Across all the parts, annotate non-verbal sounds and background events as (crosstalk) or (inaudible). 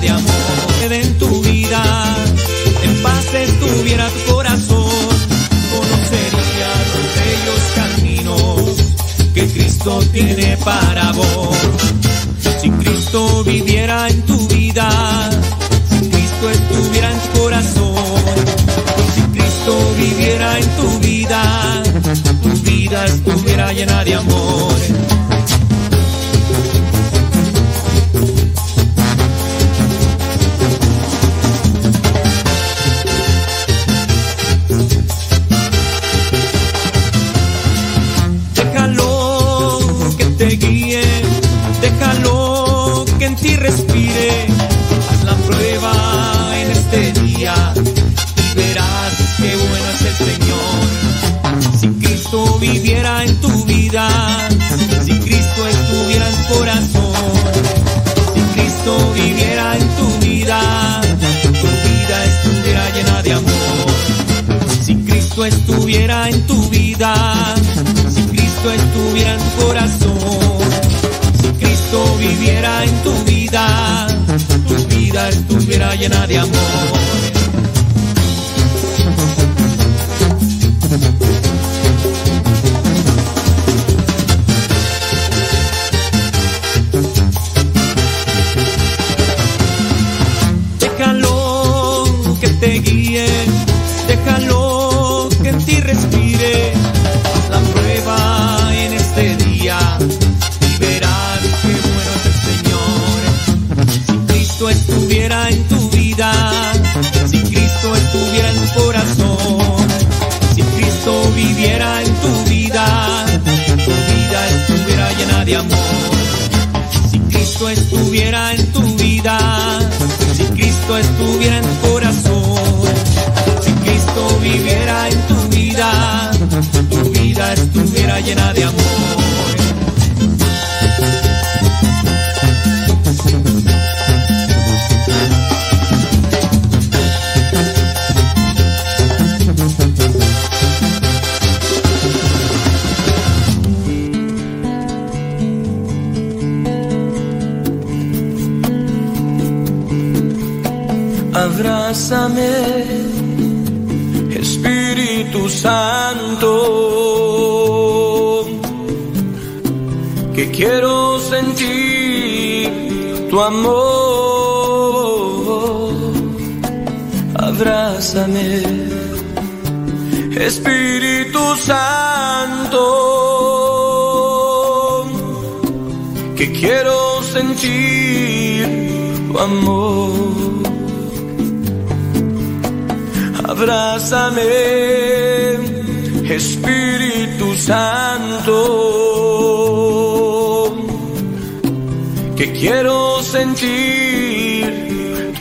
de amor en tu vida, en paz estuviera tu corazón, conocerías los bellos caminos que Cristo tiene para vos. Si Cristo viviera en tu vida, si Cristo estuviera en tu corazón, si Cristo viviera en tu vida, tu vida estuviera llena de amor. Estuviera llena de amor.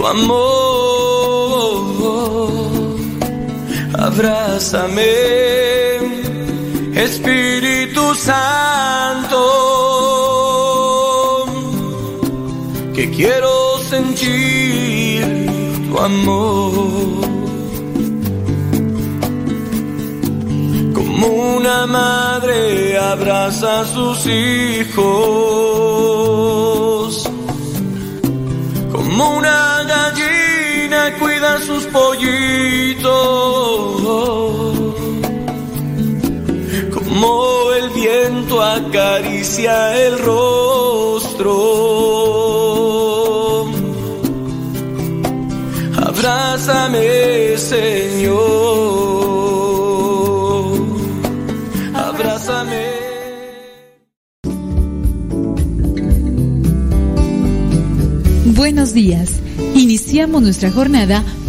Amor. Abrázame, Espíritu Santo, que quiero sentir tu amor. Como una madre abraza a sus hijos, sus pollitos, como el viento acaricia el rostro. Abrázame, Señor. Abrázame. Buenos días. Iniciamos nuestra jornada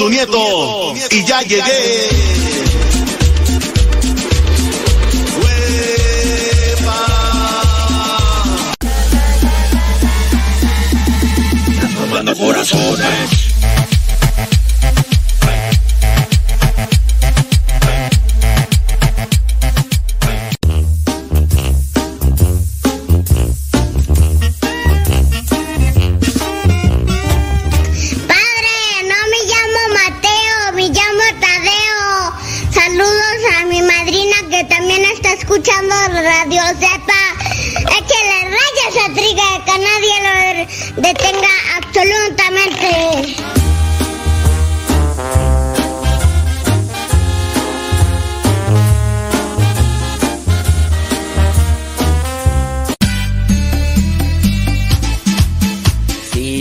Tu nieto y ya llegué.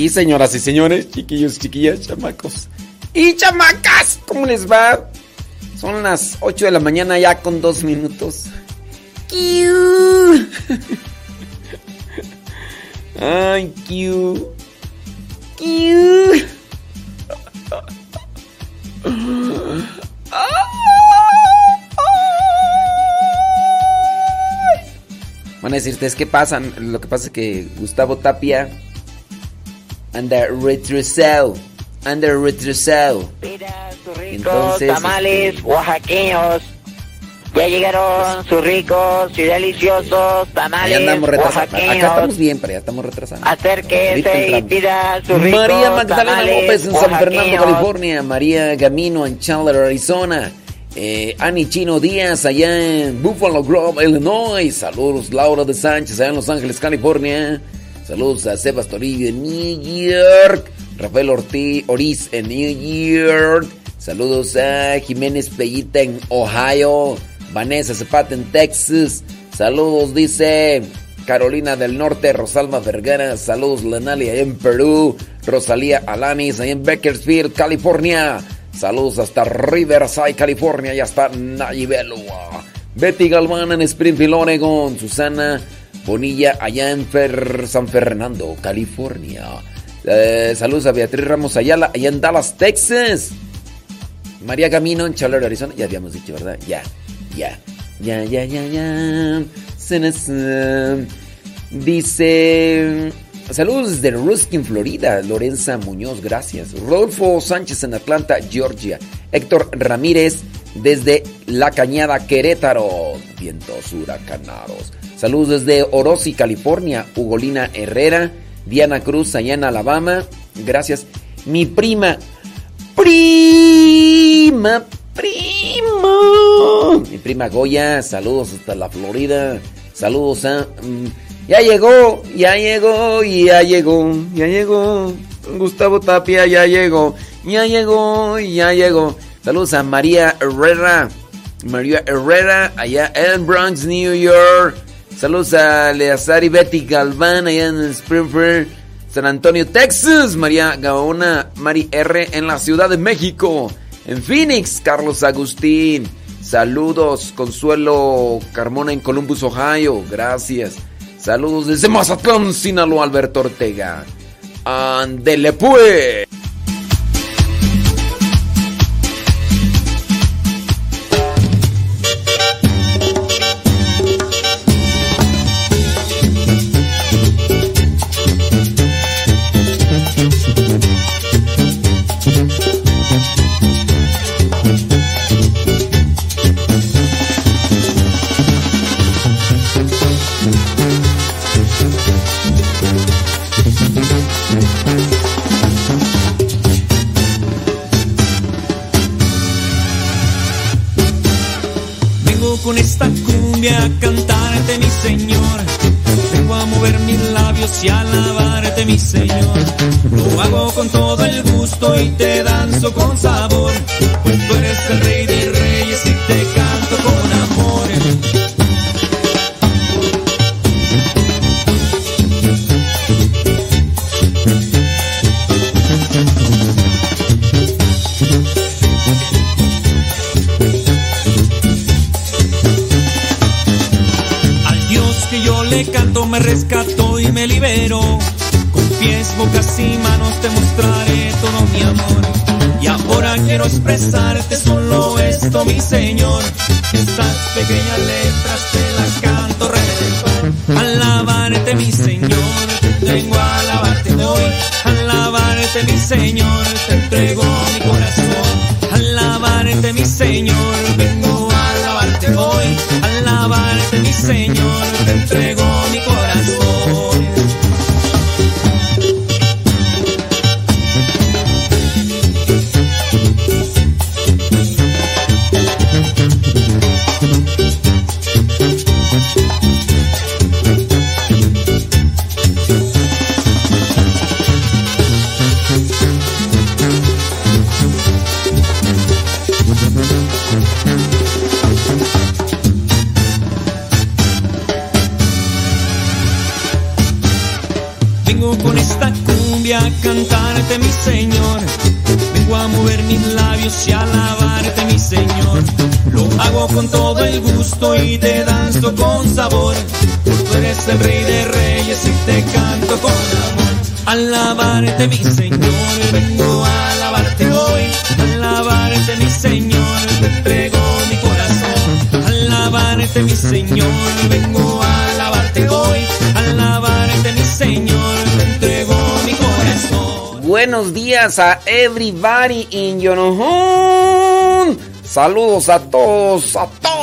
Señoras y señores, chiquillos, chiquillas, chamacos y chamacas, ¿cómo les va? Son las 8 de la mañana ya con dos minutos. (laughs) Ay, Q. Q. Van a decir ustedes qué pasa. Lo que pasa es que Gustavo Tapia anda retrasado. Anda sus ricos tamales oaxaqueños. Ya llegaron sus ricos y deliciosos tamales andamos oaxaqueños. Acá estamos bien, pero ya estamos retrasando. Acérquese y pida sus ricos María Magdalena López en San Fernando, California. María Gamino en Chandler, Arizona. Eh, Annie Chino Díaz allá en Buffalo Grove, Illinois. Saludos, Laura de Sánchez allá en Los Ángeles, California. Saludos a Sebas Torillo en New York. Rafael Ortiz Oriz en New York. Saludos a Jiménez Pellita en Ohio. Vanessa Zapata en Texas. Saludos, dice Carolina del Norte, Rosalma Vergara. Saludos, Lenali, en Perú. Rosalía Alanis, ahí en Bakersfield, California. Saludos hasta Riverside, California, y hasta Nayibelua. Betty Galván en Springfield, Oregon. Susana Bonilla, allá en San Fernando, California. Eh, saludos a Beatriz Ramos Ayala, allá en Dallas, Texas. María Camino en Chandler, Arizona. Ya habíamos dicho, ¿verdad? Ya, ya, ya, ya, ya, ya. Dice. Saludos desde Ruskin, Florida. Lorenza Muñoz, gracias. Rodolfo Sánchez en Atlanta, Georgia. Héctor Ramírez desde La Cañada, Querétaro. Vientos huracanados. Saludos desde Orosi, California. Ugolina Herrera. Diana Cruz, allá en Alabama. Gracias. Mi prima. Prima. Prima. Mi prima Goya. Saludos hasta la Florida. Saludos a... Mm, ya llegó, ya llegó, ya llegó, ya llegó. Gustavo Tapia ya llegó, ya llegó, ya llegó. Saludos a María Herrera. María Herrera, allá en Bronx, New York. Saludos a Leazar y Betty Galván allá en Springfield, San Antonio, Texas. María Gaona, Mari R en la Ciudad de México. En Phoenix, Carlos Agustín. Saludos, Consuelo Carmona en Columbus, Ohio. Gracias. Saludos desde Mazatlán, Sinaloa, Alberto Ortega. Andele pues. Cumbia, cantarte mi Señor. Vengo a mover mis labios y alabarte mi Señor. Lo hago con todo el gusto y te danzo con sabor. Mostraré todo mi amor. Y ahora quiero expresarte solo esto, mi Señor. Estas pequeñas letras te las canto redentor. Alabarte, mi Señor, vengo a alabarte hoy. Alabarte, mi Señor, te entrego mi corazón. Alabarte, mi Señor, vengo a alabarte hoy. Alabarte, mi Señor, te entrego Alabarte mi Señor, vengo a alabarte hoy. Alabarte mi Señor, te mi corazón. Alabarte mi Señor, vengo a alabarte hoy. Alabarte mi Señor, te entrego mi corazón. Buenos días a everybody in your home. Saludos a todos,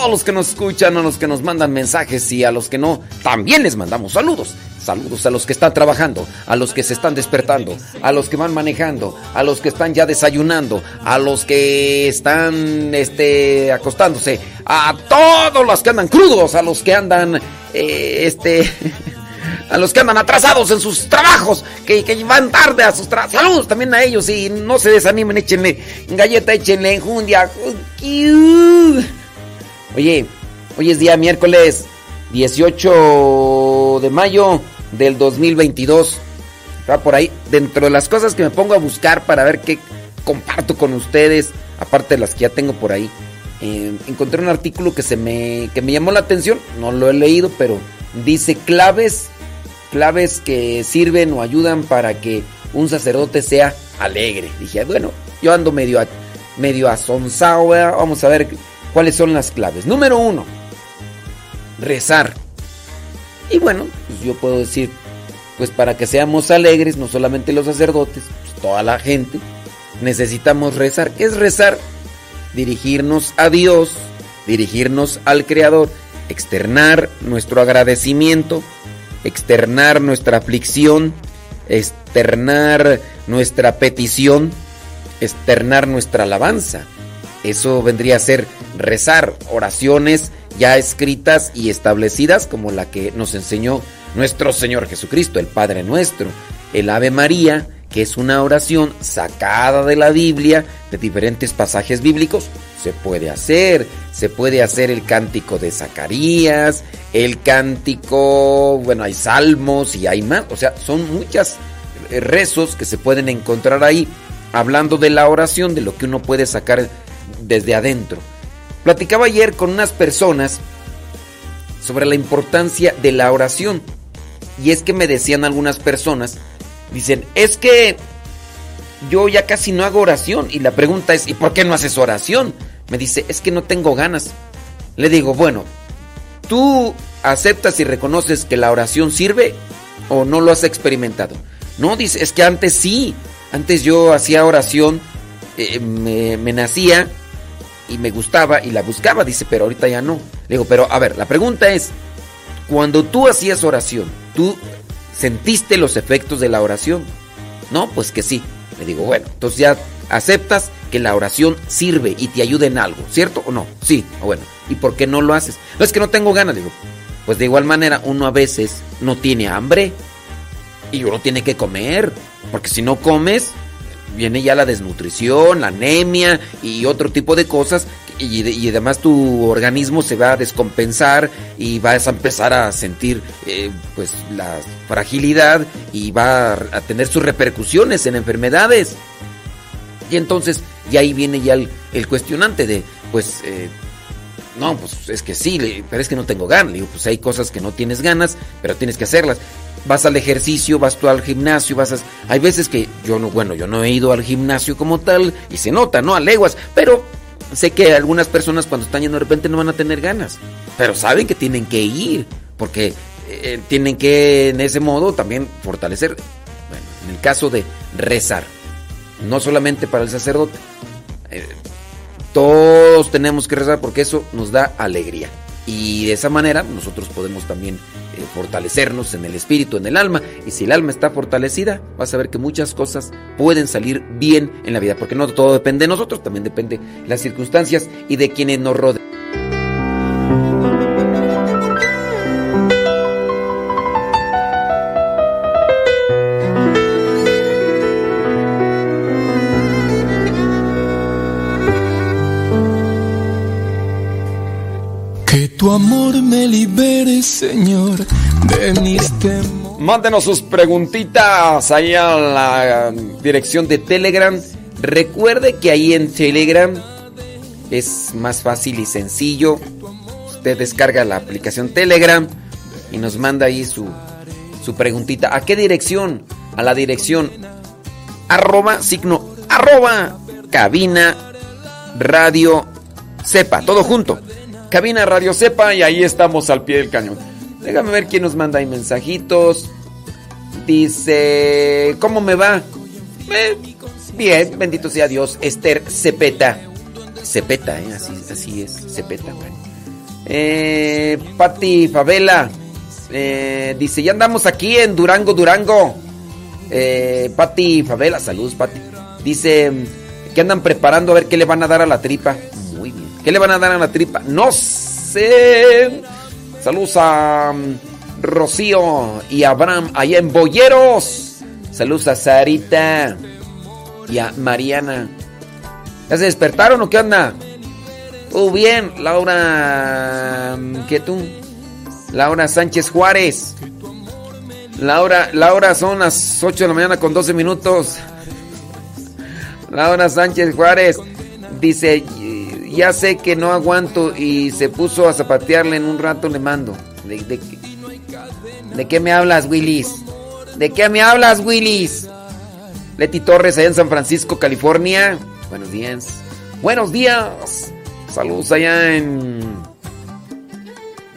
todos los que nos escuchan, a los que nos mandan mensajes y a los que no, también les mandamos saludos. Saludos a los que están trabajando, a los que se están despertando, a los que van manejando, a los que están ya desayunando, a los que están este acostándose, a todos los que andan crudos, a los que andan eh, este a los que andan atrasados en sus trabajos, que, que van tarde a sus trabajos. Saludos también a ellos y no se desanimen, échenle galleta, échenle enjundia. Oye, hoy es día miércoles 18 de mayo del 2022. Está por ahí, dentro de las cosas que me pongo a buscar para ver qué comparto con ustedes, aparte de las que ya tengo por ahí. Eh, encontré un artículo que se me que me llamó la atención, no lo he leído, pero dice claves claves que sirven o ayudan para que un sacerdote sea alegre. Dije, bueno, yo ando medio medio asonsado, ¿verdad? vamos a ver cuáles son las claves. Número uno, rezar. Y bueno, pues yo puedo decir, pues para que seamos alegres, no solamente los sacerdotes, pues toda la gente, necesitamos rezar. ¿Qué es rezar? Dirigirnos a Dios, dirigirnos al Creador, externar nuestro agradecimiento, externar nuestra aflicción, externar nuestra petición, externar nuestra alabanza. Eso vendría a ser rezar oraciones ya escritas y establecidas como la que nos enseñó nuestro Señor Jesucristo, el Padre nuestro, el Ave María, que es una oración sacada de la Biblia, de diferentes pasajes bíblicos, se puede hacer. Se puede hacer el cántico de Zacarías, el cántico, bueno, hay salmos y hay más, o sea, son muchas rezos que se pueden encontrar ahí, hablando de la oración, de lo que uno puede sacar desde adentro. Platicaba ayer con unas personas sobre la importancia de la oración. Y es que me decían algunas personas, dicen, es que yo ya casi no hago oración. Y la pregunta es, ¿y por qué no haces oración? Me dice, es que no tengo ganas. Le digo, bueno, ¿tú aceptas y reconoces que la oración sirve o no lo has experimentado? No, dice, es que antes sí. Antes yo hacía oración, eh, me, me nacía y me gustaba y la buscaba, dice, pero ahorita ya no. Le digo, pero a ver, la pregunta es, cuando tú hacías oración, ¿tú sentiste los efectos de la oración? No, pues que sí. Le digo, bueno, entonces ya aceptas que la oración sirve y te ayuda en algo, ¿cierto o no? Sí, bueno. ¿Y por qué no lo haces? No es que no tengo ganas, digo. Pues de igual manera uno a veces no tiene hambre y uno tiene que comer, porque si no comes viene ya la desnutrición, la anemia y otro tipo de cosas y, además tu organismo se va a descompensar y vas a empezar a sentir eh, pues la fragilidad y va a tener sus repercusiones en enfermedades. Y entonces, y ahí viene ya el, cuestionante de, pues, eh, no, pues es que sí, pero es que no tengo ganas. digo, pues hay cosas que no tienes ganas, pero tienes que hacerlas. Vas al ejercicio, vas tú al gimnasio, vas a... Hay veces que yo no, bueno, yo no he ido al gimnasio como tal y se nota, ¿no? A leguas, pero sé que algunas personas cuando están yendo de repente no van a tener ganas, pero saben que tienen que ir, porque eh, tienen que en ese modo también fortalecer, bueno, en el caso de rezar, no solamente para el sacerdote, eh, todos tenemos que rezar porque eso nos da alegría. Y de esa manera nosotros podemos también eh, fortalecernos en el espíritu, en el alma. Y si el alma está fortalecida, vas a ver que muchas cosas pueden salir bien en la vida. Porque no todo depende de nosotros, también depende de las circunstancias y de quienes nos rodean. Me libere, Señor, de mis temores. Mándenos sus preguntitas ahí a la dirección de Telegram. Recuerde que ahí en Telegram es más fácil y sencillo. Usted descarga la aplicación Telegram y nos manda ahí su, su preguntita. ¿A qué dirección? A la dirección arroba signo arroba cabina radio sepa, todo junto cabina Radio Cepa y ahí estamos al pie del cañón. Déjame ver quién nos manda ahí mensajitos. Dice, ¿cómo me va? Eh, bien, bendito sea Dios. Esther Cepeta. Cepeta, ¿eh? así, así es, Cepeta. Eh, Pati Favela. Eh, dice, ya andamos aquí en Durango, Durango. Eh, Pati Favela, saludos Pati. Dice que andan preparando a ver qué le van a dar a la tripa. ¿Qué le van a dar a la tripa? No sé. Saludos a mm, Rocío y Abraham allá en Boyeros. Saludos a Sarita y a Mariana. ¿Ya se despertaron o qué onda? Oh, bien, Laura. Mm, ¿Qué tú? Laura Sánchez Juárez. Laura, Laura son las 8 de la mañana con 12 minutos. Laura Sánchez Juárez dice, ya sé que no aguanto y se puso a zapatearle en un rato le mando. ¿De, qué me hablas, Willis? ¿De qué me hablas, Willis? Leti Torres, allá en San Francisco, California. Buenos días. Buenos días. Saludos allá en.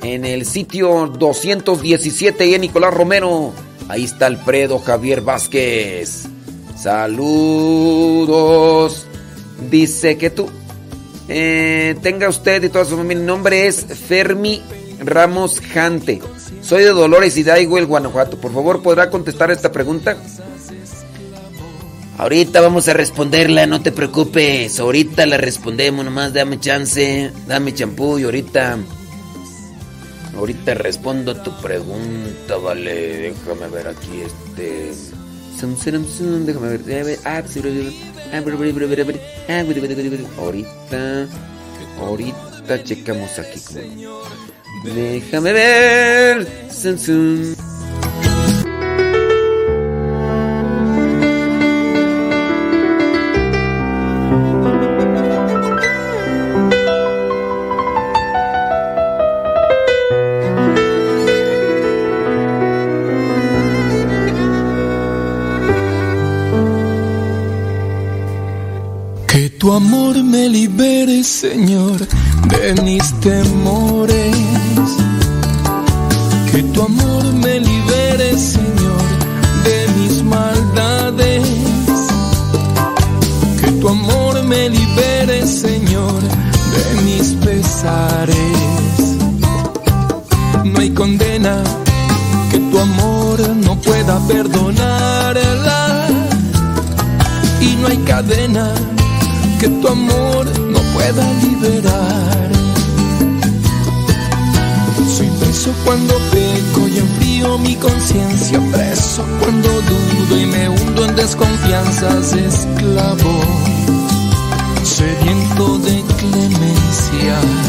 En el sitio 217 y en Nicolás Romero. Ahí está Alfredo Javier Vázquez. Saludos. Dice que tú. Eh, tenga usted y toda su familia. Mi nombre es Fermi Ramos Jante. Soy de Dolores Hidalgo, el Guanajuato. Por favor, ¿podrá contestar esta pregunta? Ahorita vamos a responderla, no te preocupes. Ahorita la respondemos, nomás dame chance, dame champú y ahorita. Ahorita respondo tu pregunta, vale. Déjame ver aquí este. Déjame ver. Ah, Ahorita, ahorita checamos aquí. Déjame ver. tu amor me libere, Señor, de mis temores. Que tu amor me libere, Señor, de mis maldades. Que tu amor me libere, Señor, de mis pesares. No hay condena que tu amor no pueda perdonarla. Y no hay cadena que tu amor no pueda liberar. Soy preso cuando peco y enfrío mi conciencia, preso cuando dudo y me hundo en desconfianzas, esclavo, sediento de clemencia.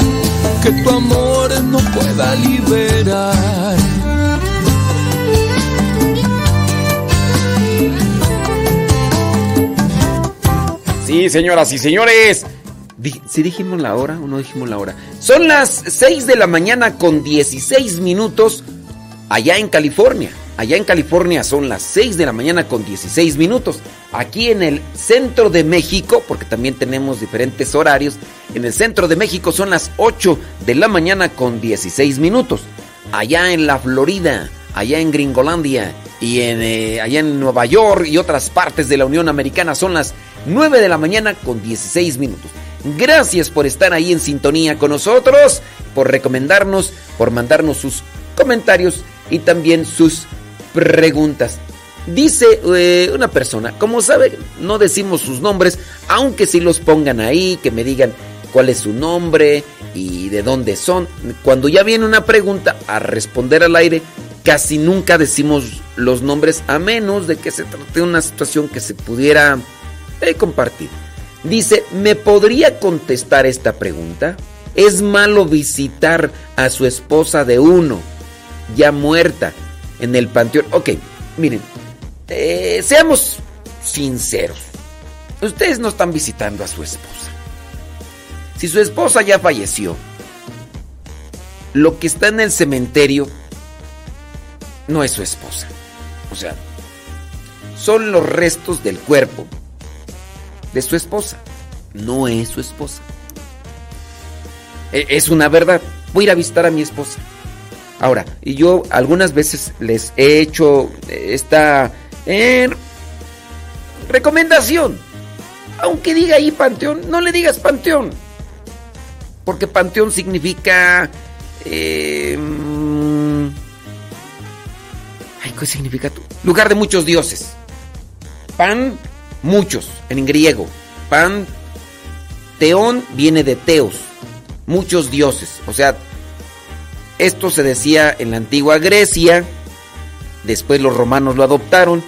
que tu amor no pueda liberar. Sí, señoras y señores. ¿Si dijimos la hora o no dijimos la hora? Son las 6 de la mañana con 16 minutos allá en California. Allá en California son las 6 de la mañana con 16 minutos. Aquí en el centro de México, porque también tenemos diferentes horarios, en el centro de México son las 8 de la mañana con 16 minutos. Allá en la Florida, allá en Gringolandia y en, eh, allá en Nueva York y otras partes de la Unión Americana son las 9 de la mañana con 16 minutos. Gracias por estar ahí en sintonía con nosotros, por recomendarnos, por mandarnos sus comentarios y también sus preguntas. Dice eh, una persona, como sabe, no decimos sus nombres, aunque si los pongan ahí, que me digan cuál es su nombre y de dónde son. Cuando ya viene una pregunta a responder al aire, casi nunca decimos los nombres a menos de que se trate de una situación que se pudiera eh, compartir. Dice, ¿me podría contestar esta pregunta? ¿Es malo visitar a su esposa de uno, ya muerta, en el panteón? Ok, miren, eh, seamos sinceros. Ustedes no están visitando a su esposa. Si su esposa ya falleció, lo que está en el cementerio no es su esposa. O sea, son los restos del cuerpo de su esposa. No es su esposa. E, es una verdad. Voy a ir a visitar a mi esposa. Ahora, y yo algunas veces les he hecho esta en recomendación. Aunque diga ahí panteón, no le digas panteón. Porque panteón significa... Eh, ay, ¿qué significa? Lugar de muchos dioses. Pan, muchos, en griego. Pan, teón viene de teos. Muchos dioses. O sea, esto se decía en la antigua Grecia Después los romanos lo adoptaron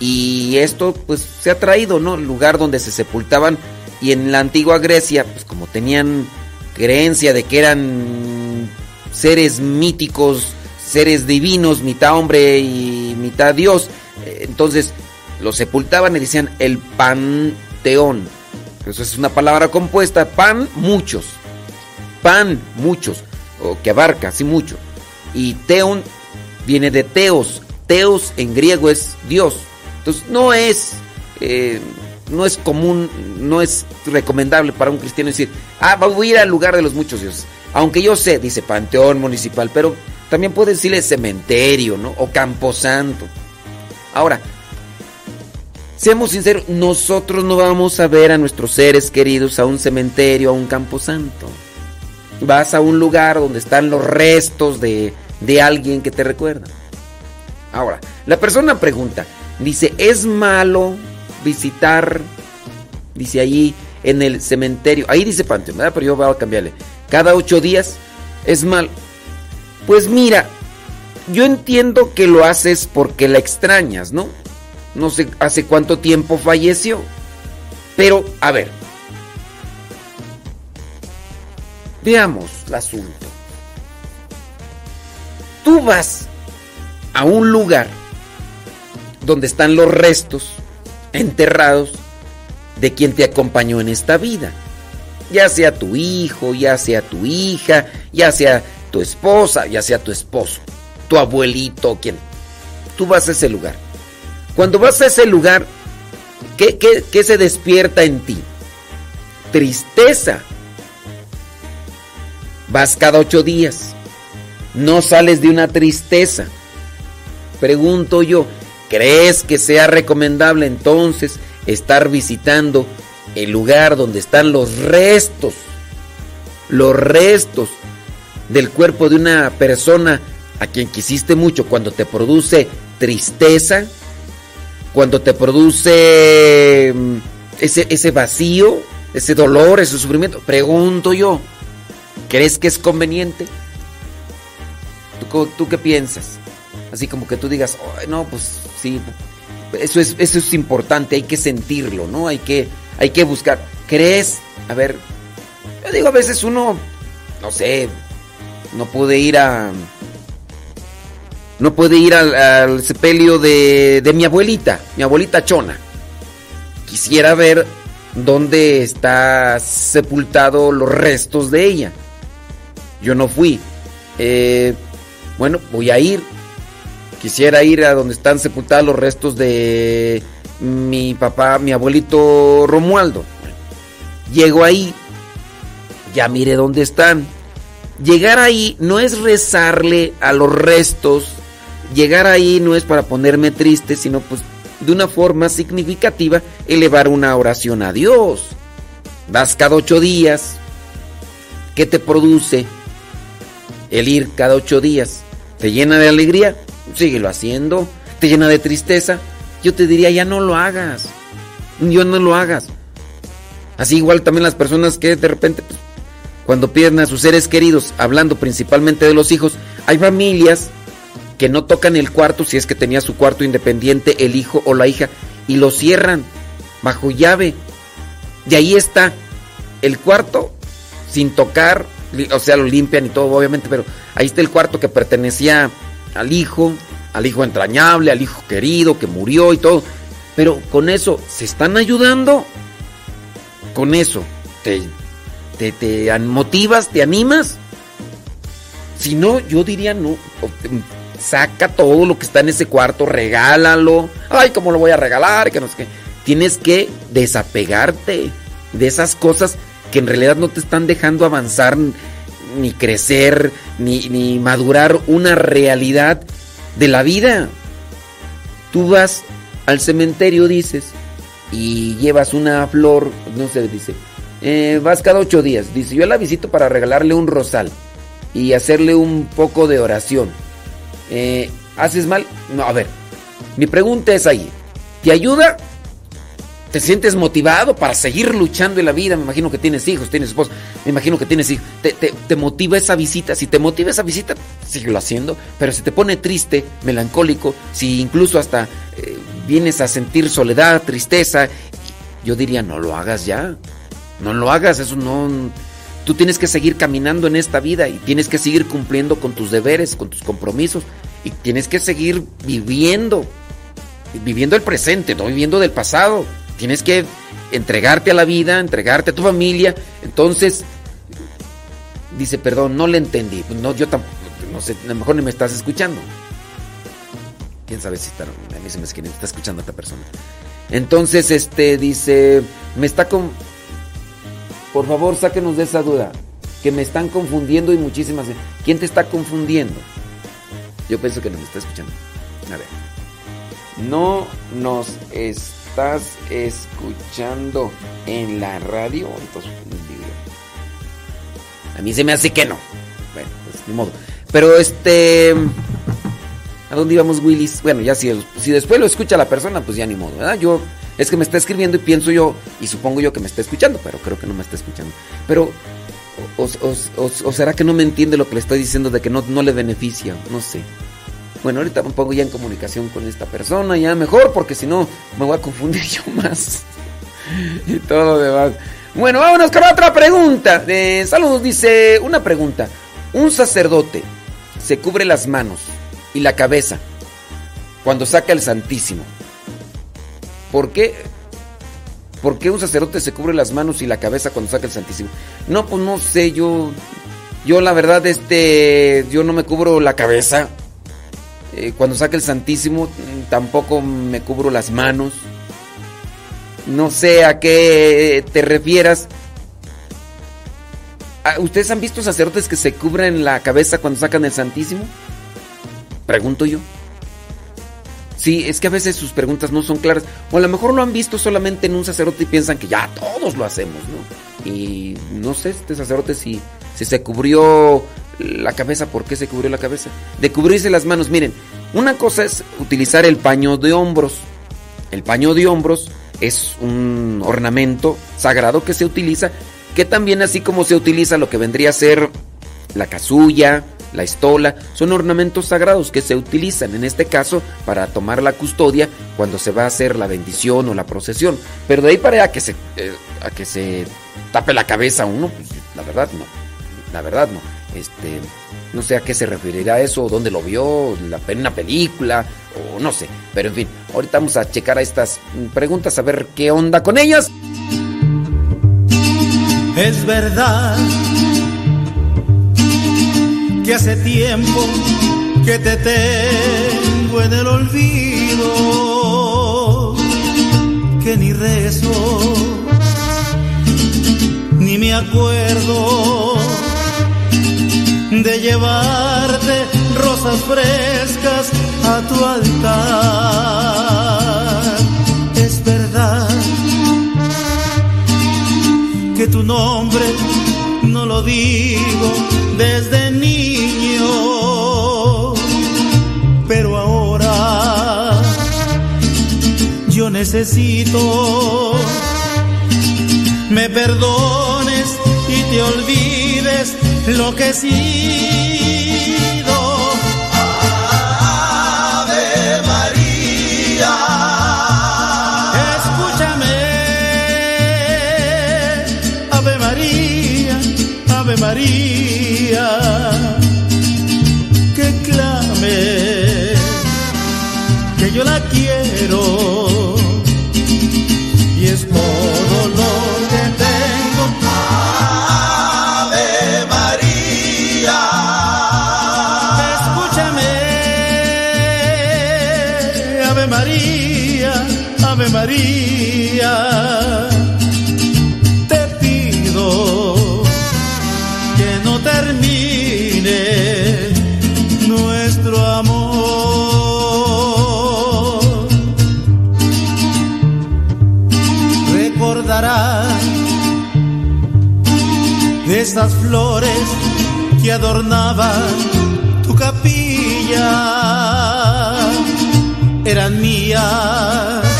y esto pues se ha traído, ¿no? El lugar donde se sepultaban y en la antigua Grecia, pues como tenían creencia de que eran seres míticos, seres divinos, mitad hombre y mitad Dios, eh, entonces los sepultaban y decían el panteón. Eso es una palabra compuesta, pan muchos, pan muchos, o que abarca, así mucho. Y teon viene de teos, Teos en griego es Dios. Entonces no es, eh, no es común, no es recomendable para un cristiano decir, ah, voy a ir al lugar de los muchos dioses. Aunque yo sé, dice Panteón Municipal, pero también puede decirle cementerio, ¿no? O Camposanto. Ahora, seamos sinceros, nosotros no vamos a ver a nuestros seres queridos a un cementerio, a un camposanto. Vas a un lugar donde están los restos de, de alguien que te recuerda. Ahora, la persona pregunta, dice, ¿es malo visitar, dice allí en el cementerio, ahí dice panteón, ¿verdad? Pero yo voy a cambiarle, cada ocho días es mal. Pues mira, yo entiendo que lo haces porque la extrañas, ¿no? No sé hace cuánto tiempo falleció. Pero, a ver, veamos el asunto. Tú vas a un lugar donde están los restos enterrados de quien te acompañó en esta vida. Ya sea tu hijo, ya sea tu hija, ya sea tu esposa, ya sea tu esposo, tu abuelito, quien. Tú vas a ese lugar. Cuando vas a ese lugar, ¿qué, qué se despierta en ti? Tristeza. Vas cada ocho días. No sales de una tristeza. Pregunto yo, ¿crees que sea recomendable entonces estar visitando el lugar donde están los restos, los restos del cuerpo de una persona a quien quisiste mucho cuando te produce tristeza, cuando te produce mm, ese, ese vacío, ese dolor, ese sufrimiento. Pregunto yo, ¿crees que es conveniente? ¿Tú, tú qué piensas? Así como que tú digas, no, pues sí, eso es, eso es importante, hay que sentirlo, ¿no? Hay que, hay que buscar. ¿Crees? A ver, yo digo, a veces uno, no sé, no puede ir a... No puede ir al, sepelio de, de mi abuelita, mi abuelita Chona. Quisiera ver dónde está sepultado los restos de ella. Yo no fui. Eh, bueno, voy a ir. Quisiera ir a donde están sepultados los restos de mi papá, mi abuelito Romualdo. Llego ahí, ya mire dónde están. Llegar ahí no es rezarle a los restos, llegar ahí no es para ponerme triste, sino pues de una forma significativa elevar una oración a Dios. Vas cada ocho días. ¿Qué te produce el ir cada ocho días? ¿Te llena de alegría? Síguelo haciendo. ¿Te llena de tristeza? Yo te diría, ya no lo hagas. Yo no lo hagas. Así igual también las personas que de repente, pues, cuando pierden a sus seres queridos, hablando principalmente de los hijos, hay familias que no tocan el cuarto si es que tenía su cuarto independiente el hijo o la hija y lo cierran bajo llave. De ahí está el cuarto sin tocar, o sea, lo limpian y todo, obviamente, pero ahí está el cuarto que pertenecía al hijo, al hijo entrañable, al hijo querido que murió y todo. Pero con eso, ¿se están ayudando? Con eso, ¿te, te, motivas, te animas? Si no, yo diría no. Saca todo lo que está en ese cuarto, regálalo. Ay, ¿cómo lo voy a regalar? Que no sé qué. Tienes que desapegarte de esas cosas que en realidad no te están dejando avanzar ni crecer, ni, ni madurar una realidad de la vida. Tú vas al cementerio, dices, y llevas una flor, no sé, dice, eh, vas cada ocho días. Dice, yo la visito para regalarle un rosal y hacerle un poco de oración. Eh, ¿Haces mal? No, a ver, mi pregunta es ahí, ¿te ayuda te sientes motivado para seguir luchando en la vida. Me imagino que tienes hijos, tienes esposa, me imagino que tienes hijos. Te, motiva esa visita. Si te motiva esa visita, síguelo haciendo. Pero si te pone triste, melancólico, si incluso hasta eh, vienes a sentir soledad, tristeza, yo diría, no lo hagas ya. No lo hagas, eso no. Tú tienes que seguir caminando en esta vida y tienes que seguir cumpliendo con tus deberes, con tus compromisos y tienes que seguir viviendo, viviendo el presente, no viviendo del pasado. Tienes que entregarte a la vida, entregarte a tu familia. Entonces, dice, perdón, no le entendí. No, yo tampoco, no sé, a lo mejor ni me estás escuchando. Quién sabe si está, a mí se me que está escuchando a esta persona. Entonces, este, dice, me está con... Por favor, sáquenos de esa duda. Que me están confundiendo y muchísimas... ¿Quién te está confundiendo? Yo pienso que no me está escuchando. A ver. No nos está estás escuchando en la radio, entonces a mí se me hace que no. Bueno, pues ni modo. Pero este ¿A dónde íbamos, Willis? Bueno, ya si, si después lo escucha la persona, pues ya ni modo, ¿verdad? Yo es que me está escribiendo y pienso yo, y supongo yo que me está escuchando, pero creo que no me está escuchando. Pero, o, será que no me entiende lo que le estoy diciendo de que no, no le beneficia? No sé. Bueno, ahorita me pongo ya en comunicación con esta persona, ya mejor, porque si no me voy a confundir (laughs) yo más. y todo lo demás. Bueno, vámonos con otra pregunta. De saludos, dice una pregunta. Un sacerdote se cubre las manos y la cabeza cuando saca el Santísimo. ¿Por qué? ¿Por qué un sacerdote se cubre las manos y la cabeza cuando saca el Santísimo? No, pues no sé, yo. Yo la verdad, este. Yo no me cubro la cabeza. Eh, cuando saca el Santísimo, tampoco me cubro las manos. No sé a qué te refieras. Ah, ¿Ustedes han visto sacerdotes que se cubren la cabeza cuando sacan el Santísimo? Pregunto yo. Sí, es que a veces sus preguntas no son claras. O a lo mejor lo han visto solamente en un sacerdote y piensan que ya todos lo hacemos, ¿no? Y no sé, este sacerdote si, si se cubrió la cabeza, ¿por qué se cubrió la cabeza? De cubrirse las manos, miren, una cosa es utilizar el paño de hombros. El paño de hombros es un ornamento sagrado que se utiliza, que también así como se utiliza lo que vendría a ser la casulla, la estola, son ornamentos sagrados que se utilizan en este caso para tomar la custodia cuando se va a hacer la bendición o la procesión. Pero de ahí para que se, eh, a que se tape la cabeza uno, pues la verdad no. La verdad no. Este, no sé a qué se referirá eso, dónde lo vio, la, en una película, o no sé. Pero en fin, ahorita vamos a checar a estas preguntas a ver qué onda con ellas. Es verdad que hace tiempo que te tengo en el olvido, que ni rezo, ni me acuerdo de llevarte rosas frescas a tu altar. Es verdad que tu nombre no lo digo desde niño, pero ahora yo necesito me perdones y te olvides lo que he sido. Ave María. Escúchame, Ave María, Ave María, flores que adornaban tu capilla, eran mías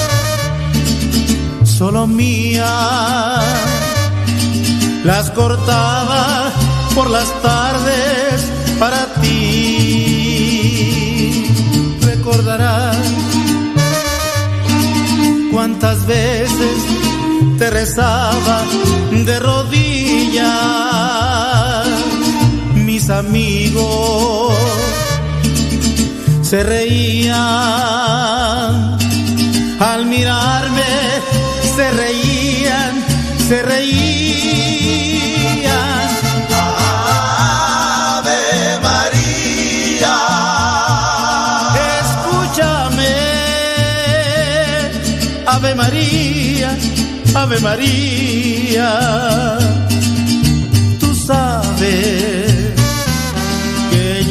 solo mía. Las cortaba por las tardes para ti. Recordarás cuántas veces te rezaba de rodillas. Amigos se reían. Al mirarme se reían, se reían. Ave María, escúchame, Ave María, Ave María, tú sabes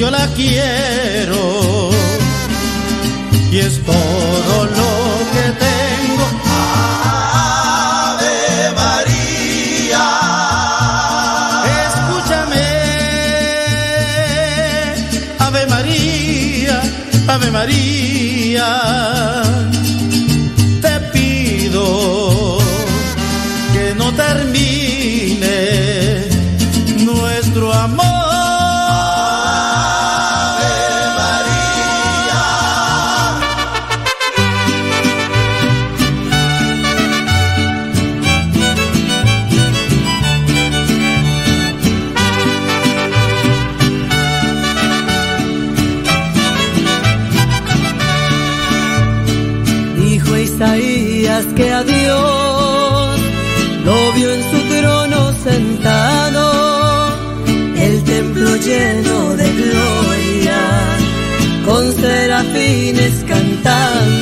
yo la quiero. Y es todo lo que tengo. Ave María, te que a Dios lo vio en su trono sentado, el templo lleno de gloria, con serafines cantando,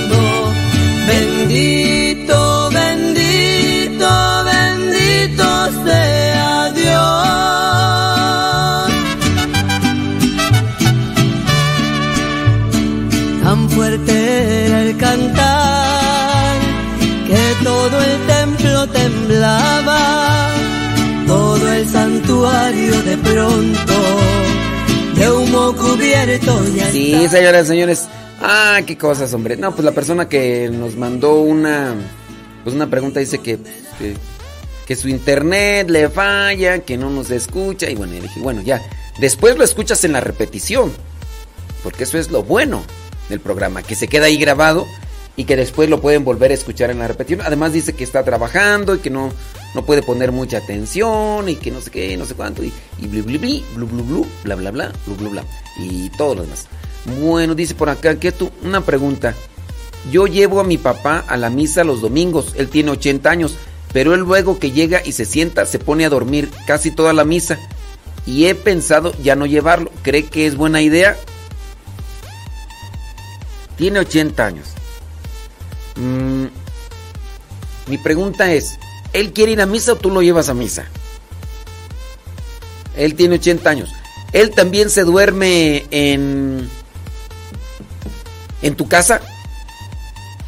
de pronto de humo cubierto Sí, señoras señores. Ah, qué cosas, hombre. No, pues la persona que nos mandó una pues una pregunta dice que, que, que su internet le falla, que no nos escucha y bueno, y dije, bueno, ya, después lo escuchas en la repetición. Porque eso es lo bueno del programa, que se queda ahí grabado y que después lo pueden volver a escuchar en la repetición. Además dice que está trabajando y que no, no puede poner mucha atención y que no sé qué, no sé cuánto y, y blu, blu, blu, blu, bla, bla, bla, blu, bla y todo lo demás. Bueno, dice por acá que tú, una pregunta. Yo llevo a mi papá a la misa los domingos, él tiene 80 años, pero él luego que llega y se sienta se pone a dormir casi toda la misa y he pensado ya no llevarlo. ¿Cree que es buena idea? Tiene 80 años. Mm, mi pregunta es, ¿él quiere ir a misa o tú lo llevas a misa? Él tiene 80 años. Él también se duerme en en tu casa.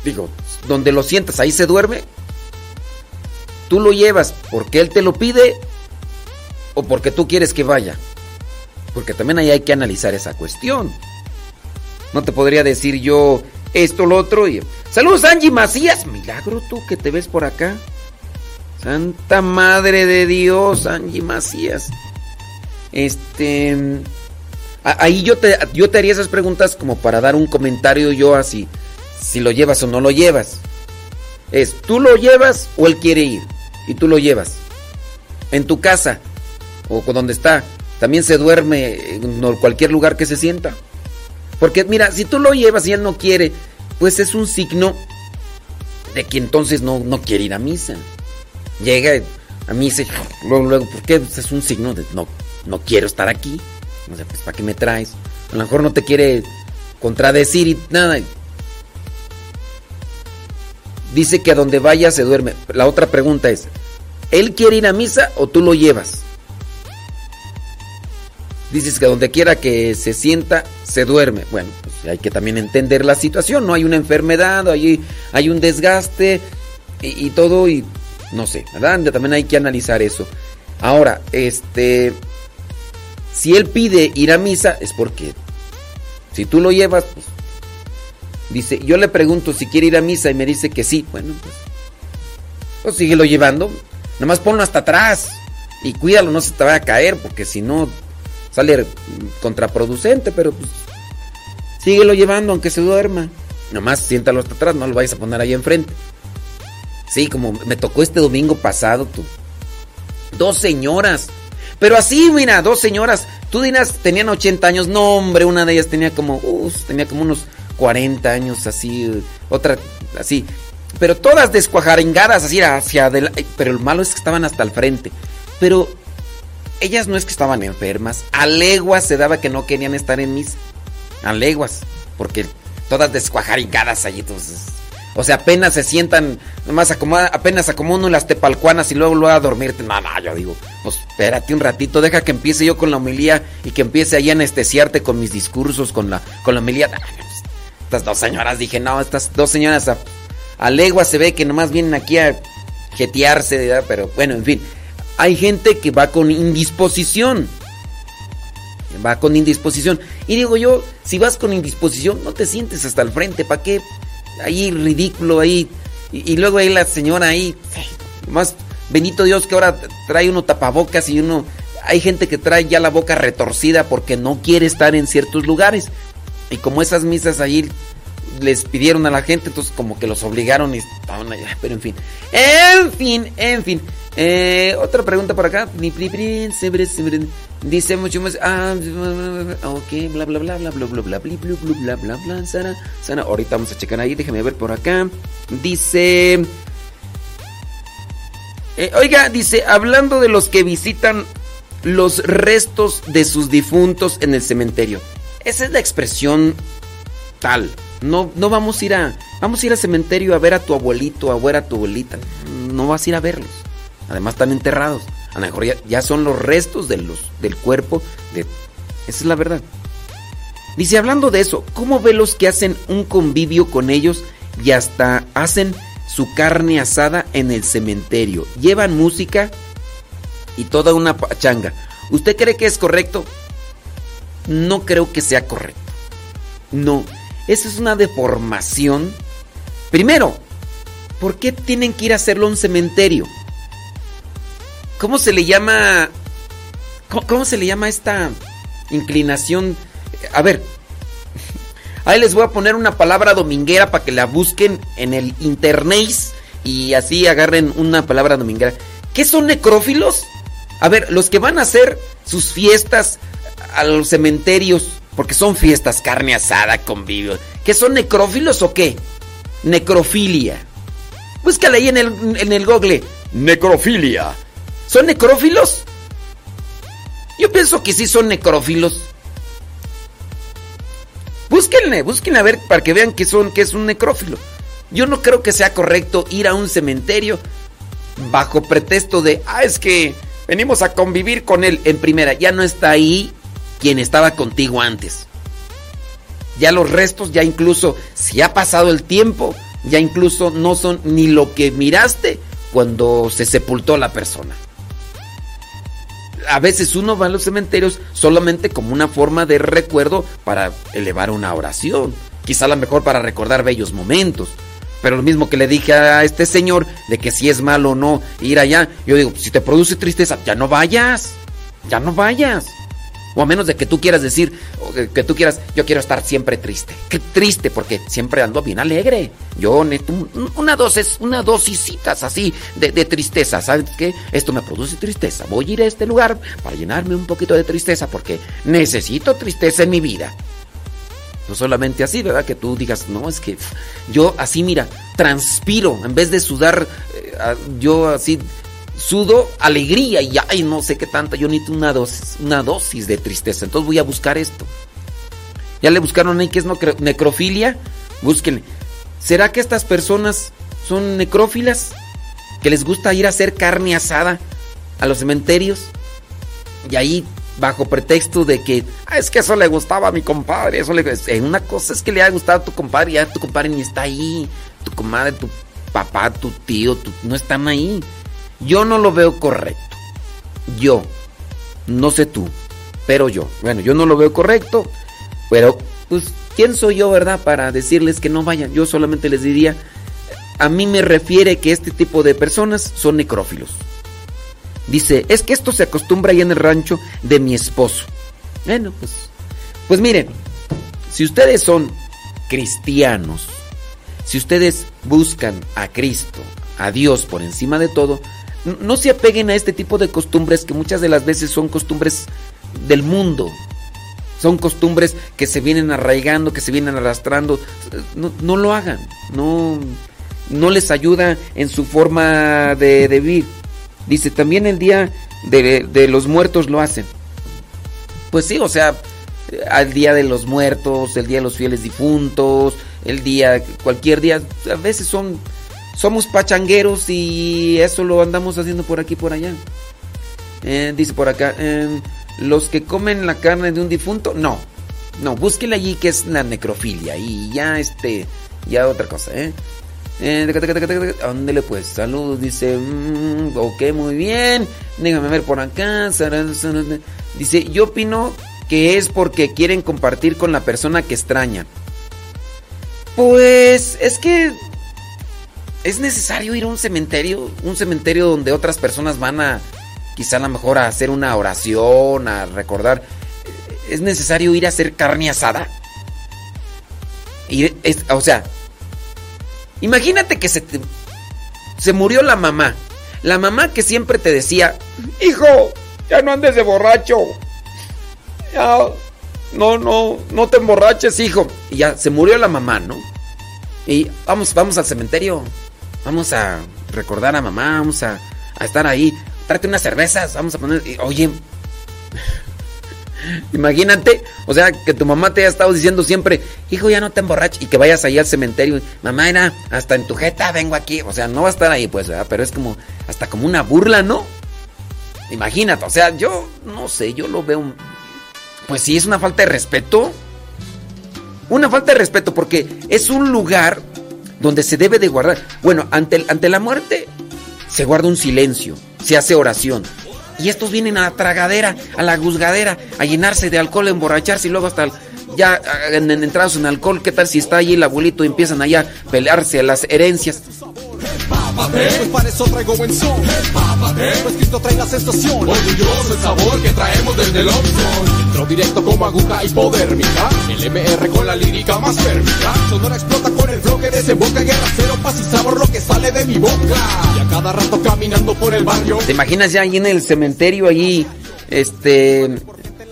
Digo, donde lo sientas, ahí se duerme. Tú lo llevas porque él te lo pide o porque tú quieres que vaya. Porque también ahí hay que analizar esa cuestión. No te podría decir yo esto, lo otro. Y... Saludos, Angie Macías. Milagro tú que te ves por acá. Santa Madre de Dios, Angie Macías. Este. Ahí yo te, yo te haría esas preguntas como para dar un comentario yo así. Si lo llevas o no lo llevas. Es, ¿tú lo llevas o él quiere ir? Y tú lo llevas. En tu casa o donde está. También se duerme en cualquier lugar que se sienta. Porque mira, si tú lo llevas y él no quiere, pues es un signo de que entonces no, no quiere ir a misa. Llega a misa y luego, luego, ¿por qué? Pues es un signo de no, no quiero estar aquí. O sea, pues ¿para qué me traes? A lo mejor no te quiere contradecir y nada. Dice que a donde vaya se duerme. La otra pregunta es, ¿él quiere ir a misa o tú lo llevas? Dices que donde quiera que se sienta, se duerme. Bueno, pues hay que también entender la situación, ¿no? Hay una enfermedad, hay, hay un desgaste y, y todo, y no sé, ¿verdad? También hay que analizar eso. Ahora, este, si él pide ir a misa, es porque si tú lo llevas, pues, dice, yo le pregunto si quiere ir a misa y me dice que sí, bueno, pues, pues síguelo llevando, nada más ponlo hasta atrás y cuídalo, no se te vaya a caer, porque si no sale contraproducente, pero pues síguelo llevando aunque se duerma. Nomás siéntalo hasta atrás, no lo vayas a poner ahí enfrente. Sí, como me tocó este domingo pasado, tú. Dos señoras. Pero así, mira, dos señoras. Tú dirás, tenían 80 años. No, hombre, una de ellas tenía como, uh, tenía como unos 40 años, así. Otra, así. Pero todas descuajaringadas, así, hacia adelante. Pero el malo es que estaban hasta el frente. Pero ellas no es que estaban enfermas. A leguas se daba que no querían estar en misa. A leguas. Porque todas descuajaringadas allí. Entonces, o sea, apenas se sientan, nomás acomoda, apenas acomodan las tepalcuanas y luego lo a dormirte. No, no, yo digo, pues espérate un ratito, deja que empiece yo con la homilía y que empiece ahí a anestesiarte con mis discursos, con la, con la homilía. Estas dos señoras, dije, no, estas dos señoras a, a se ve que nomás vienen aquí a jetearse, pero bueno, en fin. Hay gente que va con indisposición. Va con indisposición. Y digo yo, si vas con indisposición, no te sientes hasta el frente. ¿Para qué? Ahí ridículo, ahí. Y, y, luego ahí la señora ahí. Más bendito Dios que ahora trae uno tapabocas y uno... Hay gente que trae ya la boca retorcida porque no quiere estar en ciertos lugares. Y como esas misas ahí les pidieron a la gente, entonces como que los obligaron y estaban allá. Pero en fin. En fin, en fin. Eh, otra pregunta por acá. Dice mucho más. Ah, ok, bla bla bla bla bla bla bla bla bla bla bla bla Sara, Sara. Ahorita vamos a checar ahí. Déjame ver por acá. Dice. Eh, oiga, dice, hablando de los que visitan los restos de sus difuntos en el cementerio. Esa es la expresión tal. No, no vamos a ir a. Vamos a ir al cementerio a ver a tu abuelito, a ver a tu abuelita. No vas a ir a verlos. Además están enterrados. A lo mejor ya, son los restos de los, del cuerpo. De, esa es la verdad. Dice, hablando de eso, ¿cómo ve los que hacen un convivio con ellos y hasta hacen su carne asada en el cementerio? Llevan música y toda una pachanga. ¿Usted cree que es correcto? No creo que sea correcto. No, esa es una deformación. Primero, ¿por qué tienen que ir a hacerlo a un cementerio? ¿Cómo se le llama? ¿Cómo, se le llama esta inclinación? A ver, ahí les voy a poner una palabra dominguera para que la busquen en el internet y así agarren una palabra dominguera. ¿Qué son necrófilos? A ver, los que van a hacer sus fiestas a los cementerios, porque son fiestas, carne asada, convivio, ¿qué son necrófilos o qué? Necrofilia. Búscale ahí en el, en el google. Necrofilia. ¿Son necrófilos? Yo pienso que sí son necrófilos. Búsquenle, búsquenle a ver para que vean que son que es un necrófilo. Yo no creo que sea correcto ir a un cementerio bajo pretexto de, ah, es que venimos a convivir con él en primera. Ya no está ahí quien estaba contigo antes. Ya los restos, ya incluso, si ha pasado el tiempo, ya incluso no son ni lo que miraste cuando se sepultó la persona a veces uno va a los cementerios solamente como una forma de recuerdo para elevar una oración. Quizá a lo mejor para recordar bellos momentos. Pero lo mismo que le dije a este señor de que si es malo o no ir allá, yo digo, si te produce tristeza, ya no vayas. Ya no vayas. O a menos de que tú quieras decir, que tú quieras, yo quiero estar siempre triste. Qué triste, porque siempre ando bien alegre. Yo una dosis, una dosisitas así de, tristeza. ¿Sabes qué? Esto me produce tristeza. Voy a ir a este lugar para llenarme un poquito de tristeza porque necesito tristeza en mi vida. No solamente así, ¿verdad? Que tú digas, no, es que yo así, mira, transpiro, en vez de sudar, eh, yo así sudo alegría y ay, no sé qué tanta, yo necesito una dosis, una dosis de tristeza. Entonces voy a buscar esto. Ya le buscaron ahí que es necrofilia. Búsquenle. ¿Será que estas personas son necrófilas? Que les gusta ir a hacer carne asada a los cementerios. Y ahí, bajo pretexto de que, ah, es que eso le gustaba a mi compadre. Eso le, eh, una cosa es que le ha gustado a tu compadre, ya tu compadre ni está ahí. Tu comadre, tu papá, tu tío, no están ahí. Yo no lo veo correcto. Yo. No sé tú. Pero yo. Bueno, yo no lo veo correcto. Pero, pues, ¿quién soy yo, verdad? Para decirles que no vayan. Yo solamente les diría, a mí me refiere que este tipo de personas son necrófilos. Dice, es que esto se acostumbra ahí en el rancho de mi esposo. Bueno, pues, pues miren, si ustedes son cristianos, si ustedes buscan a Cristo, a Dios por encima de todo, no se apeguen a este tipo de costumbres que muchas de las veces son costumbres del mundo. Son costumbres que se vienen arraigando, que se vienen arrastrando. No, lo hagan. No, no les ayuda en su forma de, vivir. Dice, también el día de, de, los muertos lo hacen. Pues sí, o sea, al día de los muertos, el día de los fieles difuntos, el día, cualquier día, a veces son somos pachangueros y eso lo andamos haciendo por aquí por allá. Eh, dice por acá, em, los que comen la carne de un difunto, no. No, búsquele allí que es la necrofilia y ya este, ya otra cosa, ¿eh? eh pues? Saludos, dice. Mm, ok, muy bien. Déjame ver por acá. Dice, yo opino que es porque quieren compartir con la persona que extraña. Pues es que ¿Es necesario ir a un cementerio? Un cementerio donde otras personas van a, quizá a lo mejor a hacer una oración, a recordar. ¿Es necesario ir a hacer carne asada? Y o sea, imagínate que se, se murió la mamá. La mamá que siempre te decía, hijo, ya no andes de borracho. Ya, no, no, no te emborraches, hijo. Y ya se murió la mamá, ¿no? Y vamos, vamos al cementerio. Vamos a recordar a mamá, vamos a, estar ahí. Tráete unas cervezas, vamos a poner. Oye, (laughs) Imagínate, o sea, que tu mamá te haya estado diciendo siempre, hijo, ya no te emborraches, y que vayas ahí al cementerio, mamá, era, hasta en tu jeta vengo aquí, o sea, no va a estar ahí, pues, ¿verdad? pero es como, hasta como una burla, ¿no? Imagínate, o sea, yo, no sé, yo lo veo, pues sí, es una falta de respeto, una falta de respeto, porque es un lugar donde se debe de guardar, bueno, ante, ante la muerte se guarda un silencio, se hace oración, y estos vienen a la tragadera, a la guzgadera, a llenarse de alcohol, a emborracharse y luego hasta ya en, entrados en alcohol. ¿Qué tal si está allí el abuelito y empiezan allá a pelearse a las herencias? Pues para eso traigo buen son. pues Cristo trae la sensación. Orgulloso el sabor que traemos desde el Oxford. Entro directo como aguja hipodérmica. El MR con la lírica más térmica. Sonora explota con el flow que desemboca. Guerra cero, paz y sabor lo que sale de mi boca. Y a cada rato caminando por el barrio. ¿Te imaginas ya ahí en el cementerio, allí, este,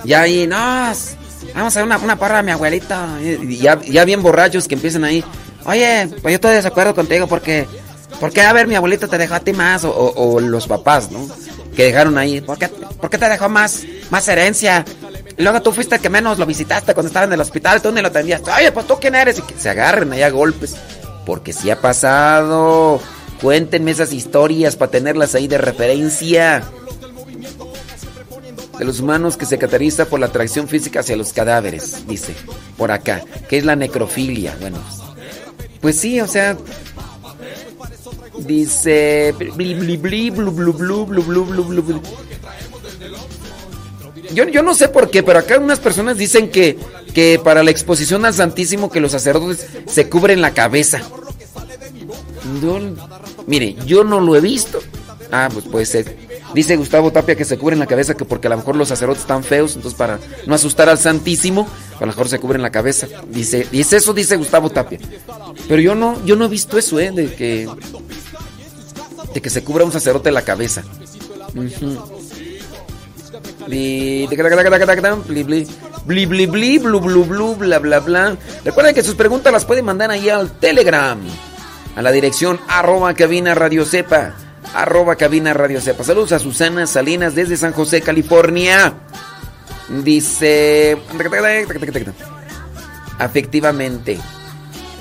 ya ahí, no, vamos a hacer una, una parra a mi abuelita. Ya, ya bien borrachos que empiezan ahí. Oye, pues yo estoy de desacuerdo contigo porque ¿Por qué, a ver, mi abuelita te dejó a ti más? O, los papás, ¿no? Que dejaron ahí. ¿Por qué, te dejó más, más herencia? Luego tú fuiste el que menos lo visitaste cuando estaba en el hospital, tú lo atendías. Oye, pues tú quién eres? Y que se agarren ahí a golpes. Porque sí ha pasado. Cuéntenme esas historias para tenerlas ahí de referencia. De los humanos que se caracteriza por la atracción física hacia los cadáveres, dice. Por acá. Que es la necrofilia. Bueno. Pues sí, o sea, Dice. Yo, yo no sé por qué, pero acá unas personas dicen que, que para la exposición al Santísimo que los sacerdotes se cubren la cabeza. mire, yo no lo he visto. Ah, pues puede ser. Dice Gustavo Tapia que se cubren la cabeza que porque a lo mejor los sacerdotes están feos, entonces para no asustar al Santísimo, a lo mejor se cubren la cabeza. Dice, dice eso, dice Gustavo Tapia. Pero yo no, yo no he visto eso, eh, de que de que se cubra un sacerdote la cabeza. Bli, bli, bli. Recuerden que sus preguntas las pueden mandar ahí al Telegram. A la dirección arroba cabina radio sepa. Arroba cabina radio sepa. Saludos a Susana Salinas desde San José, California. Dice... Efectivamente.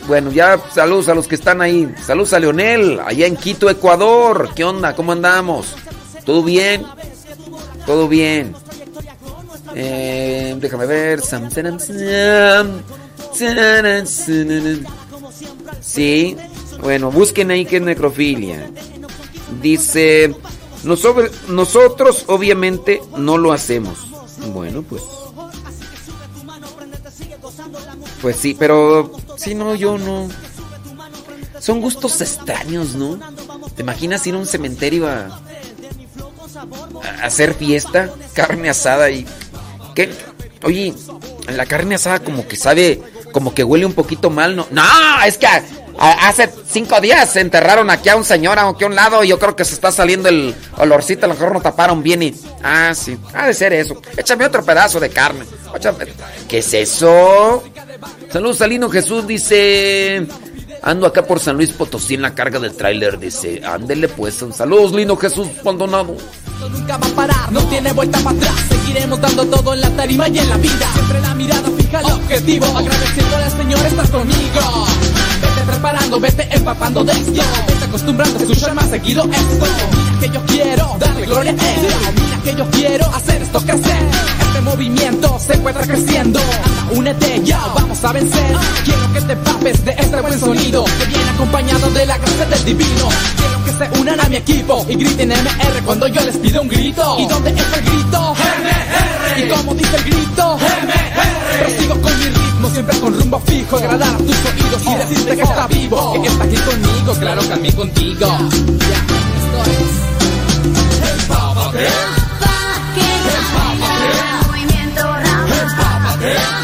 Bueno, ya saludos a los que están ahí. Saludos a Leonel, allá en Quito, Ecuador. ¿Qué onda? ¿Cómo andamos? ¿Todo bien? Todo bien. Eh, déjame ver. Sí. Bueno, busquen ahí que es necrofilia. Dice, nosotros, nosotros obviamente no lo hacemos. Bueno, pues Pues sí, pero sí, no, yo no. Son gustos extraños, ¿no? ¿Te imaginas ir a un cementerio a, hacer fiesta? Carne asada y... ¿Qué? Oye, la carne asada como que sabe, como que huele un poquito mal, ¿no? No, es que hace cinco días se enterraron aquí a un señor aquí a un lado y yo creo que se está saliendo el olorcito, a lo mejor no taparon bien y... Ah, sí, ha de ser eso. Échame otro pedazo de carne. ¿Qué es eso? Saludos Salino Jesús, dice. Ando acá por San Luis Potosí en la carga del tráiler, dice. Ándele pues. Saludos, Lino Jesús abandonado. Nunca va a parar, no tiene vuelta para atrás. Seguiremos dando todo en la tarima y en la vida. Siempre la mirada fija el objetivo. Agradeciéndole al Señor, estás conmigo. Preparando, vete empapando de esto. Vete acostumbrando a escuchar más seguido esto. Mira que yo quiero darle gloria a Él. Mira que yo quiero hacer esto crecer este movimiento se encuentra creciendo. únete ya, vamos a vencer. Quiero que te papes de este buen sonido que viene acompañado de la gracia del divino. Quiero que se unan a mi equipo y griten MR cuando yo les pido un grito. ¿Y dónde está el grito? MR. ¿Y cómo dice el grito? MR. Prosigo con mi ritmo, siempre con rumbo fijo, agradar a tus oídos y decirte que está vivo, que está aquí conmigo, claro que también contigo. Ya, esto es. El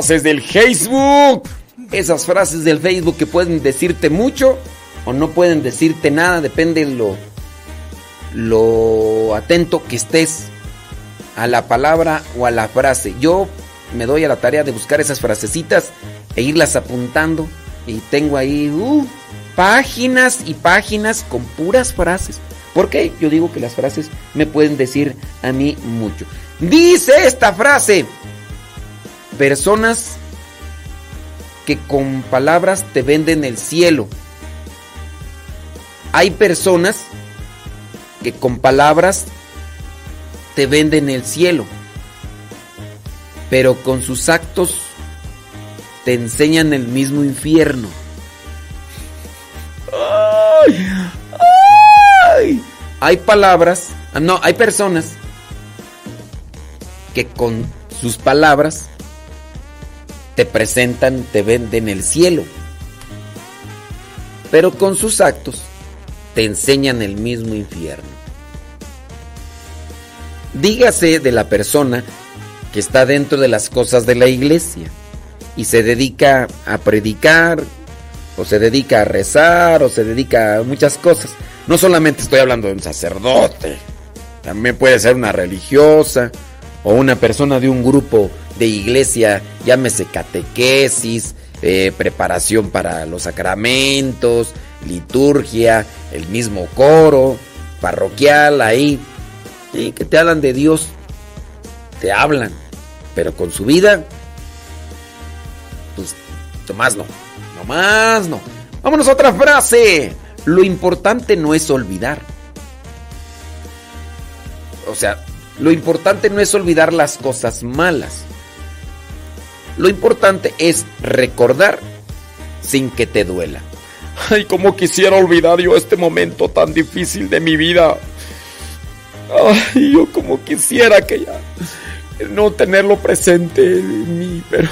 Frases del Facebook. Esas frases del Facebook que pueden decirte mucho o no pueden decirte nada, depende lo, lo atento que estés a la palabra o a la frase. Yo me doy a la tarea de buscar esas frasecitas e irlas apuntando y tengo ahí uh, páginas y páginas con puras frases. Porque yo digo que las frases me pueden decir a mí mucho. Dice esta frase, personas que con palabras te venden el cielo. Hay personas que con palabras te venden el cielo, pero con sus actos te enseñan el mismo infierno. Hay palabras, no, hay personas que con sus palabras te presentan, te venden el cielo. Pero con sus actos te enseñan el mismo infierno. Dígase de la persona que está dentro de las cosas de la iglesia y se dedica a predicar, o se dedica a rezar, o se dedica a muchas cosas. No solamente estoy hablando de un sacerdote, también puede ser una religiosa o una persona de un grupo de iglesia, llámese catequesis, eh, preparación para los sacramentos, liturgia, el mismo coro, parroquial ahí, y que te hablan de Dios, te hablan, pero con su vida, pues, nomás no, nomás no. Vámonos a otra frase. Lo importante no es olvidar. O sea, lo importante no es olvidar las cosas malas. Lo importante es recordar sin que te duela. Ay, cómo quisiera olvidar yo este momento tan difícil de mi vida. Ay, yo como quisiera que ya no tenerlo presente en mí, pero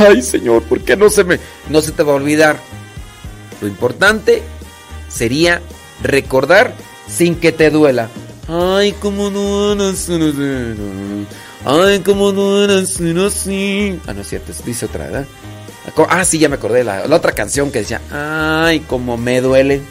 ay, Señor, ¿por qué no se me no se te va a olvidar? Lo importante sería recordar sin que te duela. Ay, cómo no, no, no, Ay, cómo no eras así. Ah, no es cierto, dice otra, ¿verdad? Ah, sí, ya me acordé. La, la otra canción que decía, ay, cómo me duele,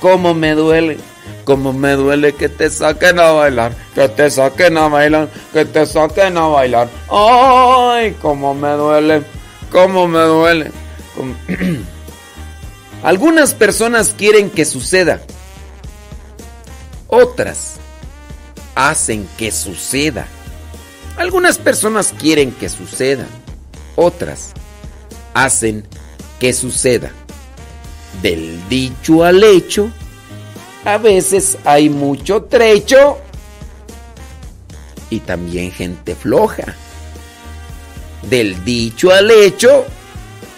cómo me duele. Cómo me duele que te saquen a bailar, que te saquen a bailar, que te saquen a bailar. Ay, cómo me duele, cómo me duele. (clears throat) Algunas personas quieren que suceda. Otras hacen que suceda. Algunas personas quieren que suceda, otras hacen que suceda. Del dicho al hecho, a veces hay mucho trecho y también gente floja. Del dicho al hecho,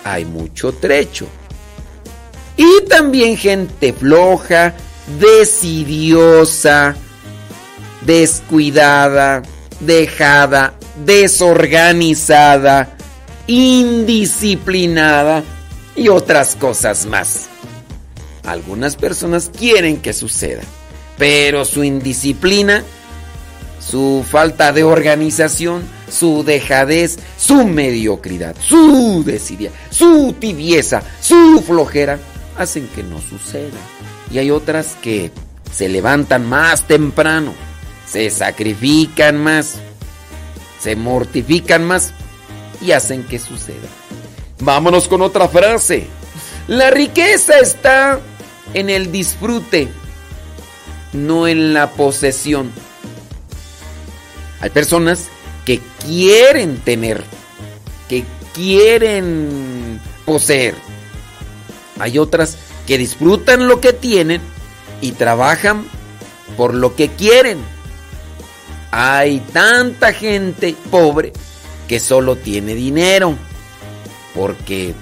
hay mucho trecho. Y también gente floja, decidiosa, descuidada dejada, desorganizada, indisciplinada y otras cosas más. Algunas personas quieren que suceda, pero su indisciplina, su falta de organización, su dejadez, su mediocridad, su desidia, su tibieza, su flojera, hacen que no suceda. Y hay otras que se levantan más temprano se sacrifican más, se mortifican más y hacen que suceda. Vámonos con otra frase. La riqueza está en el disfrute, no en la posesión. Hay personas que quieren tener, que quieren poseer. Hay otras que disfrutan lo que tienen y trabajan por lo que quieren. Hay tanta gente pobre que solo tiene dinero. Porque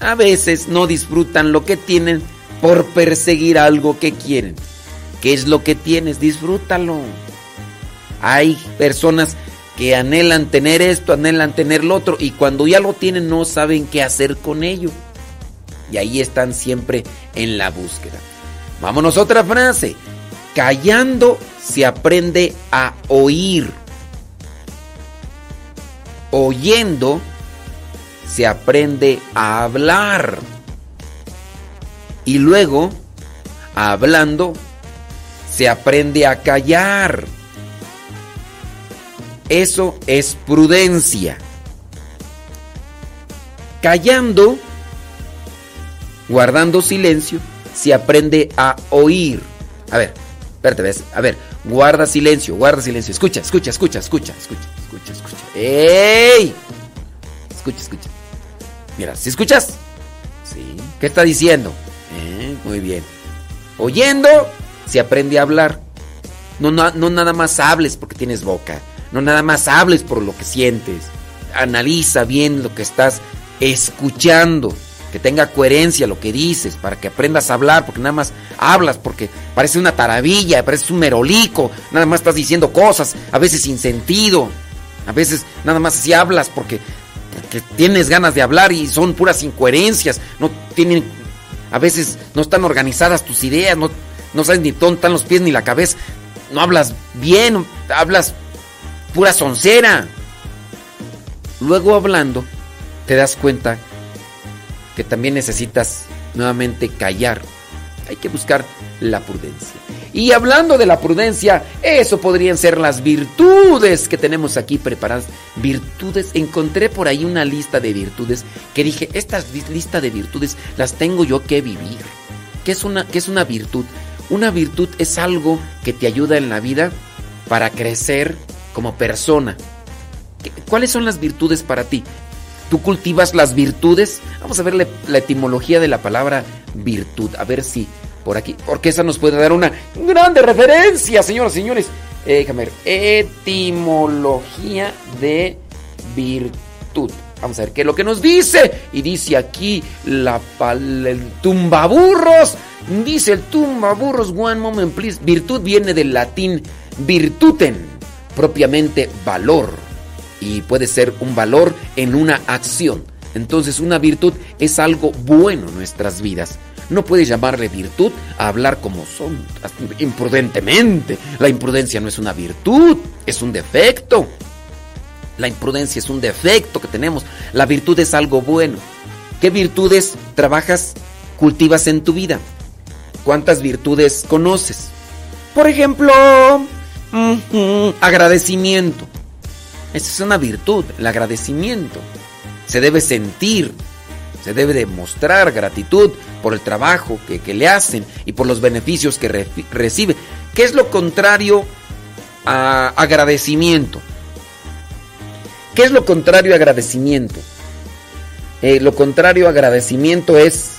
a veces no disfrutan lo que tienen por perseguir algo que quieren. ¿Qué es lo que tienes? Disfrútalo. Hay personas que anhelan tener esto, anhelan tener lo otro y cuando ya lo tienen no saben qué hacer con ello. Y ahí están siempre en la búsqueda. Vámonos a otra frase. Callando se aprende a oír. Oyendo se aprende a hablar. Y luego, hablando, se aprende a callar. Eso es prudencia. Callando, guardando silencio, se aprende a oír. A ver, espérate. A ver, guarda silencio, guarda silencio. Escucha, escucha, escucha, escucha, escucha, escucha, escucha. ¡Ey! Escucha, escucha. Mira, ¿si escuchas? Sí. ¿Qué está diciendo? Eh, muy bien. Oyendo, se aprende a hablar. No, no, no nada más hables porque tienes boca. No nada más hables por lo que sientes. Analiza bien lo que estás escuchando. Que tenga coherencia lo que dices para que aprendas a hablar, porque nada más hablas, porque parece una taravilla, parece un merolico, nada más estás diciendo cosas, a veces sin sentido, a veces nada más así hablas porque, porque tienes ganas de hablar y son puras incoherencias, no tienen, a veces no están organizadas tus ideas, no, no sabes ni dónde están los pies ni la cabeza, no hablas bien, hablas pura soncera. Luego hablando, te das cuenta que también necesitas nuevamente callar. Hay que buscar la prudencia. Y hablando de la prudencia, eso podrían ser las virtudes que tenemos aquí preparadas. Virtudes, encontré por ahí una lista de virtudes que dije, esta lista de virtudes las tengo yo que vivir. ¿Qué es una, qué es una virtud? Una virtud es algo que te ayuda en la vida para crecer como persona. ¿Cuáles son las virtudes para ti? ¿Tú cultivas las virtudes? Vamos a ver la etimología de la palabra virtud. A ver si por aquí. Porque esa nos puede dar una grande referencia, señoras y señores. Eh, déjame ver. Etimología de virtud. Vamos a ver qué es lo que nos dice. Y dice aquí la el tumbaburros. Dice el tumbaburros. One moment, please. Virtud viene del latín virtuten, propiamente valor. Y puede ser un valor en una acción. Entonces una virtud es algo bueno en nuestras vidas. No puedes llamarle virtud a hablar como son, imprudentemente. La imprudencia no es una virtud, es un defecto. La imprudencia es un defecto que tenemos. La virtud es algo bueno. ¿Qué virtudes trabajas, cultivas en tu vida? ¿Cuántas virtudes conoces? Por ejemplo, agradecimiento. Esa es una virtud, el agradecimiento. Se debe sentir, se debe demostrar gratitud por el trabajo que, le hacen y por los beneficios que recibe. ¿Qué es lo contrario a agradecimiento? ¿Qué es lo contrario a agradecimiento? Eh, lo contrario a agradecimiento es...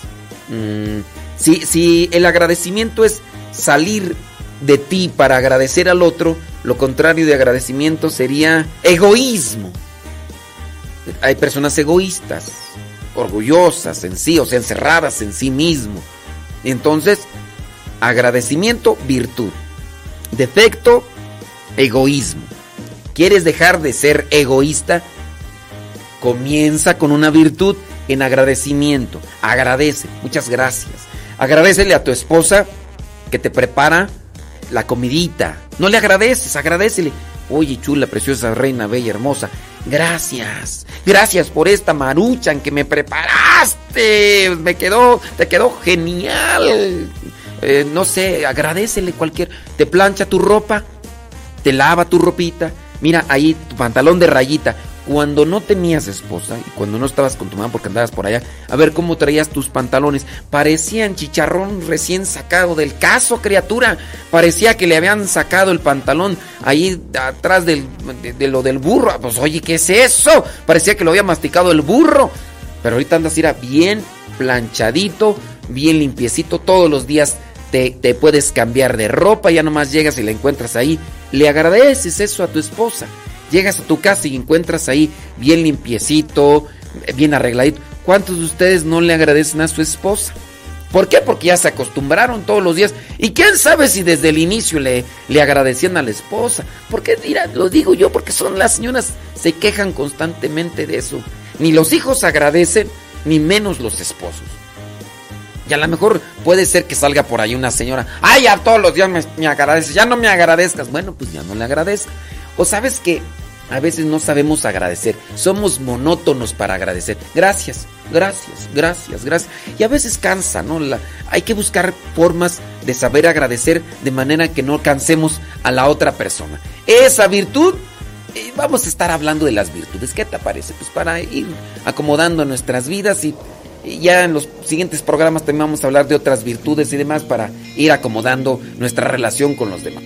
Mm, si, si el agradecimiento es salir de ti para agradecer al otro, lo contrario de agradecimiento sería egoísmo. Hay personas egoístas orgullosas en sí, o sea, encerradas en sí mismo. Entonces, agradecimiento, virtud. Defecto, egoísmo. ¿Quieres dejar de ser egoísta? Comienza con una virtud en agradecimiento. Agradece, muchas gracias. Agradecele a tu esposa que te prepara la comidita. No le agradeces, agradecele. Oye, chula, preciosa, reina, bella, hermosa. Gracias. Gracias por esta maruchan que me preparaste. Me quedó, te quedó genial. Eh, no sé, agradecele cualquier. Te plancha tu ropa, te lava tu ropita. Mira ahí tu pantalón de rayita cuando no tenías esposa y cuando no estabas con tu mamá porque andabas por allá, a ver cómo traías tus pantalones. Parecían chicharrón recién sacado del caso, criatura. Parecía que le habían sacado el pantalón ahí atrás de, lo del burro. Pues oye, ¿qué es eso? Parecía que lo había masticado el burro. Pero ahorita andas era bien planchadito, bien limpiecito. Todos los días te, te puedes cambiar de ropa. Ya nomás llegas y la encuentras ahí le agradeces eso a tu esposa. Llegas a tu casa y encuentras ahí bien limpiecito, bien arregladito. ¿Cuántos de ustedes no le agradecen a su esposa? ¿Por qué? Porque ya se acostumbraron todos los días. Y quién sabe si desde el inicio le, le agradecían a la esposa. Porque, mira, lo digo yo, porque son las señoras se quejan constantemente de eso. Ni los hijos agradecen, ni menos los esposos. Y a lo mejor puede ser que salga por ahí una señora. Ay, a todos los días me, me agradeces. Ya no me agradezcas. Bueno, pues ya no le agradezco. O sabes que a veces no sabemos agradecer. Somos monótonos para agradecer. Gracias, gracias, gracias, gracias. Y a veces cansa, ¿no? Hay que buscar formas de saber agradecer de manera que no cansemos a la otra persona. Esa virtud, eh, vamos a estar hablando de las virtudes. ¿Qué te parece? Pues para ir acomodando nuestras vidas y, y ya en los siguientes programas también vamos a hablar de otras virtudes y demás para ir acomodando nuestra relación con los demás.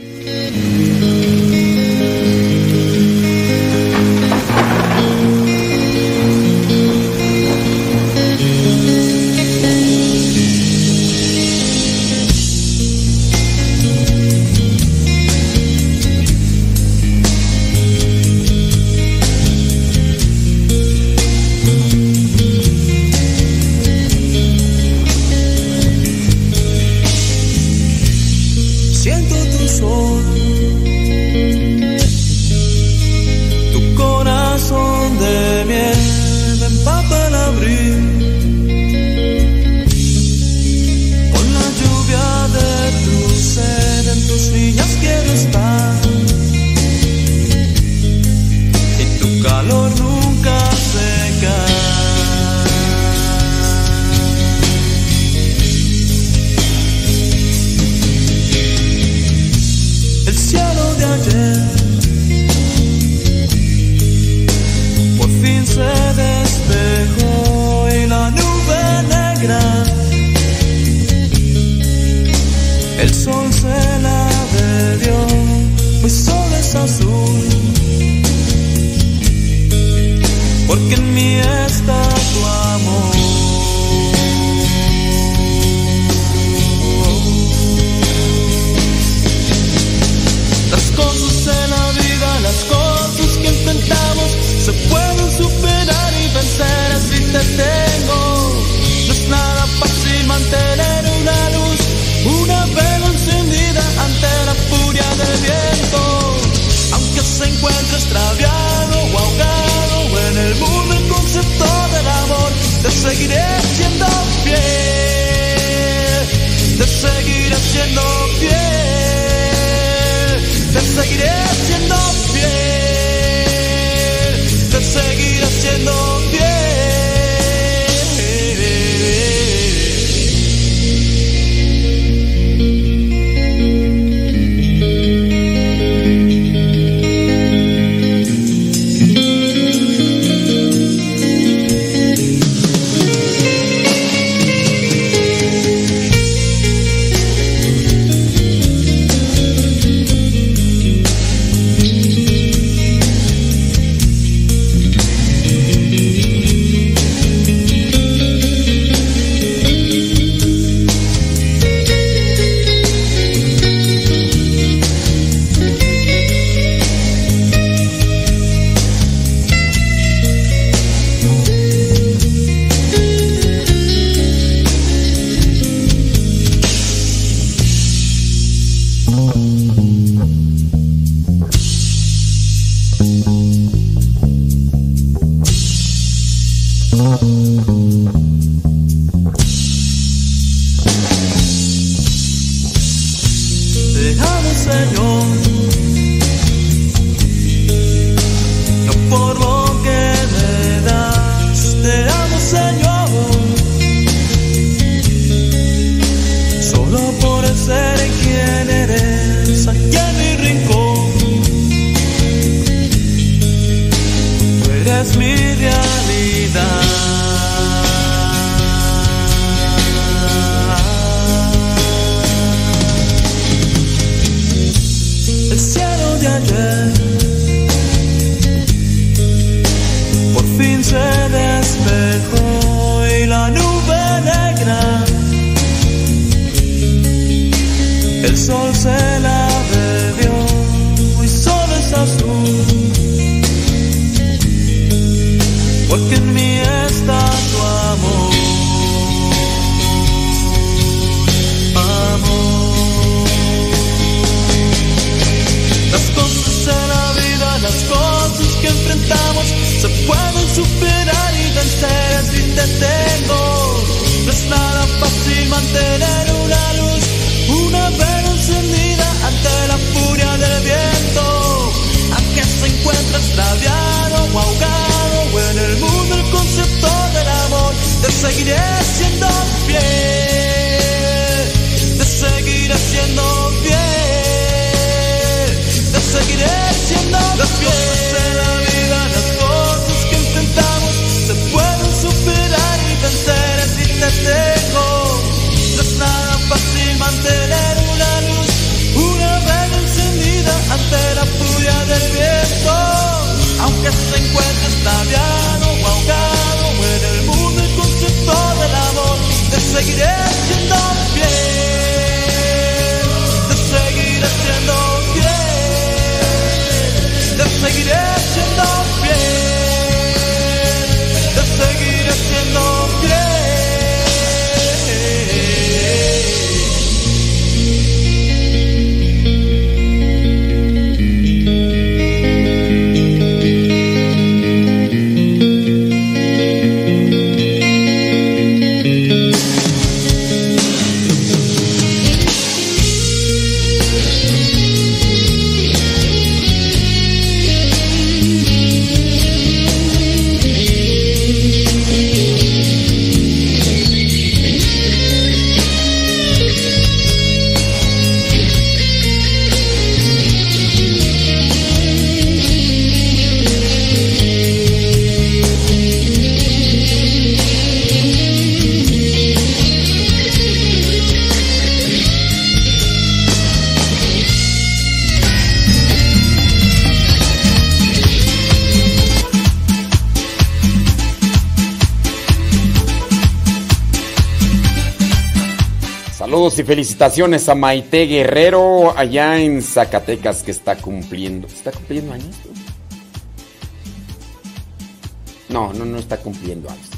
Felicitaciones a Maite Guerrero allá en Zacatecas que está cumpliendo. ¿Está cumpliendo años? No, no, no está cumpliendo años.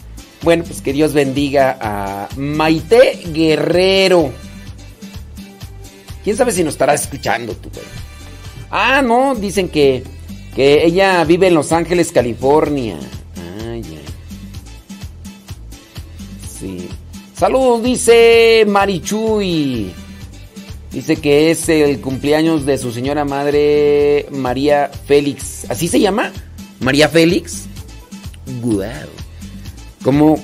Bueno, pues que Dios bendiga a Maite Guerrero. ¿Quién sabe si nos estará escuchando tú? Ah, no, dicen que, que ella vive en Los Ángeles, California. Saludos, dice Marichuy. Dice que es el cumpleaños de su señora madre María Félix. ¿Así se llama? María Félix. Wow. Como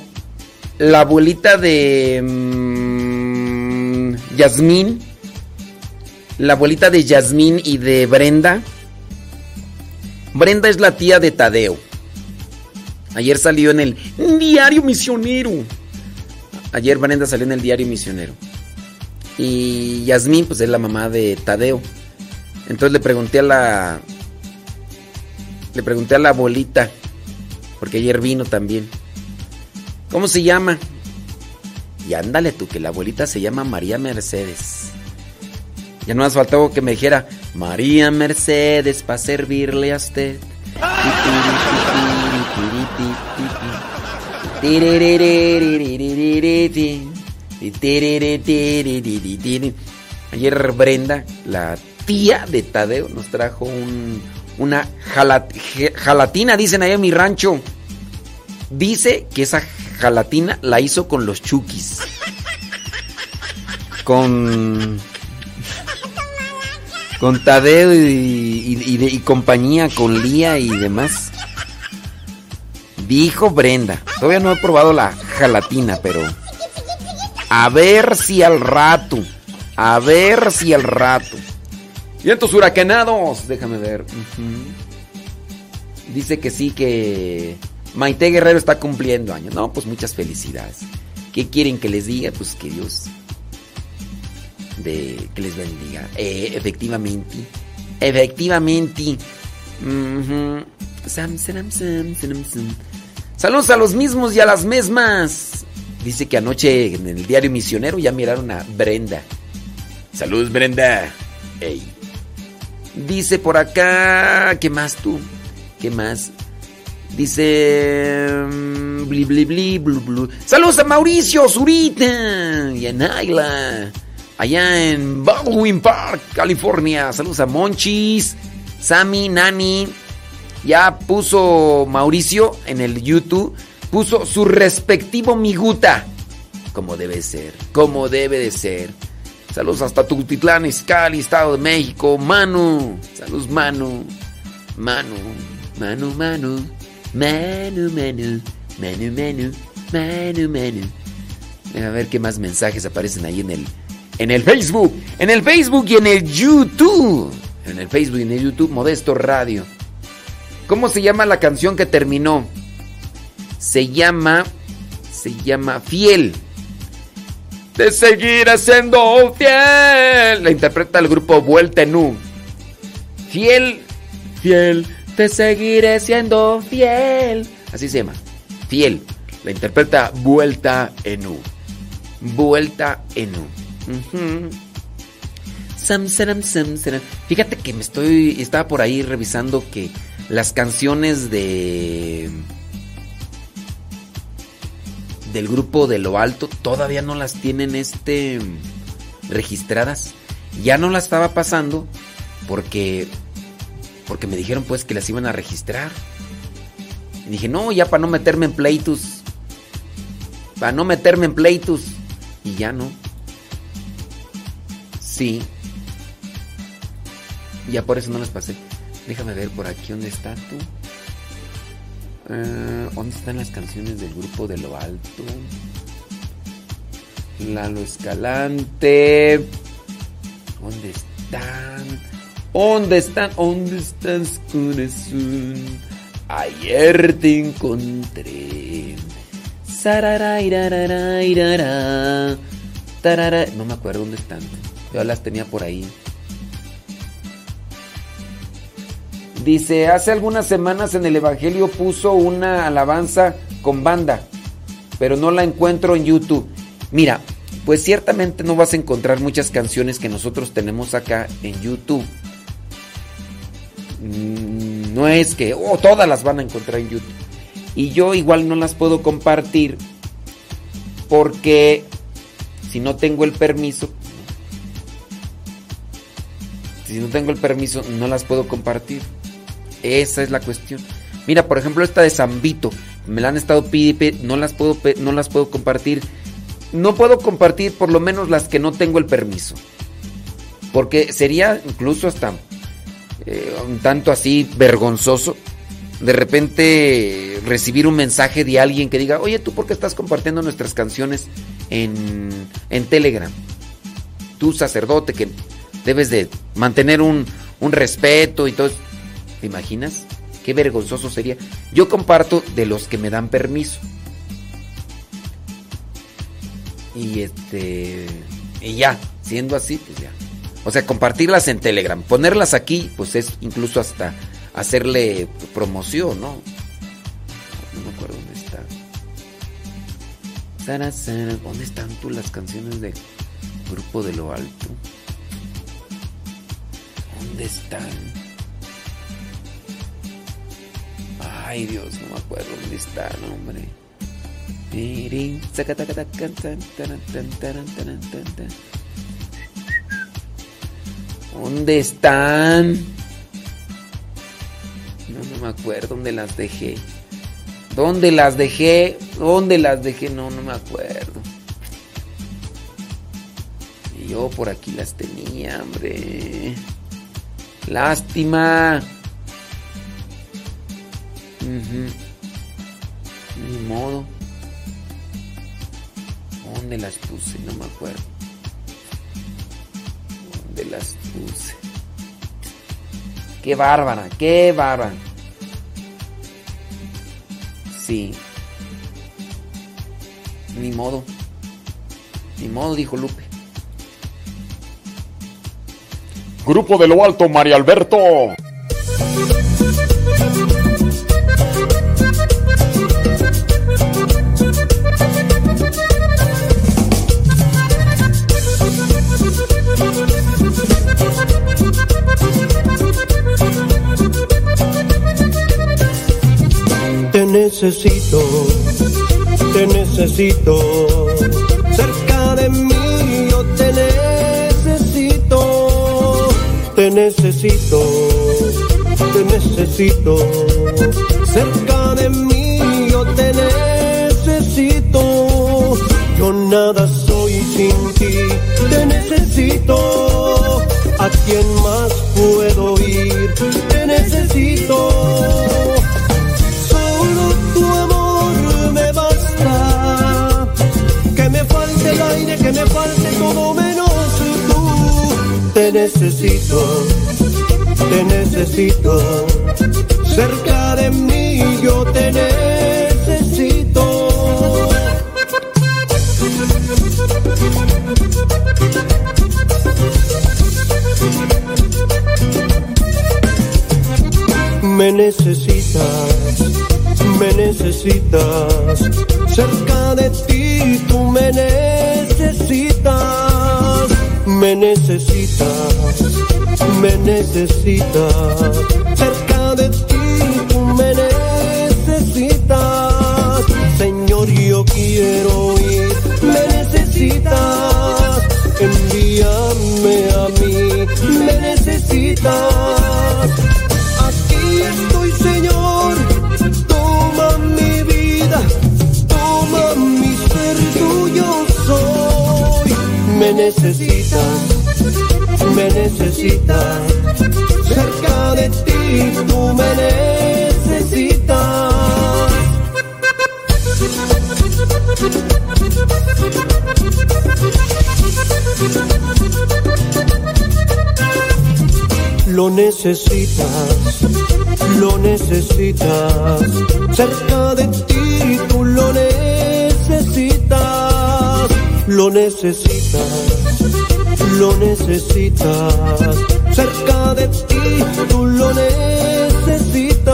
la abuelita de mm, Yasmín. La abuelita de Yasmín y de Brenda. Brenda es la tía de Tadeo. Ayer salió en el diario misionero. Ayer Brenda salió en el diario misionero. Y Yasmín, pues es la mamá de Tadeo. Entonces le pregunté a la. Le pregunté a la abuelita. Porque ayer vino también. ¿Cómo se llama? Y ándale tú, que la abuelita se llama María Mercedes. Ya no has faltado que me dijera, María Mercedes, para servirle a usted. Ayer Brenda, la tía de Tadeo, nos trajo un, una jalatina, dicen ahí en mi rancho. Dice que esa jalatina la hizo con los chukis. Con. Tadeo y, y- y compañía, con Lía y demás. Dijo Brenda. Todavía no he probado la jalatina, pero. A ver si al rato. A ver si al rato. Vientos huracanados. Déjame ver. Dice que sí, que Maite Guerrero está cumpliendo años. No, pues muchas felicidades. ¿Qué quieren que les diga? Pues que Dios de que les bendiga. Eh, efectivamente. Efectivamente. Sam, sam, sam, sam, sam. Saludos a los mismos y a las mismas. Dice que anoche en el diario misionero ya miraron a Brenda. Saludos, Brenda. Ey. Dice por acá, ¿qué más tú? ¿Qué más? Dice. Mm, bli, bli, bli, blu. Saludos a Mauricio Zurita y a Naila. Allá en Baldwin Park, California. Saludos a Monchis, Sammy, Nani. Ya puso Mauricio en el YouTube. Puso su respectivo miguta. Como debe ser. Como debe de ser. Saludos hasta Tutitlán, Izcalli, Estado de México. Manu. Saludos, Manu. Manu. Manu, Manu. Manu, Manu. Manu, Manu. Manu, Manu. A ver qué más mensajes aparecen ahí en el, en el Facebook. En el Facebook y en el YouTube. En el Facebook y en el YouTube, Modesto Radio. ¿Cómo se llama la canción que terminó? Se llama. Se llama Fiel de seguir siendo fiel. La interpreta el grupo Vuelta en U. Fiel, fiel, te seguiré siendo fiel. Así se llama. Fiel. La interpreta Vuelta en U. Vuelta en U. Fíjate que me estoy. Estaba por ahí revisando que las canciones de del grupo de lo alto todavía no las tienen este registradas. Ya no las estaba pasando porque porque me dijeron pues que las iban a registrar. Y dije, "No, ya para no meterme en pleitos. Para no meterme en pleitos." Y ya no. Sí. Ya por eso no las pasé. Déjame ver por aquí dónde está tú. Eh, ¿Dónde están las canciones del grupo de lo alto? Lalo Escalante. ¿Dónde están? ¿Dónde están? ¿Dónde están, corazón? Ayer te encontré. No me acuerdo dónde están. Yo las tenía por ahí. Dice, hace algunas semanas en el Evangelio puso una alabanza con banda, pero no la encuentro en YouTube. Mira, pues ciertamente no vas a encontrar muchas canciones que nosotros tenemos acá en YouTube. Mm, no es que, oh, todas las van a encontrar en YouTube. Y yo igual no las puedo compartir porque si no tengo el permiso, si no tengo el permiso, no las puedo compartir. Esa es la cuestión. Mira, por ejemplo, esta de Zambito. Me la han estado pidiendo, no las puedo no las puedo compartir. No puedo compartir por lo menos las que no tengo el permiso. Porque sería incluso hasta eh, un tanto así vergonzoso de repente recibir un mensaje de alguien que diga, oye, ¿tú por qué estás compartiendo nuestras canciones en, en Telegram? Tú sacerdote que debes de mantener un, un respeto y todo. ¿Te imaginas? Qué vergonzoso sería. Yo comparto de los que me dan permiso. Y este. Y ya, siendo así, pues ya. O sea, compartirlas en Telegram. Ponerlas aquí, pues es incluso hasta hacerle promoción, ¿no? No me acuerdo dónde está. ¿Dónde están tú las canciones de Grupo de lo Alto? ¿Dónde están? Ay, Dios, no me acuerdo dónde está, hombre. ¿Dónde están? No, no me acuerdo dónde las dejé. ¿Dónde las dejé? ¿Dónde las dejé? No, no me acuerdo. Y yo por aquí las tenía, hombre. Lástima. Ni modo. ¿Dónde las puse? No me acuerdo. ¿Dónde las puse? Qué bárbara, qué bárbara. Sí. Ni modo. Ni modo, dijo Lupe. Grupo de lo Alto, María Alberto. Necesito, te necesito, cerca de mí yo te necesito, te necesito, te necesito, cerca de mí yo te necesito, yo nada soy sin ti, te necesito, a quién más puedo ir, te necesito el que me falte todo menos tú. Te necesito, te necesito. Cerca de mí yo te necesito. Me necesitas, me necesitas. Cerca de ti tú me necesitas, me necesitas, me necesitas. Cerca de ti tú me necesitas. Señor, yo quiero ir, me necesitas. Envíame a mí, me necesitas. Me necesitas, me necesitas, cerca de ti tú me necesitas. Lo necesitas, lo necesitas, cerca de ti tú lo necesitas lo necesitas, lo necesitas. Cerca de ti tú lo necesitas.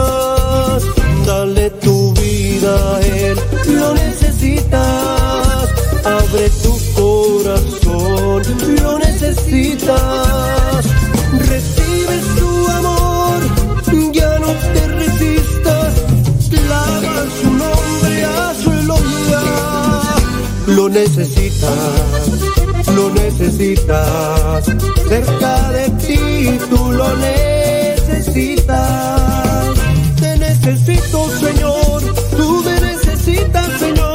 Dale tu vida a él, lo necesitas. Abre tu corazón, lo necesitas. Necesitas lo necesitas. Cerca de ti tú lo necesitas. Te necesito, Señor, tú me necesitas, Señor.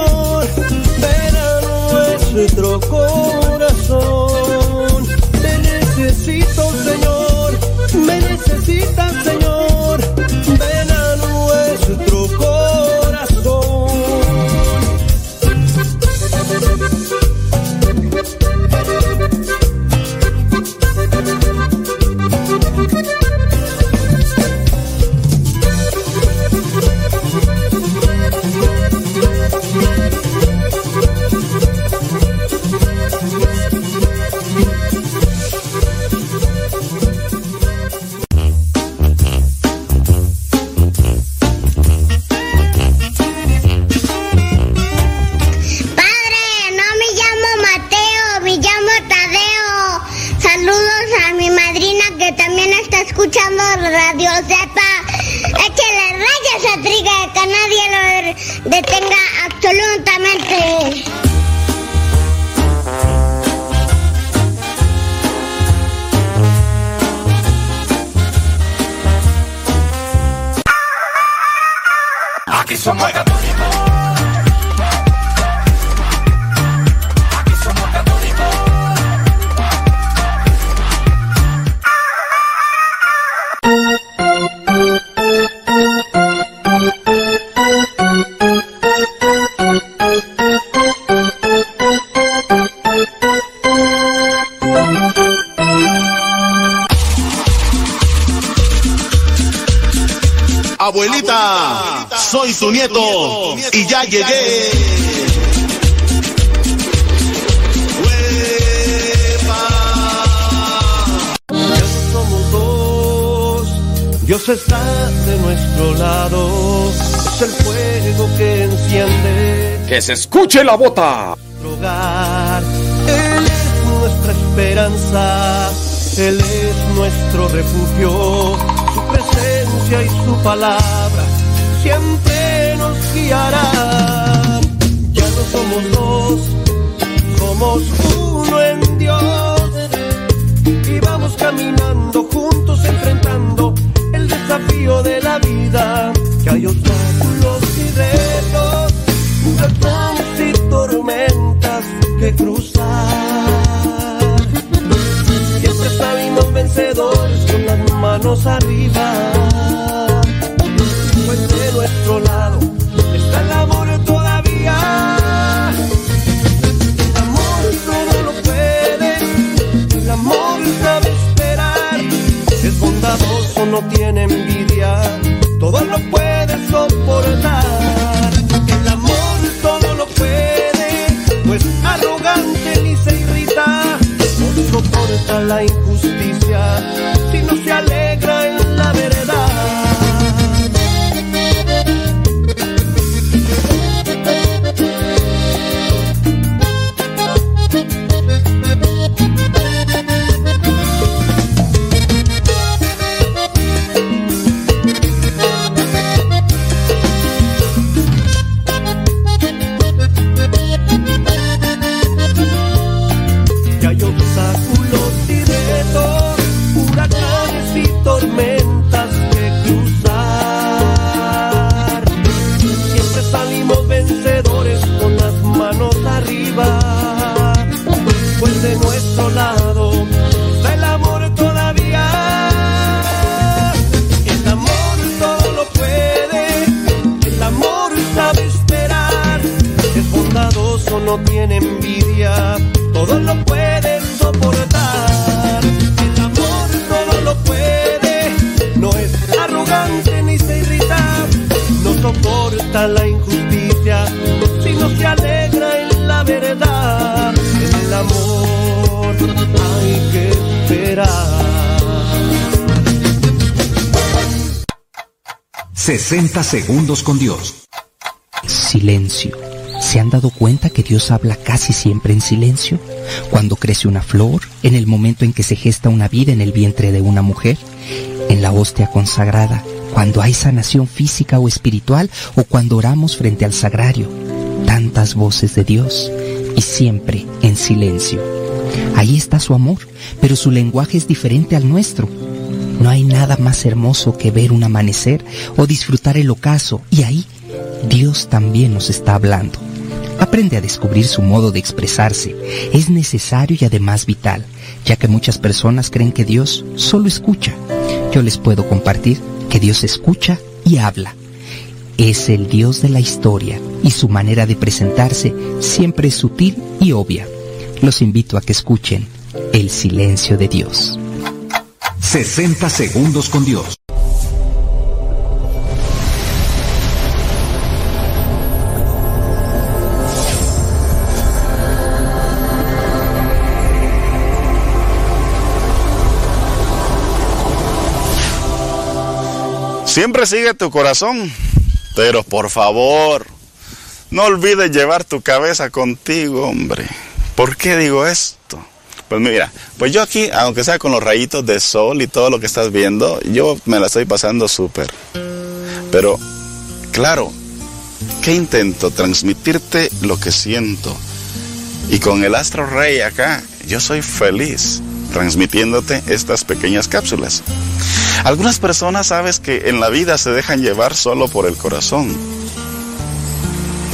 Su nieto y ya llegué. Ya somos dos, Dios está de nuestro lado, es el fuego que enciende. Que se escuche la bota. Él es nuestra esperanza, Él es nuestro refugio, su presencia y su palabra siempre Ya no somos dos, somos uno en Dios. Y vamos caminando juntos enfrentando el desafío de la vida. Que hay obstáculos y retos, huracanes y tormentas que cruzar. Siempre salimos vencedores con las manos arriba. Pues de nuestro lado Bondadoso, no tiene envidia, todo lo puede soportar. El amor todo lo puede, no es arrogante ni se irrita, no soporta la injusticia, sino se alegra en la verdad. 60 segundos con Dios. Silencio. ¿Se han dado cuenta que Dios habla casi siempre en silencio? Cuando crece una flor, en el momento en que se gesta una vida en el vientre de una mujer, en la hostia consagrada, cuando hay sanación física o espiritual o cuando oramos frente al sagrario. Tantas voces de Dios y siempre en silencio. Ahí está su amor, pero su lenguaje es diferente al nuestro. No hay nada más hermoso que ver un amanecer o disfrutar el ocaso y ahí Dios también nos está hablando. Aprende a descubrir su modo de expresarse. Es necesario y además vital, ya que muchas personas creen que Dios solo escucha. Yo les puedo compartir que Dios escucha y habla. Es el Dios de la historia y su manera de presentarse siempre es sutil y obvia. Los invito a que escuchen el silencio de Dios. 60 segundos con Dios. Siempre sigue tu corazón, pero por favor, no olvides llevar tu cabeza contigo, hombre. ¿Por qué digo esto? Pues mira, pues yo aquí, aunque sea con los rayitos de sol y todo lo que estás viendo, yo me la estoy pasando súper. Pero, claro, ¿qué intento? Transmitirte lo que siento. Y con el astro rey acá, yo soy feliz transmitiéndote estas pequeñas cápsulas. Algunas personas sabes que en la vida se dejan llevar solo por el corazón.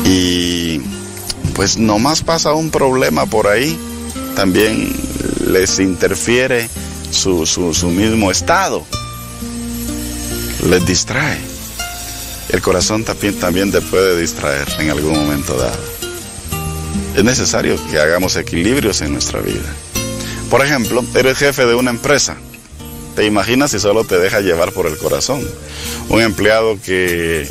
Y pues nomás pasa un problema por ahí, también les interfiere su, su, su mismo estado, les distrae. El corazón también, también te puede distraer en algún momento dado. Es necesario que hagamos equilibrios en nuestra vida. Por ejemplo, eres jefe de una empresa. ¿Te imaginas si solo te deja llevar por el corazón? Un empleado que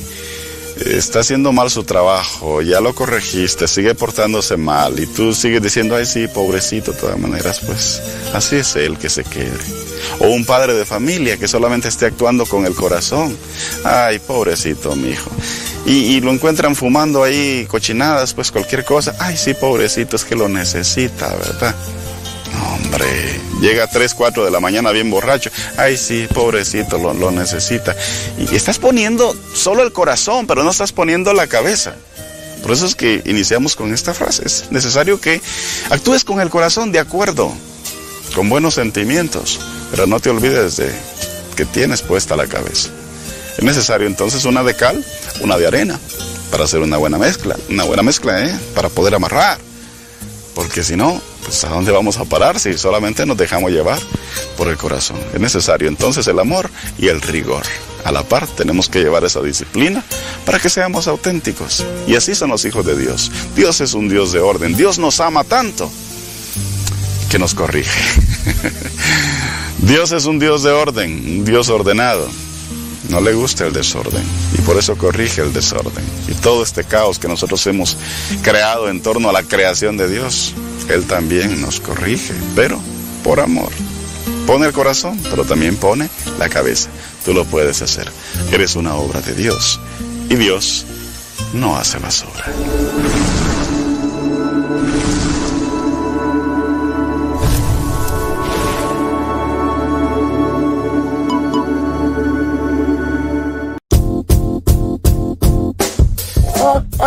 está haciendo mal su trabajo, ya lo corregiste, sigue portándose mal y tú sigues diciendo, ay sí, pobrecito, de todas maneras, pues así es él que se quede. O un padre de familia que solamente esté actuando con el corazón, ay, pobrecito, mi hijo. Y, y, lo encuentran fumando ahí cochinadas, pues cualquier cosa, ay sí, pobrecito, es que lo necesita, ¿verdad? Llega a 3, 4 de la mañana bien borracho. Ay, sí, pobrecito, lo, lo necesita. Y estás poniendo solo el corazón, pero no estás poniendo la cabeza. Por eso es que iniciamos con esta frase. Es necesario que actúes con el corazón de acuerdo, con buenos sentimientos, pero no te olvides de que tienes puesta la cabeza. Es necesario entonces una de cal, una de arena, para hacer una buena mezcla. Una buena mezcla, ¿eh? Para poder amarrar. Porque si no, pues ¿a dónde vamos a parar si solamente nos dejamos llevar por el corazón? Es necesario entonces el amor y el rigor. A la par tenemos que llevar esa disciplina para que seamos auténticos. Y así son los hijos de Dios. Dios es un Dios de orden. Dios nos ama tanto que nos corrige. (laughs) Dios es un Dios de orden, un Dios ordenado. No le gusta el desorden y por eso corrige el desorden. Y todo este caos que nosotros hemos creado en torno a la creación de Dios, Él también nos corrige, pero por amor. Pone el corazón, pero también pone la cabeza. Tú lo puedes hacer. Eres una obra de Dios y Dios no hace basura.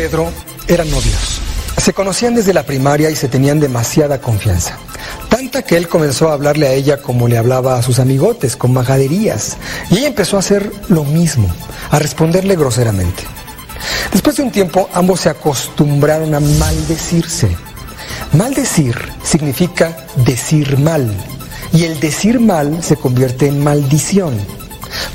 Pedro eran novios. Se conocían desde la primaria y se tenían demasiada confianza. Tanta que él comenzó a hablarle a ella como le hablaba a sus amigotes, con majaderías. Y ella empezó a hacer lo mismo, a responderle groseramente. Después de un tiempo, ambos se acostumbraron a maldecirse. Maldecir significa decir mal. Y el decir mal se convierte en maldición.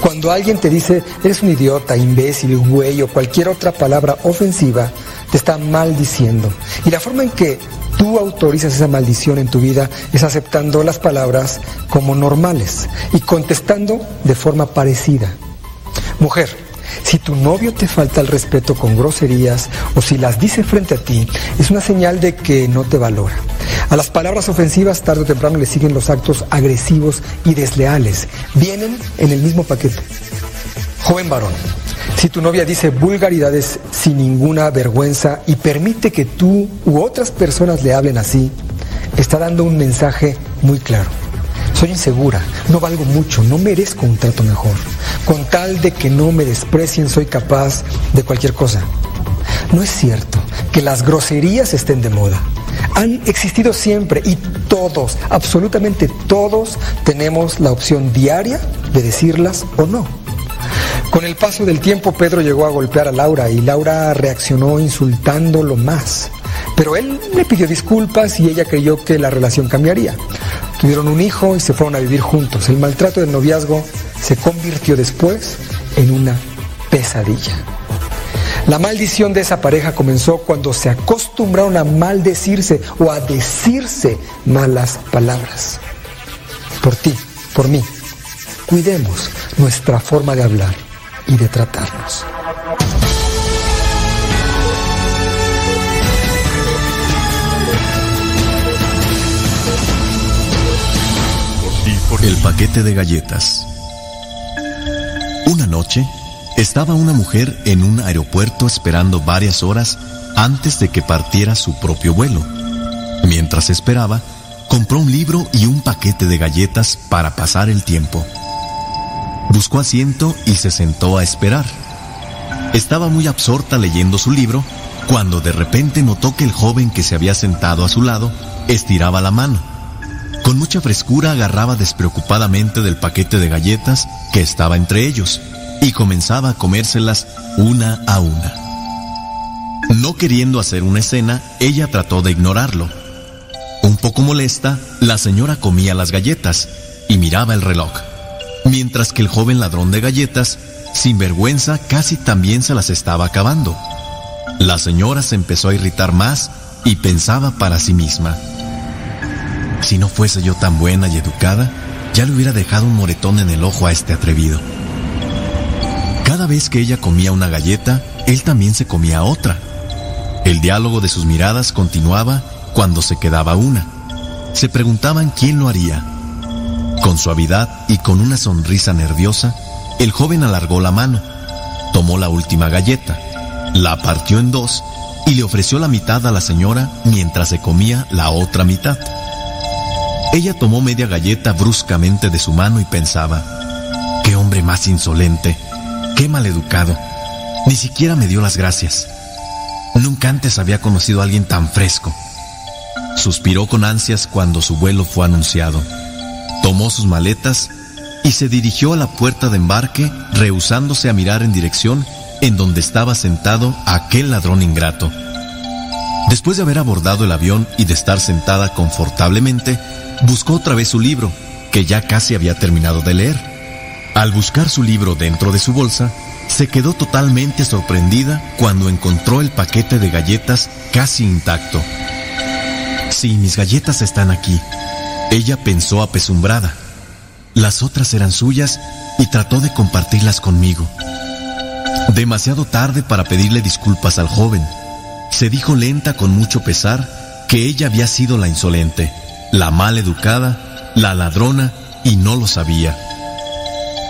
Cuando alguien te dice, eres un idiota, imbécil, güey o cualquier otra palabra ofensiva, te está maldiciendo. Y la forma en que tú autorizas esa maldición en tu vida es aceptando las palabras como normales y contestando de forma parecida. Mujer, si tu novio te falta el respeto con groserías o si las dice frente a ti, es una señal de que no te valora. A las palabras ofensivas tarde o temprano le siguen los actos agresivos y desleales. Vienen en el mismo paquete. Joven varón, si tu novia dice vulgaridades sin ninguna vergüenza y permite que tú u otras personas le hablen así, está dando un mensaje muy claro. Soy insegura, no valgo mucho, no merezco un trato mejor. Con tal de que no me desprecien, soy capaz de cualquier cosa. No es cierto que las groserías estén de moda. Han existido siempre y todos, absolutamente todos, tenemos la opción diaria de decirlas o no. Con el paso del tiempo, Pedro llegó a golpear a Laura y Laura reaccionó insultándolo más. Pero él le pidió disculpas y ella creyó que la relación cambiaría. Tuvieron un hijo y se fueron a vivir juntos. El maltrato del noviazgo se convirtió después en una pesadilla. La maldición de esa pareja comenzó cuando se acostumbraron a maldecirse o a decirse malas palabras. Por ti, por mí, cuidemos nuestra forma de hablar y de tratarnos. El paquete de galletas. Una noche, estaba una mujer en un aeropuerto esperando varias horas antes de que partiera su propio vuelo. Mientras esperaba, compró un libro y un paquete de galletas para pasar el tiempo. Buscó asiento y se sentó a esperar. Estaba muy absorta leyendo su libro cuando de repente notó que el joven que se había sentado a su lado estiraba la mano con mucha frescura agarraba despreocupadamente del paquete de galletas que estaba entre ellos y comenzaba a comérselas una a una. No queriendo hacer una escena, ella trató de ignorarlo. Un poco molesta, la señora comía las galletas y miraba el reloj, mientras que el joven ladrón de galletas, sin vergüenza, casi también se las estaba acabando. La señora se empezó a irritar más y pensaba para sí misma. Si no fuese yo tan buena y educada, ya le hubiera dejado un moretón en el ojo a este atrevido. Cada vez que ella comía una galleta, él también se comía otra. El diálogo de sus miradas continuaba cuando se quedaba una. Se preguntaban quién lo haría. Con suavidad y con una sonrisa nerviosa, el joven alargó la mano, tomó la última galleta, la partió en dos y le ofreció la mitad a la señora mientras se comía la otra mitad. Ella tomó media galleta bruscamente de su mano y pensaba, qué hombre más insolente, qué maleducado, ni siquiera me dio las gracias. Nunca antes había conocido a alguien tan fresco. Suspiró con ansias cuando su vuelo fue anunciado. Tomó sus maletas y se dirigió a la puerta de embarque, rehusándose a mirar en dirección en donde estaba sentado aquel ladrón ingrato. Después de haber abordado el avión y de estar sentada confortablemente, buscó otra vez su libro, que ya casi había terminado de leer. Al buscar su libro dentro de su bolsa, se quedó totalmente sorprendida cuando encontró el paquete de galletas casi intacto. Sí, mis galletas están aquí. Ella pensó apesumbrada. Las otras eran suyas y trató de compartirlas conmigo. Demasiado tarde para pedirle disculpas al joven. Se dijo lenta con mucho pesar que ella había sido la insolente, la mal educada, la ladrona y no lo sabía.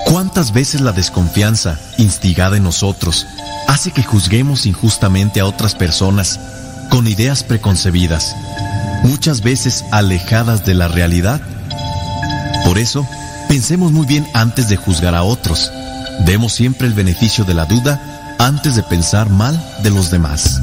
¿Cuántas veces la desconfianza, instigada en nosotros, hace que juzguemos injustamente a otras personas con ideas preconcebidas, muchas veces alejadas de la realidad? Por eso, pensemos muy bien antes de juzgar a otros. Demos siempre el beneficio de la duda antes de pensar mal de los demás.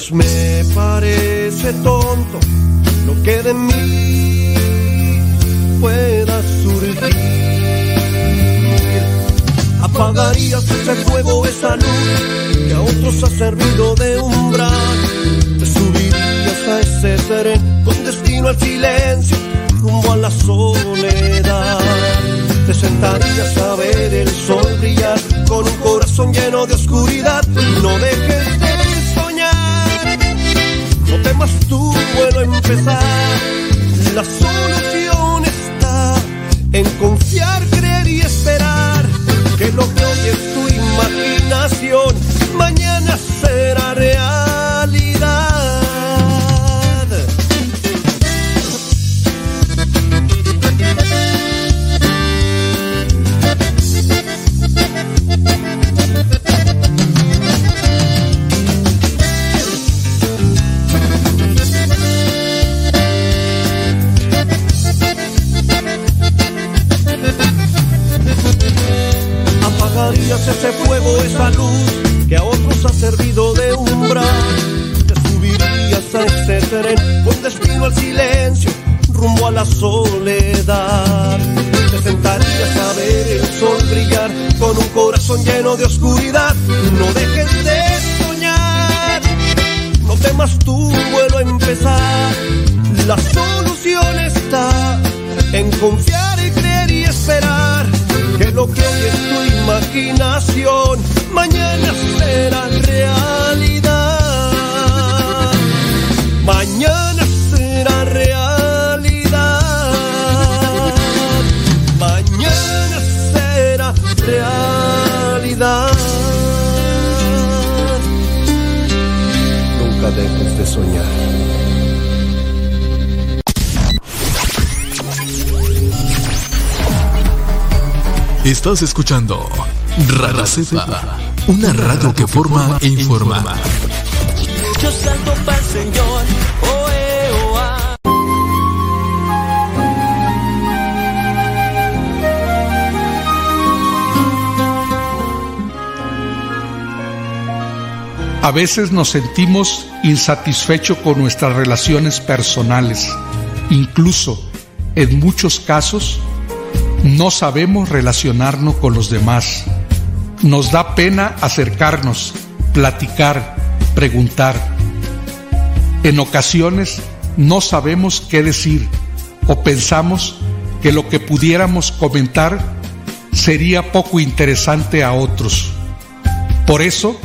Pues me parece tonto lo que de mí pueda surgir. Apagarías ese fuego, esa luz que a otros ha servido de umbral a ese tren con destino al silencio, rumbo a la soledad. Te sentarías a ver el sol brillar con un corazón lleno de oscuridad. No dejes temas tu vuelo empezar. La solución está en confiar, creer y esperar que lo que hoy es tu imaginación mañana será realidad. Estás escuchando Rara Cepa, una radio que forma e informa. Yo salto para el Señor. A veces nos sentimos insatisfechos con nuestras relaciones personales. Incluso, en muchos casos, no sabemos relacionarnos con los demás. Nos da pena acercarnos, platicar, preguntar. En ocasiones no sabemos qué decir o pensamos que lo que pudiéramos comentar sería poco interesante a otros. Por eso,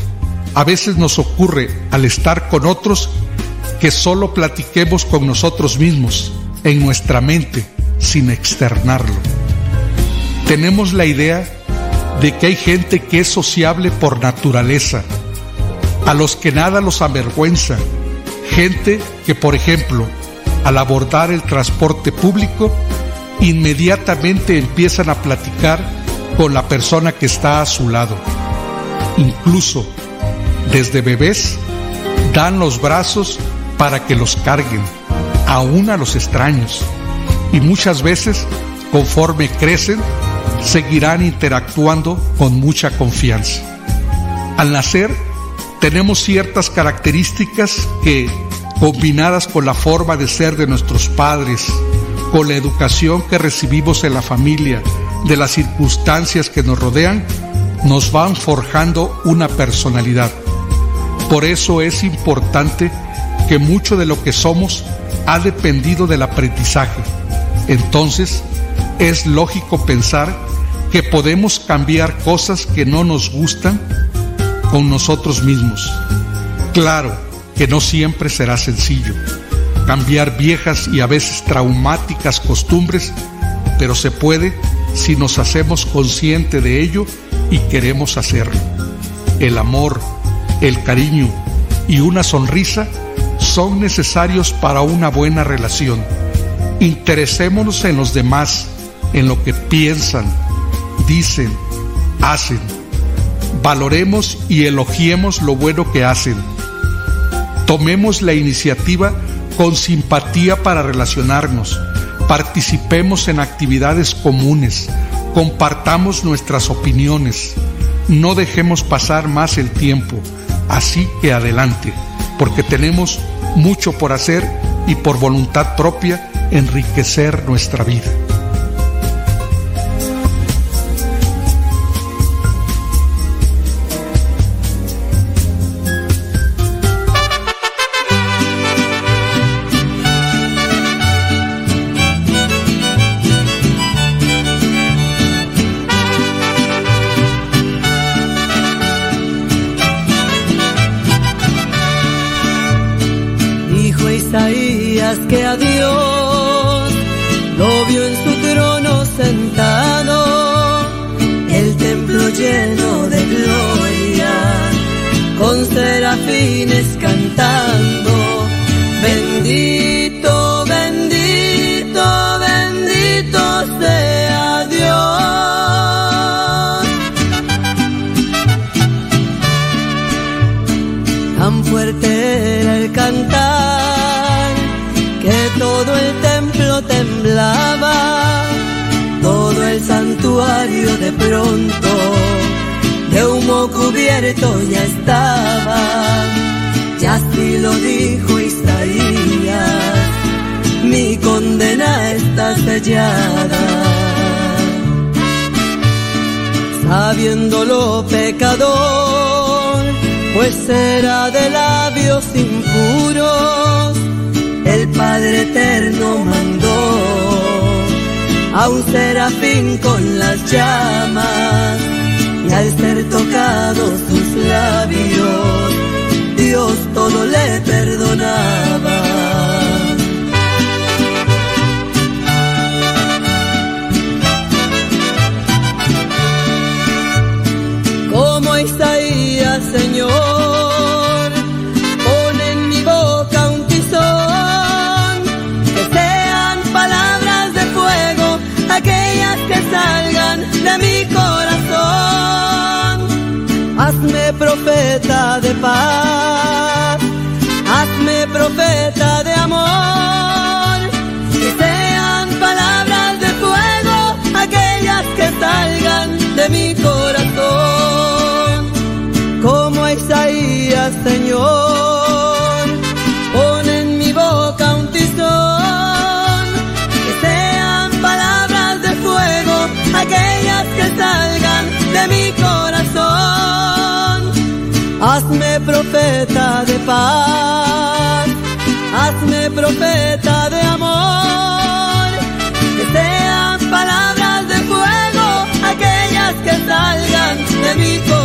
a veces nos ocurre al estar con otros que solo platiquemos con nosotros mismos, en nuestra mente, sin externarlo. Tenemos la idea de que hay gente que es sociable por naturaleza, a los que nada los avergüenza, gente que, por ejemplo, al abordar el transporte público, inmediatamente empiezan a platicar con la persona que está a su lado. Incluso desde bebés dan los brazos para que los carguen, aún a los extraños. Y muchas veces, conforme crecen, seguirán interactuando con mucha confianza. Al nacer, tenemos ciertas características que, combinadas con la forma de ser de nuestros padres, con la educación que recibimos en la familia, de las circunstancias que nos rodean, nos van forjando una personalidad. Por eso es importante que mucho de lo que somos ha dependido del aprendizaje. Entonces, es lógico pensar que podemos cambiar cosas que no nos gustan con nosotros mismos. Claro que no siempre será sencillo cambiar viejas y a veces traumáticas costumbres, pero se puede si nos hacemos consciente de ello y queremos hacerlo. El amor, el cariño y una sonrisa son necesarios para una buena relación. Interesémonos en los demás, en lo que piensan, dicen, hacen. Valoremos y elogiemos lo bueno que hacen. Tomemos la iniciativa con simpatía para relacionarnos. Participemos en actividades comunes. Compartamos nuestras opiniones. No dejemos pasar más el tiempo. Así que adelante, porque tenemos mucho por hacer y por voluntad propia enriquecer nuestra vida. Ya estaba, ya así lo dijo Isaías, mi condena está sellada. Sabiéndolo pecador, pues era de labios impuros. El Padre Eterno mandó a un serafín con las llamas y al ser tocados sus labios, Dios todo le perdonaba. Profeta de paz, hazme profeta de amor. Que sean palabras de fuego aquellas que salgan de mi corazón. Como Isaías, Señor, pon en mi boca un tizón. Que sean palabras de fuego aquellas que salgan de mi corazón. Hazme profeta de paz, hazme profeta de amor, que sean palabras de fuego aquellas que salgan de mi corazón.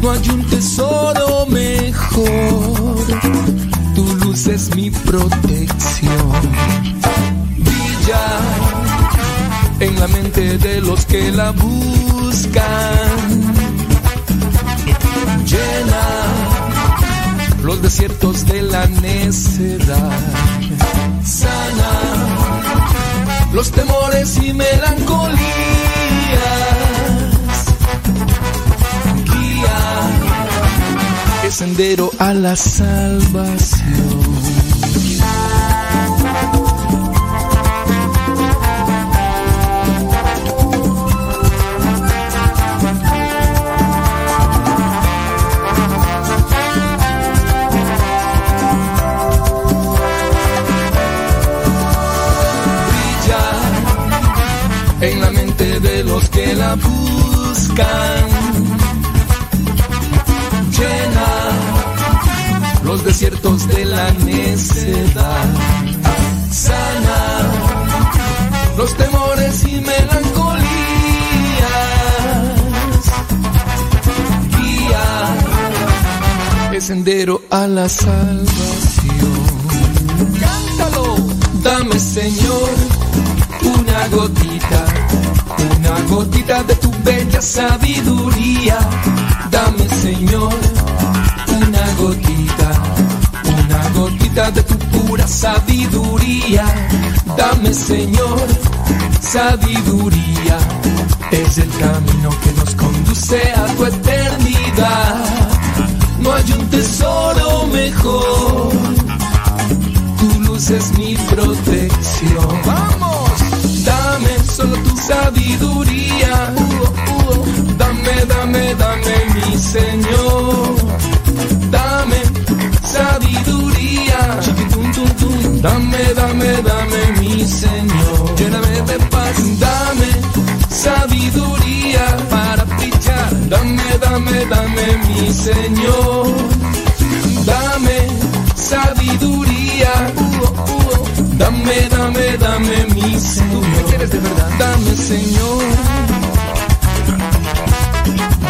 no hay un tesoro mejor. Tu luz es mi protección. Brilla en la mente de los que la buscan. Llena los desiertos de la necedad. Sana los temores y melancolía sendero a la salvación. Brilla en la mente de los que la buscan de la necedad. Sana los temores y melancolías. Guía el sendero a la salvación. Cántalo, dame Señor una gotita, una gotita de tu bella sabiduría. Dame Señor una gotita, de tu pura sabiduría. Dame Señor, sabiduría. Es el camino que nos conduce a tu eternidad. No hay un tesoro mejor. Tu luz es mi protección. Vamos, dame solo tu sabiduría. Dame, dame, dame mi Señor Dame, dame, dame mi Señor. Lléname de paz, dame sabiduría para brillar. Dame, dame, dame mi Señor. Dame sabiduría. Dame, dame, dame mi Señor. de verdad? Dame, Señor.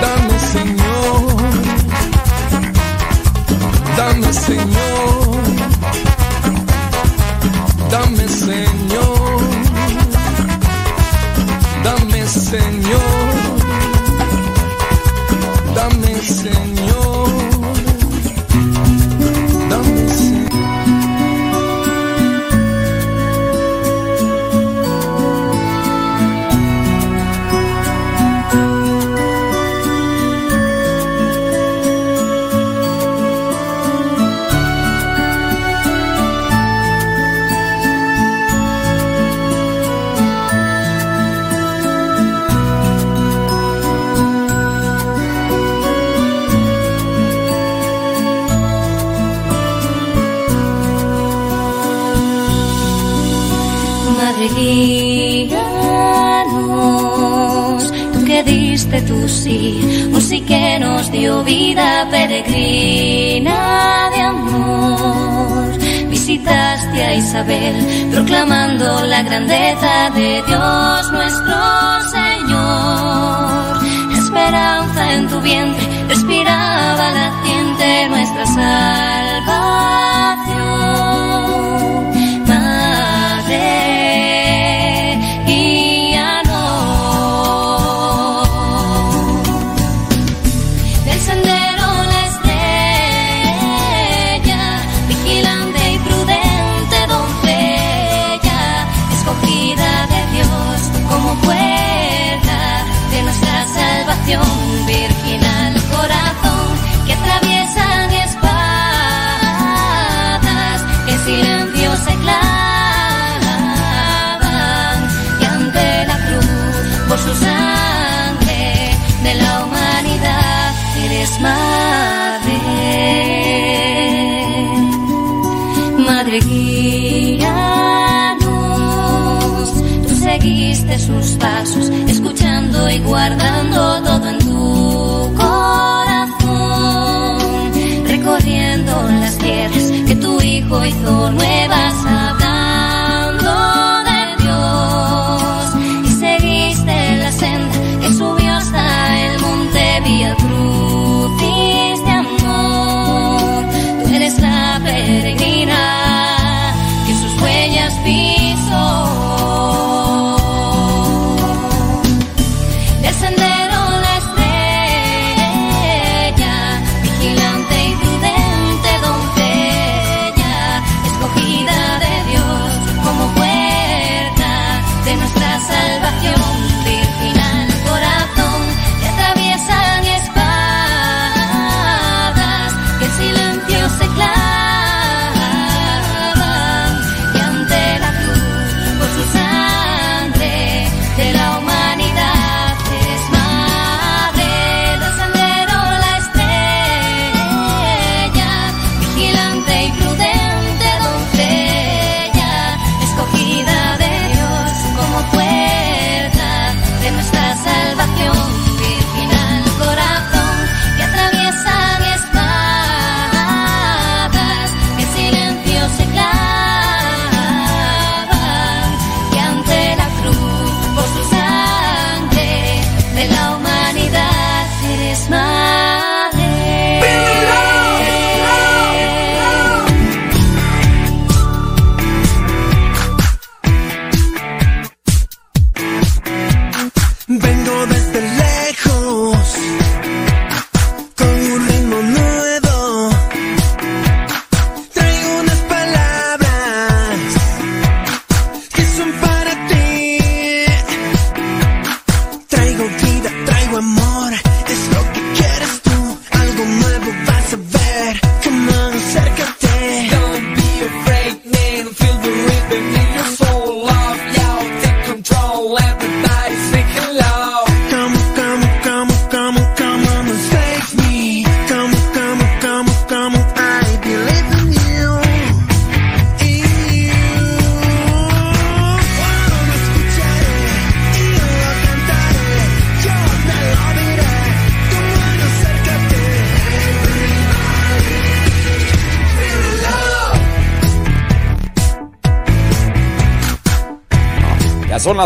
Dame, Señor. Dame Señor, dame Señor, sí, un sí que nos dio vida peregrina de amor. Visitaste a Isabel proclamando la grandeza de Dios nuestro Señor. La esperanza en tu vientre respiraba latiente nuestra sal hizo nuevas.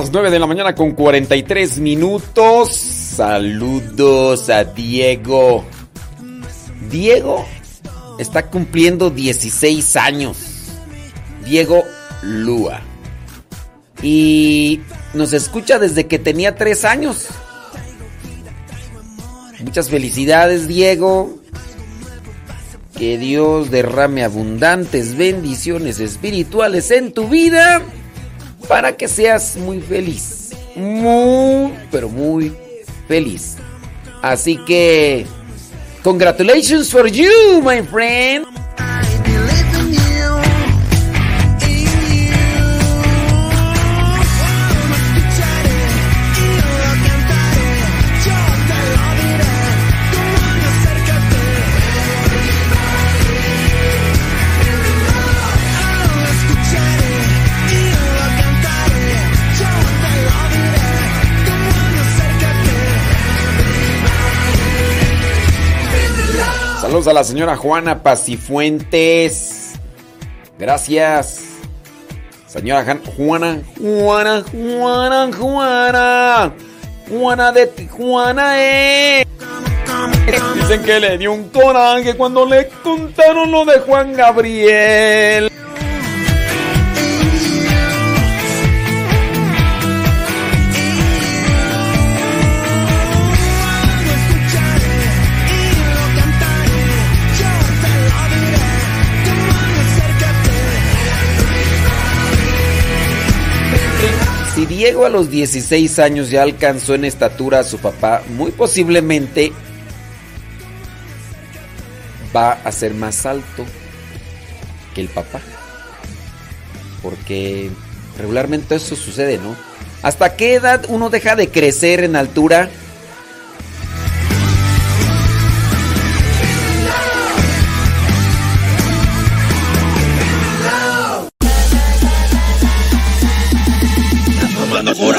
las 9 de la mañana con 43 minutos. Saludos a Diego. Diego está cumpliendo 16 años. Diego Lua. Y nos escucha desde que tenía 3 años. Muchas felicidades, Diego. Que Dios derrame abundantes bendiciones espirituales en tu vida para que seas muy feliz. Muy, pero muy feliz. Así que, congratulations for you, my friend. La señora Juana Pacifuentes. Gracias. Señora Juana, Juana, Juana, Juana. Juana de Tijuana, eh. Dicen que le dio un coraje cuando le contaron lo de Juan Gabriel. Diego a los 16 años ya alcanzó en estatura a su papá, muy posiblemente va a ser más alto que el papá. Porque regularmente eso sucede, ¿no? ¿Hasta qué edad uno deja de crecer en altura?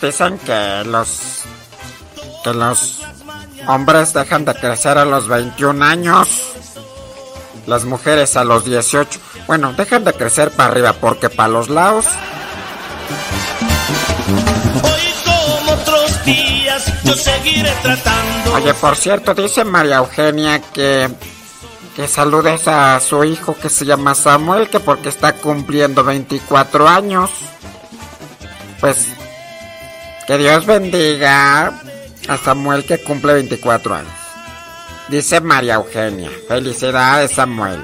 Dicen que los que los hombres dejan de crecer a los 21 años, las mujeres a los 18. Bueno, dejan de crecer para arriba porque para los lados Como otros días, yo seguiré tratando. Oye, por cierto, dice María Eugenia que que saludes a su hijo que se llama Samuel, que porque está cumpliendo 24 años. Pues que Dios bendiga a Samuel que cumple 24 años. Dice María Eugenia. Felicidades, Samuel.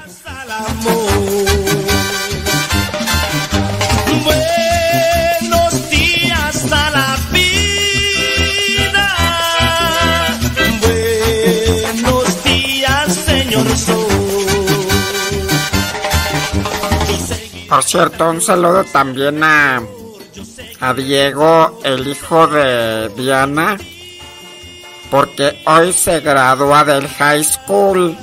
Buenos días a la vida. Buenos días, señor Sol. Por cierto, un saludo también a, a Diego, el hijo de Diana, porque hoy se gradúa del high school.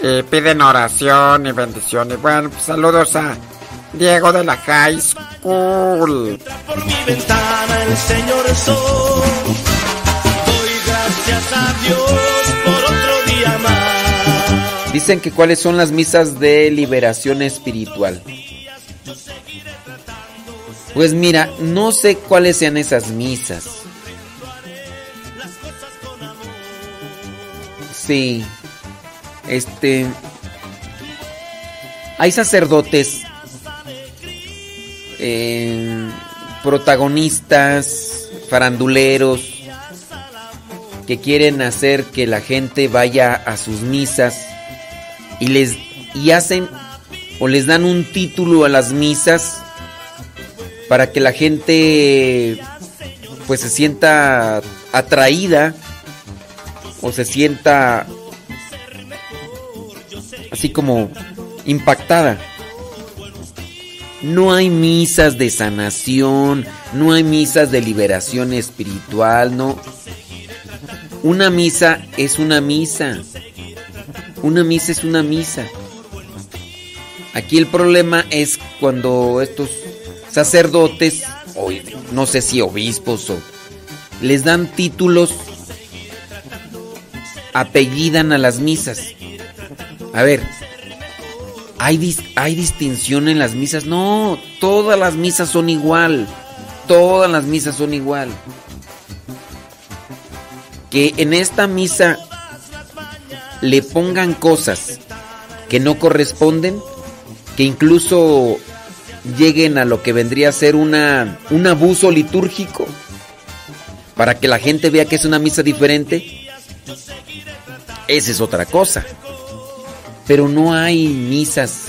Y piden oración y bendición. Y bueno, pues saludos a Diego de la high school. Por mi ventana el señor Sol. Doy gracias a Dios por otro día más. Dicen que cuáles son las misas de liberación espiritual. Pues mira, no sé cuáles sean esas misas. Sí. Este. Hay sacerdotes. eh, protagonistas, faranduleros, que quieren hacer que la gente vaya a sus misas y les y hacen o les dan un título a las misas para que la gente pues se sienta atraída o se sienta así como impactada. No hay misas de sanación, no hay misas de liberación espiritual, no. Una misa es una misa. Una misa es una misa. Aquí el problema es cuando estos sacerdotes, o no sé si obispos o les dan títulos, apellidan a las misas. A ver, ¿hay, ¿hay distinción en las misas? No, todas las misas son igual. Todas las misas son igual. Que en esta misa le pongan cosas que no corresponden, que incluso lleguen a lo que vendría a ser una, un abuso litúrgico, para que la gente vea que es una misa diferente, esa es otra cosa. Pero no hay misas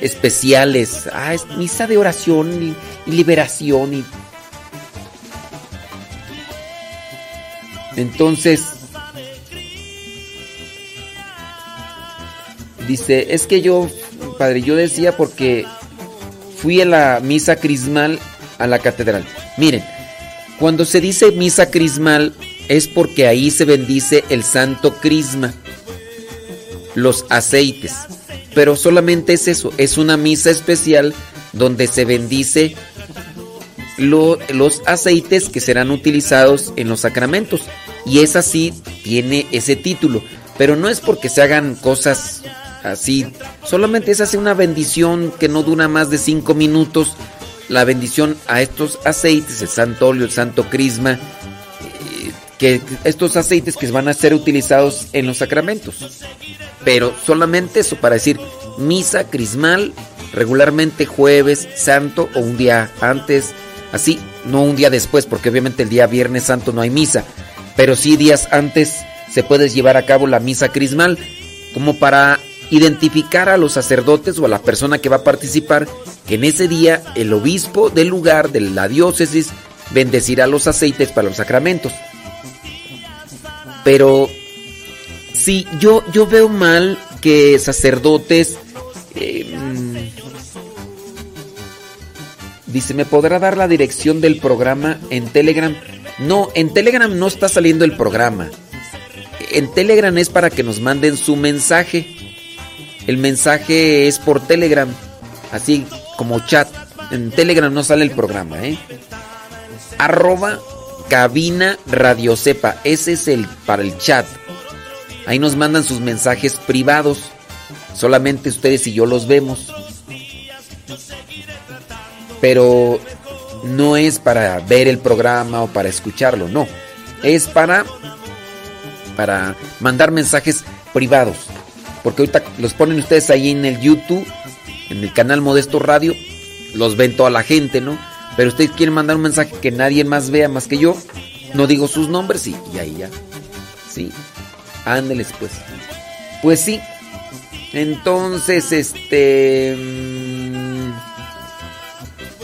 especiales. Ah, misa de oración y, y liberación. Y... Entonces, dice, es que yo, padre, yo decía porque fui a la misa crismal a la catedral. Miren, cuando se dice misa crismal es porque ahí se bendice el santo crisma, los aceites. Pero solamente es eso, es una misa especial donde se bendice lo- los aceites que serán utilizados en los sacramentos. Y es así, tiene ese título. Pero no es porque se hagan cosas así, solamente es así una bendición que no dura más de cinco minutos. La bendición a estos aceites, el santo óleo, el santo crisma, eh, que estos aceites que van a ser utilizados en los sacramentos. Pero solamente eso para decir misa crismal, regularmente jueves santo o un día antes, así, no un día después, porque obviamente el día viernes santo no hay misa, pero sí días antes se puede llevar a cabo la misa crismal, como para identificar a los sacerdotes o a la persona que va a participar, que en ese día el obispo del lugar, de la diócesis, bendecirá los aceites para los sacramentos. Pero sí, yo, yo veo mal que sacerdotes... eh, dice, ¿me podrá dar la dirección del programa en Telegram? No, en Telegram no está saliendo el programa. En Telegram es para que nos manden su mensaje. El mensaje es por Telegram, así como chat. En Telegram no sale el programa, ¿eh? Arroba cabina radio sepa. Ese es el para el chat. Ahí nos mandan sus mensajes privados. Solamente ustedes y yo los vemos. Pero no es para ver el programa o para escucharlo, no. Es para para mandar mensajes privados. Porque ahorita los ponen ustedes ahí en el YouTube, en el canal Modesto Radio, los ven toda la gente, ¿no? Pero ustedes quieren mandar un mensaje que nadie más vea más que yo, no digo sus nombres y, y ahí ya. Sí. Ándeles pues. Pues sí. Entonces, este... mm,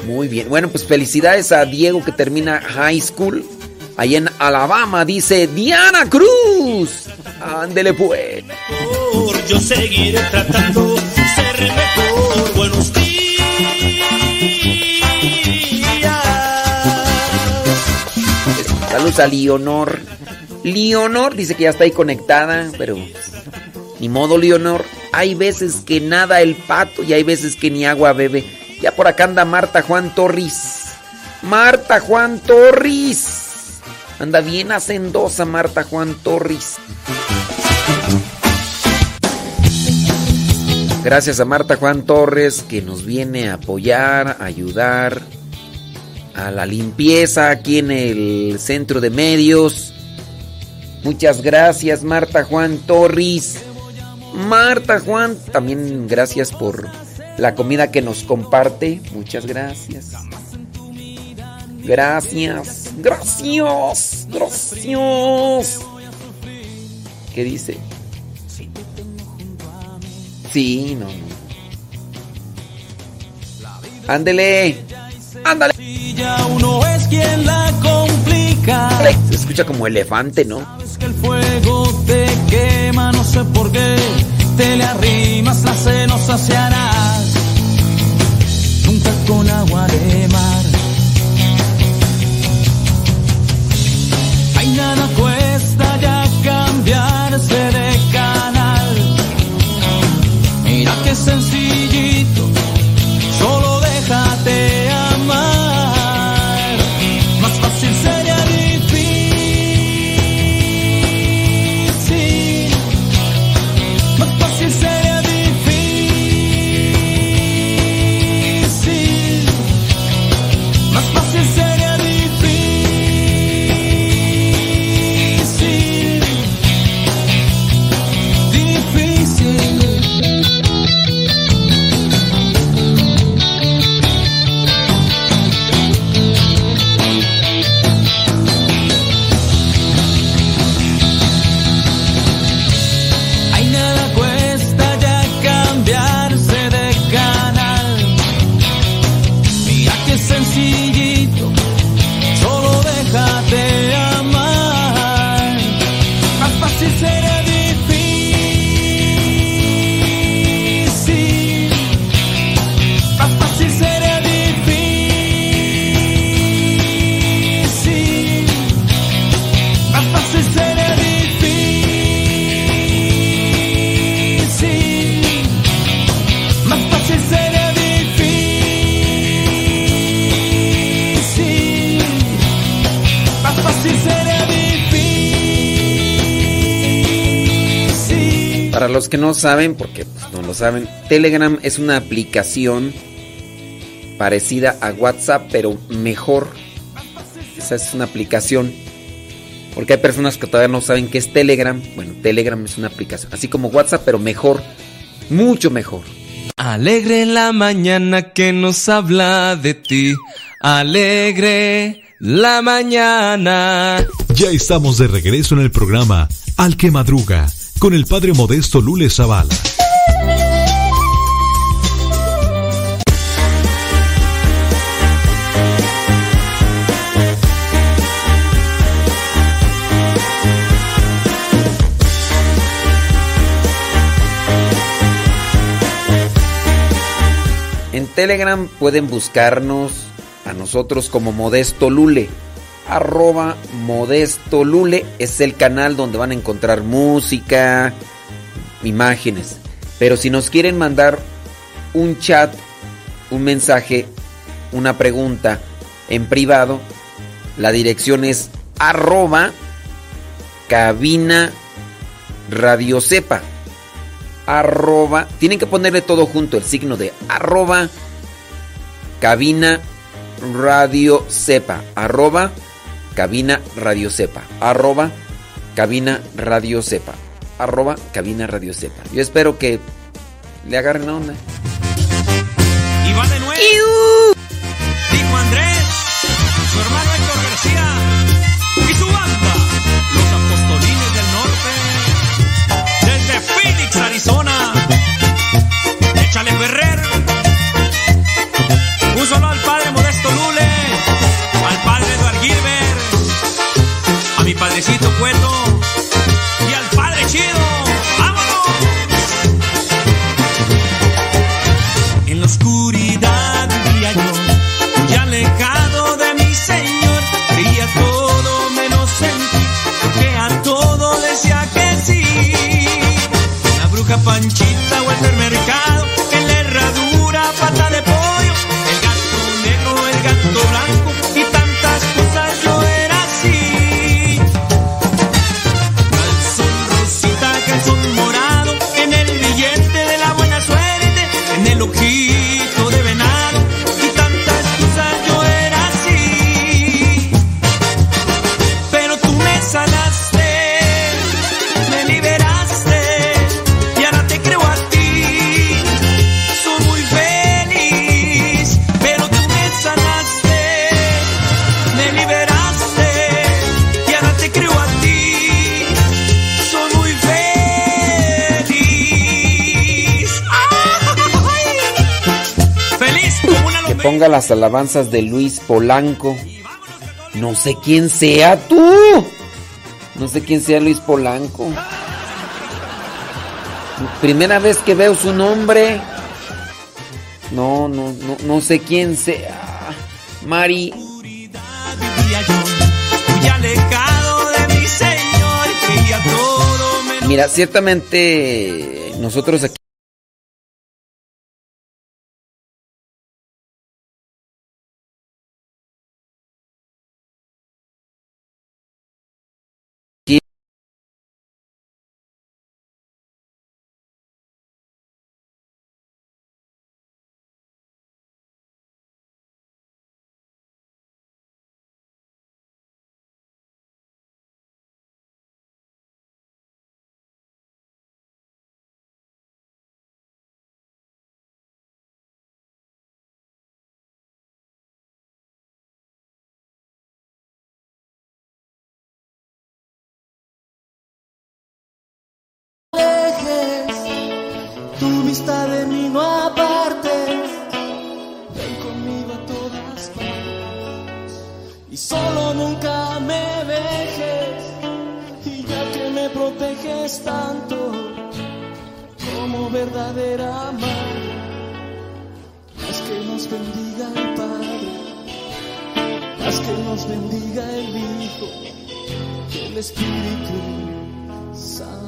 Muy bien. Bueno, pues felicidades a Diego que termina high school. Ahí en Alabama dice Diana Cruz. Ándele pues. Yo seguiré tratando ser mejor. Buenos días. Saludos a Leonor. Leonor dice que ya está ahí conectada, pero ni modo, Leonor. Hay veces que nada el pato y hay veces que ni agua bebe. Ya por acá anda Marta Juan Torres. Marta Juan Torres. Anda bien hacendosa Marta Juan Torres. Gracias a Marta Juan Torres que nos viene a apoyar, a ayudar a la limpieza aquí en el centro de medios. Muchas gracias Marta Juan Torres. Marta Juan, también gracias por la comida que nos comparte. Muchas gracias. Gracias. Gracias. Gracias. ¿Qué dice? Sí, no, no. Ándele. Ándale. Uno es quien la complica. Se escucha como elefante, ¿no? Es que el fuego te quema, no sé por qué. Te le arrimas, la se nos saciarás. Nunca agua de mar. Cambiarse de canal. Mira qué sencillito, Para los que no saben, porque pues, no lo saben, Telegram es una aplicación parecida a WhatsApp, pero mejor. Esa es una aplicación. Porque hay personas que todavía no saben qué es Telegram. Bueno, Telegram es una aplicación. Así como WhatsApp, pero mejor. Mucho mejor. Alegre la mañana que nos habla de ti. Alegre la mañana. Ya estamos de regreso en el programa Al que Madruga con el padre modesto Lule Zavala. En Telegram pueden buscarnos a nosotros como Modesto Lule. Arroba Modesto Lule es el canal donde van a encontrar música, imágenes. Pero si nos quieren mandar un chat, un mensaje, una pregunta en privado, la dirección es arroba cabina radio sepa arroba, tienen que ponerle todo junto, el signo de arroba cabina radio sepa, arroba cabina radio sepa, arroba cabina radio sepa, arroba cabina radio sepa. Yo espero que le agarren la onda. Y va de nuevo. Dijo Andrés, su hermano Cueto las alabanzas de Luis Polanco. No sé quién sea tú. No sé quién sea Luis Polanco. Primera vez que veo su nombre. No, no, no, no sé quién sea. Mari. Mira, ciertamente nosotros aquí... y solo nunca me dejes. Y ya que me proteges tanto como verdadera madre, haz que nos bendiga el Padre, haz que nos bendiga el Hijo, el Espíritu Santo.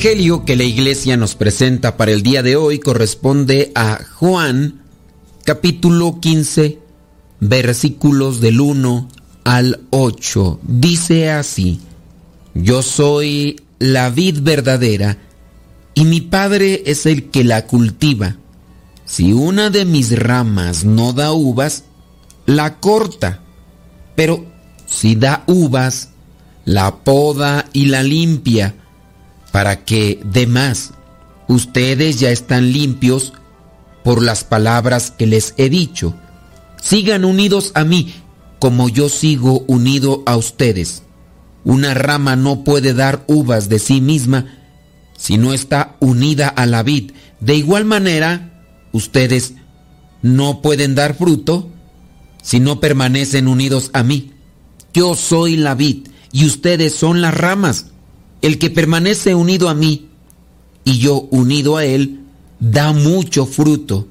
Evangelio que la iglesia nos presenta para el día de hoy corresponde a Juan capítulo 15 versículos del 1 al 8. Dice así, Yo soy la vid verdadera y mi Padre es el que la cultiva. Si una de mis ramas no da uvas, la corta, pero si da uvas, la poda y la limpia para que, de más, ustedes ya están limpios por las palabras que les he dicho. Sigan unidos a mí, como yo sigo unido a ustedes. Una rama no puede dar uvas de sí misma si no está unida a la vid. De igual manera, ustedes no pueden dar fruto si no permanecen unidos a mí. Yo soy la vid y ustedes son las ramas. El que permanece unido a mí y yo unido a él, da mucho fruto,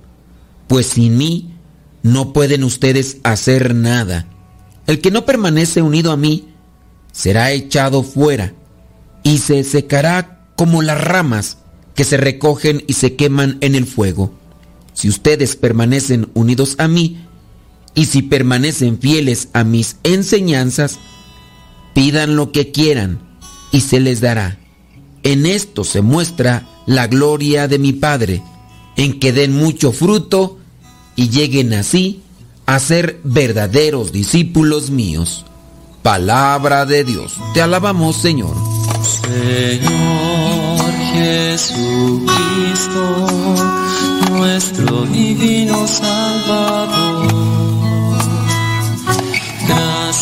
pues sin mí no pueden ustedes hacer nada. El que no permanece unido a mí será echado fuera y se secará como las ramas que se recogen y se queman en el fuego. Si ustedes permanecen unidos a mí y si permanecen fieles a mis enseñanzas, pidan lo que quieran y se les dará. En esto se muestra la gloria de mi Padre, en que den mucho fruto y lleguen así a ser verdaderos discípulos míos. Palabra de Dios. Te alabamos, Señor. Señor Jesucristo, nuestro divino Salvador,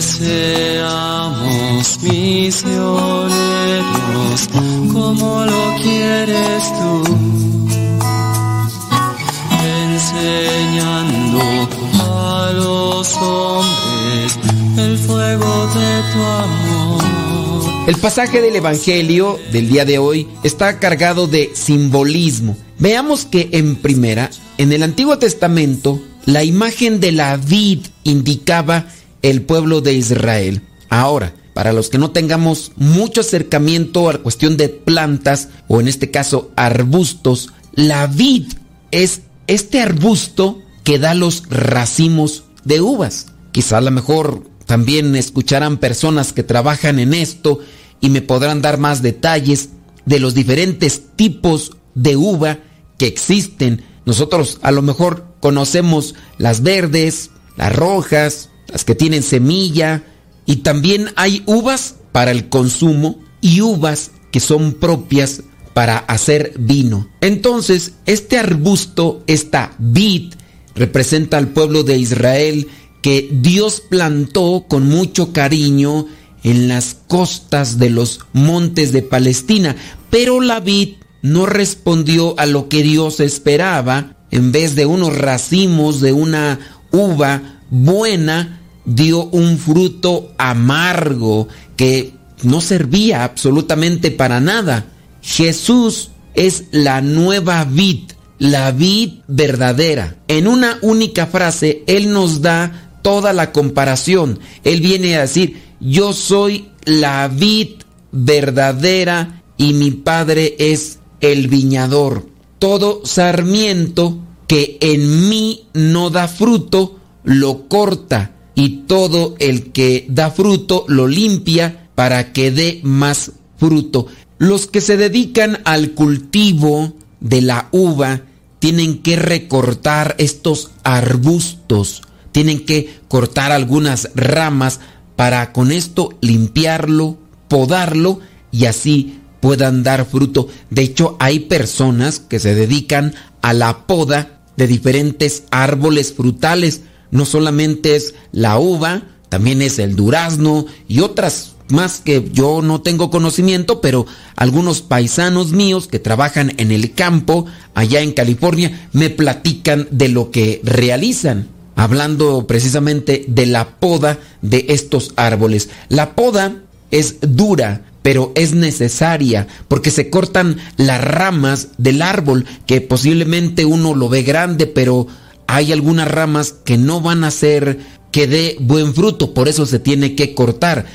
Seamos misioneros como lo quieres tú, enseñando a los hombres el fuego de tu amor. El pasaje del Evangelio del día de hoy está cargado de simbolismo. Veamos que en primera, en el Antiguo Testamento, la imagen de la vid indicaba el pueblo de Israel. Ahora, para los que no tengamos mucho acercamiento a la cuestión de plantas, o en este caso arbustos, la vid es este arbusto que da los racimos de uvas. Quizá a lo mejor también escucharán personas que trabajan en esto y me podrán dar más detalles de los diferentes tipos de uva que existen. Nosotros a lo mejor conocemos las verdes, las rojas, las que tienen semilla, y también hay uvas para el consumo y uvas que son propias para hacer vino. Entonces, este arbusto, esta vid, representa al pueblo de Israel que Dios plantó con mucho cariño en las costas de los montes de Palestina, pero la vid no respondió a lo que Dios esperaba, en vez de unos racimos de una uva buena, dio un fruto amargo que no servía absolutamente para nada. Jesús es la nueva vid, la vid verdadera. En una única frase, Él nos da toda la comparación. Él viene a decir, yo soy la vid verdadera y mi Padre es el viñador. Todo sarmiento que en mí no da fruto, lo corta y todo el que da fruto lo limpia para que dé más fruto. Los que se dedican al cultivo de la uva tienen que recortar estos arbustos, tienen que cortar algunas ramas para con esto limpiarlo, podarlo y así puedan dar fruto. De hecho, hay personas que se dedican a la poda de diferentes árboles frutales. No solamente es la uva, también es el durazno y otras más que yo no tengo conocimiento, pero algunos paisanos míos que trabajan en el campo allá en California me platican de lo que realizan, hablando precisamente de la poda de estos árboles. La poda es dura, pero es necesaria porque se cortan las ramas del árbol que posiblemente uno lo ve grande, pero hay algunas ramas que no van a hacer que dé buen fruto, por eso se tiene que cortar.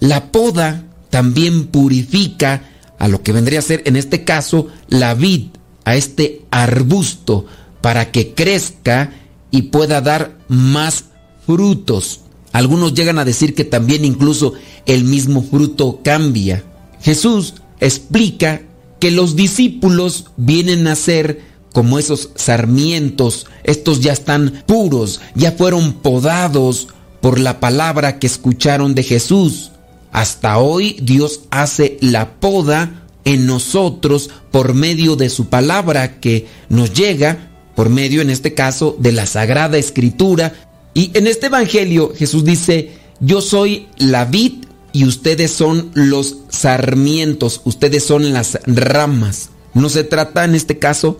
La poda también purifica a lo que vendría a ser en este caso la vid, a este arbusto, para que crezca y pueda dar más frutos. Algunos llegan a decir que también incluso el mismo fruto cambia. Jesús explica que los discípulos vienen a ser como esos sarmientos, estos ya están puros, ya fueron podados por la palabra que escucharon de Jesús. Hasta hoy Dios hace la poda en nosotros por medio de su palabra que nos llega, por medio en este caso de la Sagrada Escritura. Y en este Evangelio Jesús dice, yo soy la vid y ustedes son los sarmientos, ustedes son las ramas. No se trata en este caso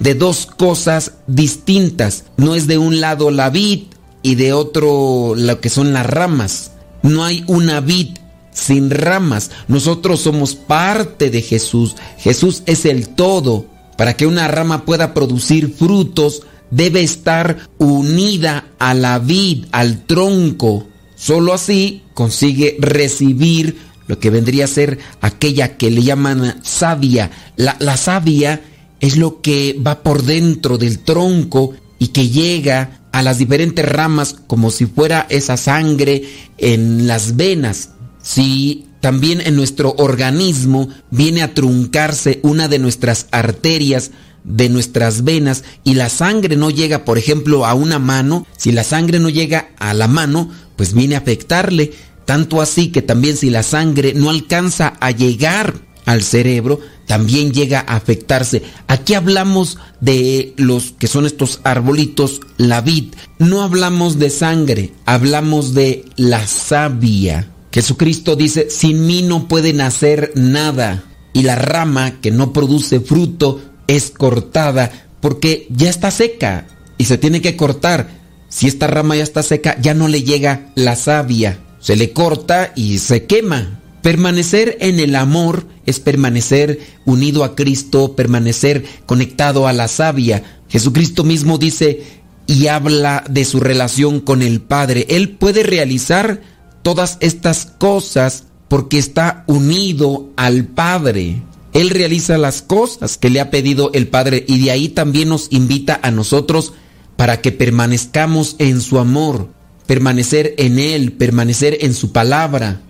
de dos cosas distintas. No es de un lado la vid y de otro lo que son las ramas. No hay una vid sin ramas. Nosotros somos parte de Jesús. Jesús es el todo. Para que una rama pueda producir frutos, debe estar unida a la vid, al tronco. Solo así consigue recibir lo que vendría a ser aquella que le llaman savia. La, la savia es lo que va por dentro del tronco y que llega a las diferentes ramas como si fuera esa sangre en las venas. Si también en nuestro organismo viene a truncarse una de nuestras arterias, de nuestras venas, y la sangre no llega, por ejemplo, a una mano, si la sangre no llega a la mano, pues viene a afectarle. Tanto así que también si la sangre no alcanza a llegar al cerebro, también llega a afectarse. Aquí hablamos de los que son estos arbolitos, la vid. No hablamos de sangre, hablamos de la savia. Jesucristo dice, sin mí no pueden hacer nada. Y la rama que no produce fruto es cortada porque ya está seca y se tiene que cortar. Si esta rama ya está seca, ya no le llega la savia. Se le corta y se quema. Permanecer en el amor es permanecer unido a Cristo, permanecer conectado a la savia. Jesucristo mismo dice y habla de su relación con el Padre. Él puede realizar todas estas cosas porque está unido al Padre. Él realiza las cosas que le ha pedido el Padre y de ahí también nos invita a nosotros para que permanezcamos en su amor, permanecer en Él, permanecer en su palabra.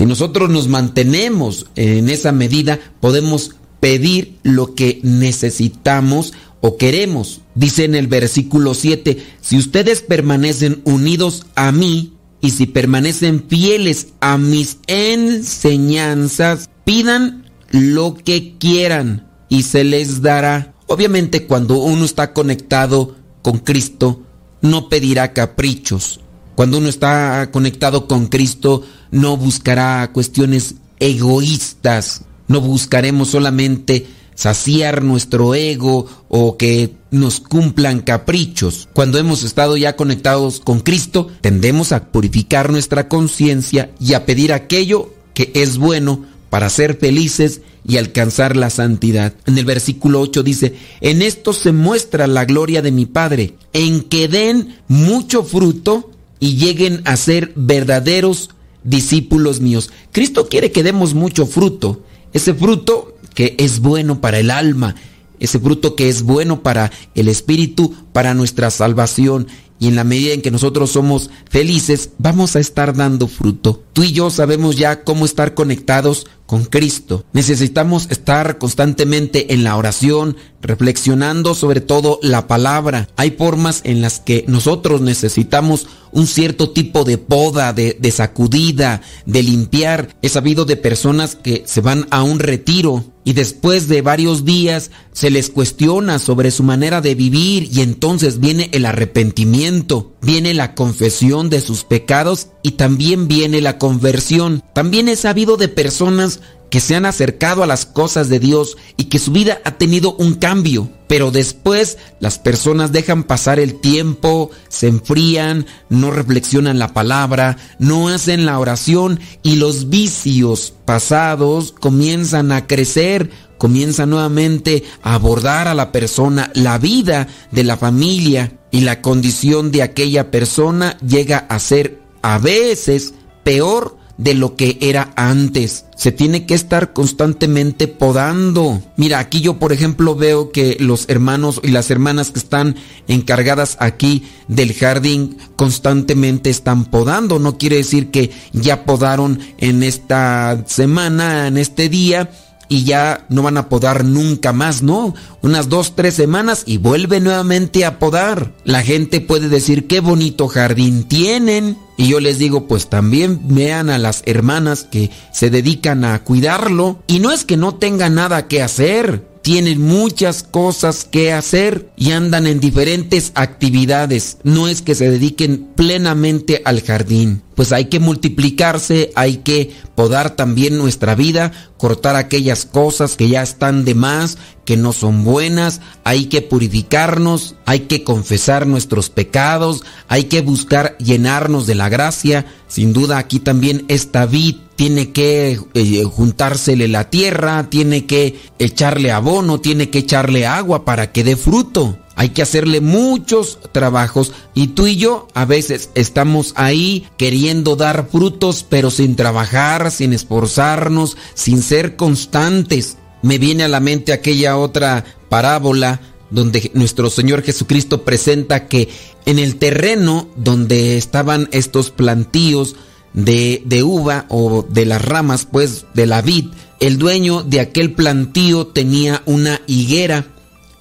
Si nosotros nos mantenemos en esa medida, podemos pedir lo que necesitamos o queremos. Dice en el versículo 7, si ustedes permanecen unidos a mí y si permanecen fieles a mis enseñanzas, pidan lo que quieran y se les dará. Obviamente cuando uno está conectado con Cristo, no pedirá caprichos. Cuando uno está conectado con Cristo, no buscará cuestiones egoístas, no buscaremos solamente saciar nuestro ego o que nos cumplan caprichos. Cuando hemos estado ya conectados con Cristo, tendemos a purificar nuestra conciencia y a pedir aquello que es bueno para ser felices y alcanzar la santidad. En el versículo 8 dice, en esto se muestra la gloria de mi Padre, en que den mucho fruto y lleguen a ser verdaderos discípulos míos. Cristo quiere que demos mucho fruto, ese fruto que es bueno para el alma, ese fruto que es bueno para el espíritu, para nuestra salvación. Y en la medida en que nosotros somos felices, vamos a estar dando fruto. Tú y yo sabemos ya cómo estar conectados con Cristo. Necesitamos estar constantemente en la oración, reflexionando sobre todo la palabra. Hay formas en las que nosotros necesitamos un cierto tipo de poda, de, sacudida, de limpiar. He sabido de personas que se van a un retiro y después de varios días se les cuestiona sobre su manera de vivir y entonces viene el arrepentimiento, viene la confesión de sus pecados y también viene la conversión. También he sabido de personas que se han acercado a las cosas de Dios y que su vida ha tenido un cambio. Pero después las personas dejan pasar el tiempo, se enfrían, no reflexionan la palabra, no hacen la oración y los vicios pasados comienzan a crecer, comienzan nuevamente a abordar a la persona, la vida de la familia y la condición de aquella persona llega a ser a veces peor de lo que era antes. Se tiene que estar constantemente podando. Mira, aquí yo por ejemplo veo que los hermanos y las hermanas que están encargadas aquí del jardín constantemente están podando. No quiere decir que ya podaron en esta semana, en este día y ya no van a podar nunca más, ¿no? Unas dos, tres semanas y vuelve nuevamente a podar. La gente puede decir qué bonito jardín tienen. Y yo les digo, pues también vean a las hermanas que se dedican a cuidarlo. Y no es que no tengan nada que hacer. Tienen muchas cosas que hacer y andan en diferentes actividades. No es que se dediquen plenamente al jardín. Pues hay que multiplicarse, hay que podar también nuestra vida, cortar aquellas cosas que ya están de más, que no son buenas, hay que purificarnos, hay que confesar nuestros pecados, hay que buscar llenarnos de la gracia. Sin duda aquí también esta vid tiene que eh, juntársele la tierra, tiene que echarle abono, tiene que echarle agua para que dé fruto. Hay que hacerle muchos trabajos y tú y yo a veces estamos ahí queriendo dar frutos pero sin trabajar, sin esforzarnos, sin ser constantes. Me viene a la mente aquella otra parábola donde nuestro Señor Jesucristo presenta que en el terreno donde estaban estos plantíos de, de, uva o de las ramas pues de la vid, el dueño de aquel plantío tenía una higuera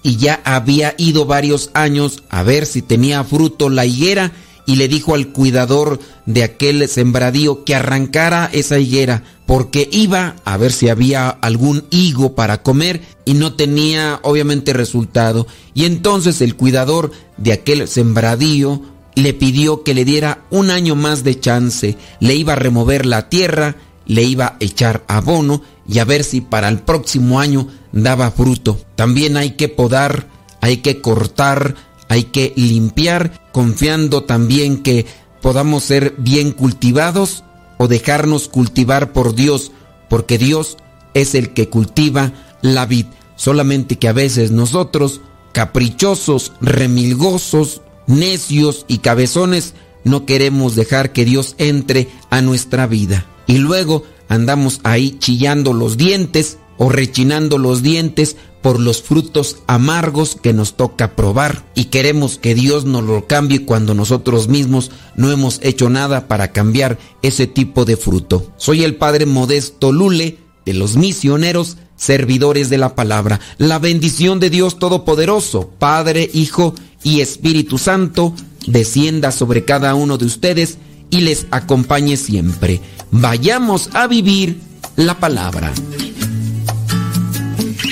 y ya había ido varios años a ver si tenía fruto la higuera y le dijo al cuidador de aquel sembradío que arrancara esa higuera porque iba a ver si había algún higo para comer y no tenía obviamente resultado. Y entonces el cuidador de aquel sembradío le pidió que le diera un año más de chance, le iba a remover la tierra, le iba a echar abono y a ver si para el próximo año daba fruto. También hay que podar, hay que cortar, hay que limpiar, confiando también que podamos ser bien cultivados o dejarnos cultivar por Dios, porque Dios es el que cultiva la vid. Solamente que a veces nosotros, caprichosos, remilgosos, necios y cabezones, no queremos dejar que Dios entre a nuestra vida. Y luego andamos ahí chillando los dientes o rechinando los dientes por los frutos amargos que nos toca probar y queremos que Dios nos lo cambie cuando nosotros mismos no hemos hecho nada para cambiar ese tipo de fruto. Soy el Padre Modesto Lule de los misioneros servidores de la palabra. La bendición de Dios Todopoderoso, Padre, Hijo y Espíritu Santo, descienda sobre cada uno de ustedes y les acompañe siempre. Vayamos a vivir la palabra.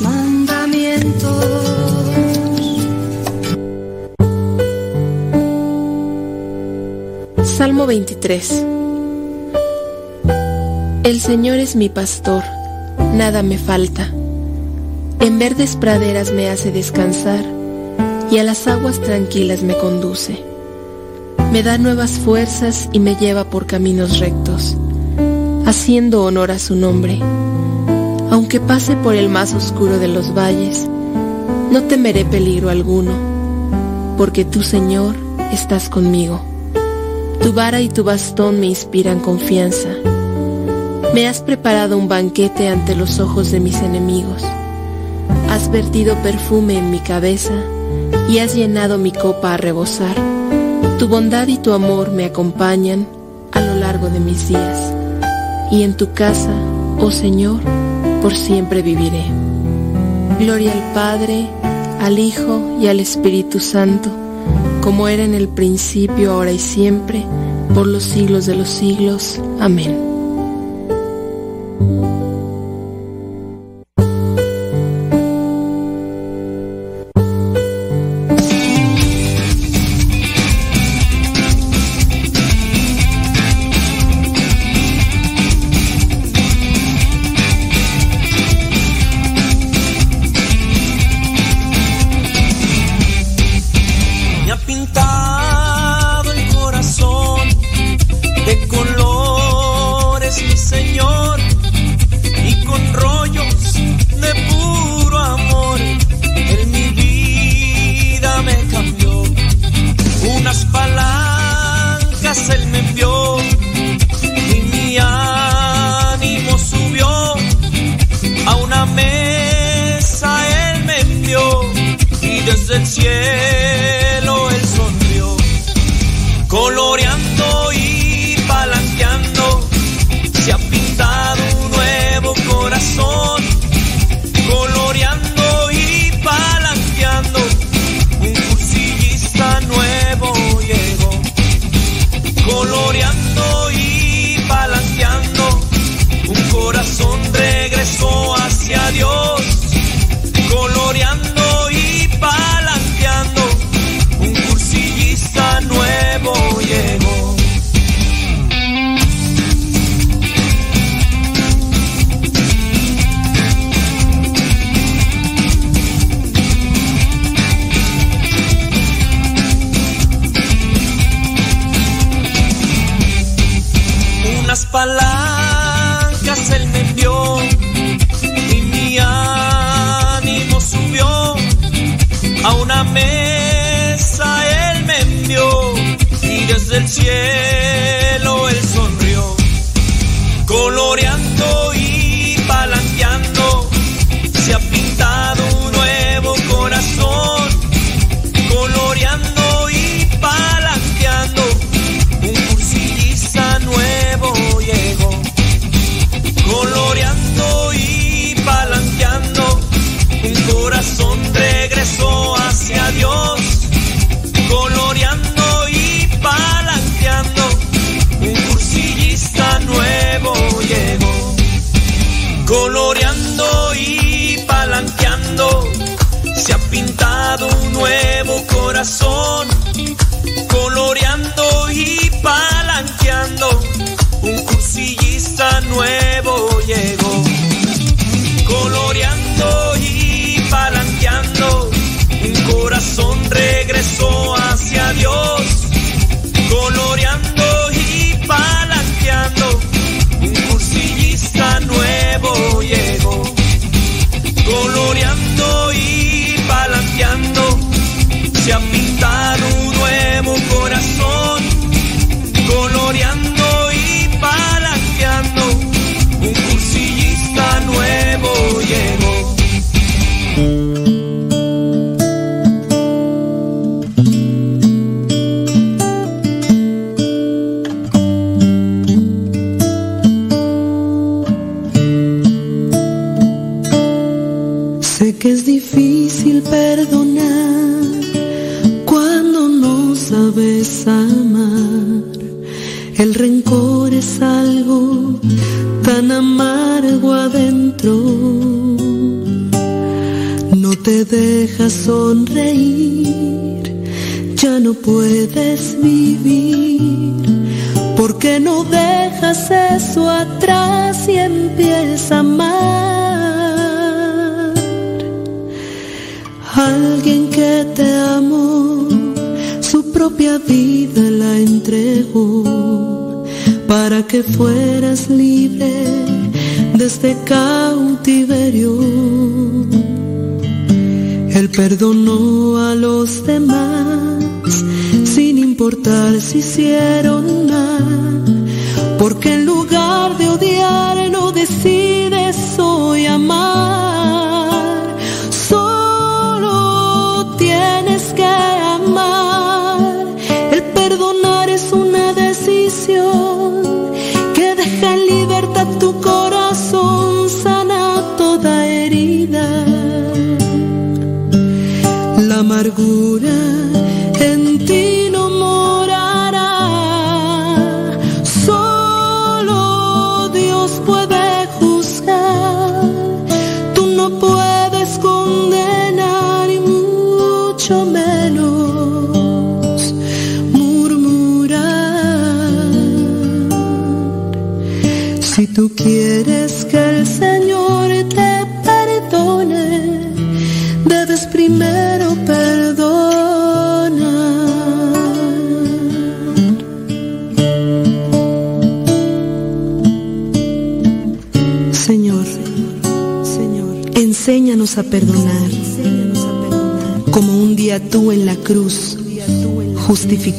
Mandamientos. Salmo 23 El Señor es mi pastor, nada me falta. En verdes praderas me hace descansar y a las aguas tranquilas me conduce. Me da nuevas fuerzas y me lleva por caminos rectos, haciendo honor a su nombre. Aunque pase por el más oscuro de los valles, no temeré peligro alguno, porque tú, Señor, estás conmigo. Tu vara y tu bastón me inspiran confianza. Me has preparado un banquete ante los ojos de mis enemigos. Has vertido perfume en mi cabeza y has llenado mi copa a rebosar. Tu bondad y tu amor me acompañan a lo largo de mis días. Y en tu casa, oh Señor, por siempre viviré. Gloria al Padre, al Hijo y al Espíritu Santo, como era en el principio, ahora y siempre, por los siglos de los siglos. Amén.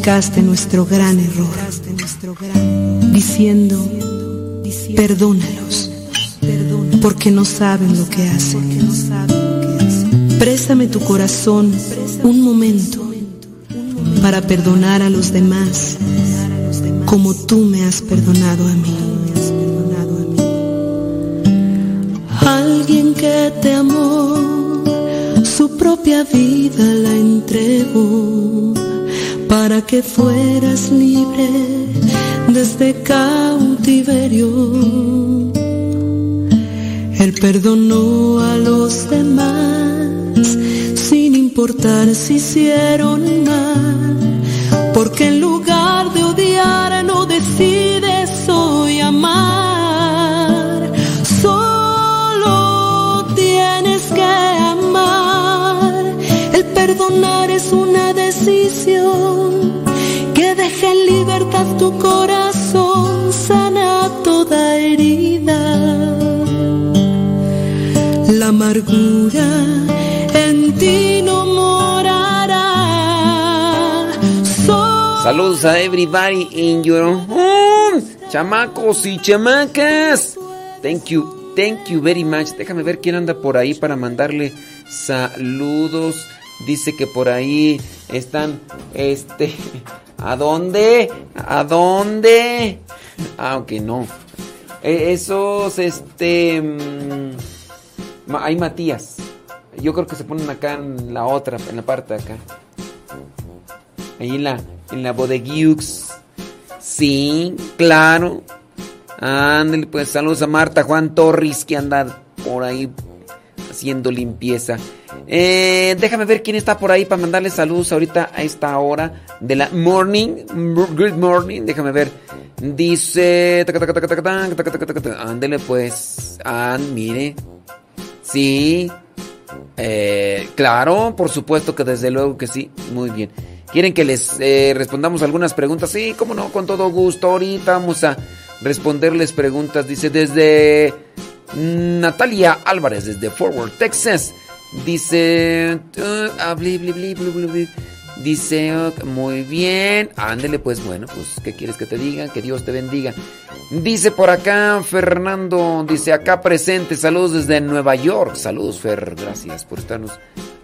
Justificaste nuestro gran error, diciendo, perdónalos, porque no saben lo que hacen. Préstame tu corazón un momento para perdonar a los demás como tú me has perdonado a mí. Alguien que te amó, su propia vida la entregó para que fueras libre desde cautiverio. Él perdonó a los demás sin importar si hicieron mal, porque en lugar de odiar no decides hoy amar. Solo tienes que amar. El perdonar es una que deja en libertad tu corazón, sana toda herida. La amargura en ti no morará. Solo Saludos a everybody in your home. Chamacos y chamacas. Thank you, thank you very much. Déjame ver quién anda por ahí para mandarle saludos. Dice que por ahí están, este, ¿a dónde? ¿A dónde? Ah, ok, no. Eh, esos, este, mm, hay Matías. Yo creo que se ponen acá en la otra, en la parte de acá. Ahí en la, en la bodeguiux. Sí, claro. Ándale, pues saludos a Marta Juan Torres que anda por ahí haciendo limpieza. Eh, déjame ver quién está por ahí para mandarle saludos ahorita a esta hora de la morning. Good morning, déjame ver. Dice. Ándele pues. Ah, mire. Sí. Eh, claro, por supuesto que desde luego que sí. Muy bien. ¿Quieren que les eh, respondamos algunas preguntas? Sí, cómo no, con todo gusto. Ahorita vamos a responderles preguntas. Dice desde mm, Natalia Álvarez, desde Forward, Texas. Dice. uh, ah. Dice, muy bien. Ándele, pues bueno, pues, ¿qué quieres que te diga? Que Dios te bendiga. Dice por acá Fernando, dice acá presente, saludos desde Nueva York. Saludos, Fer, gracias por estarnos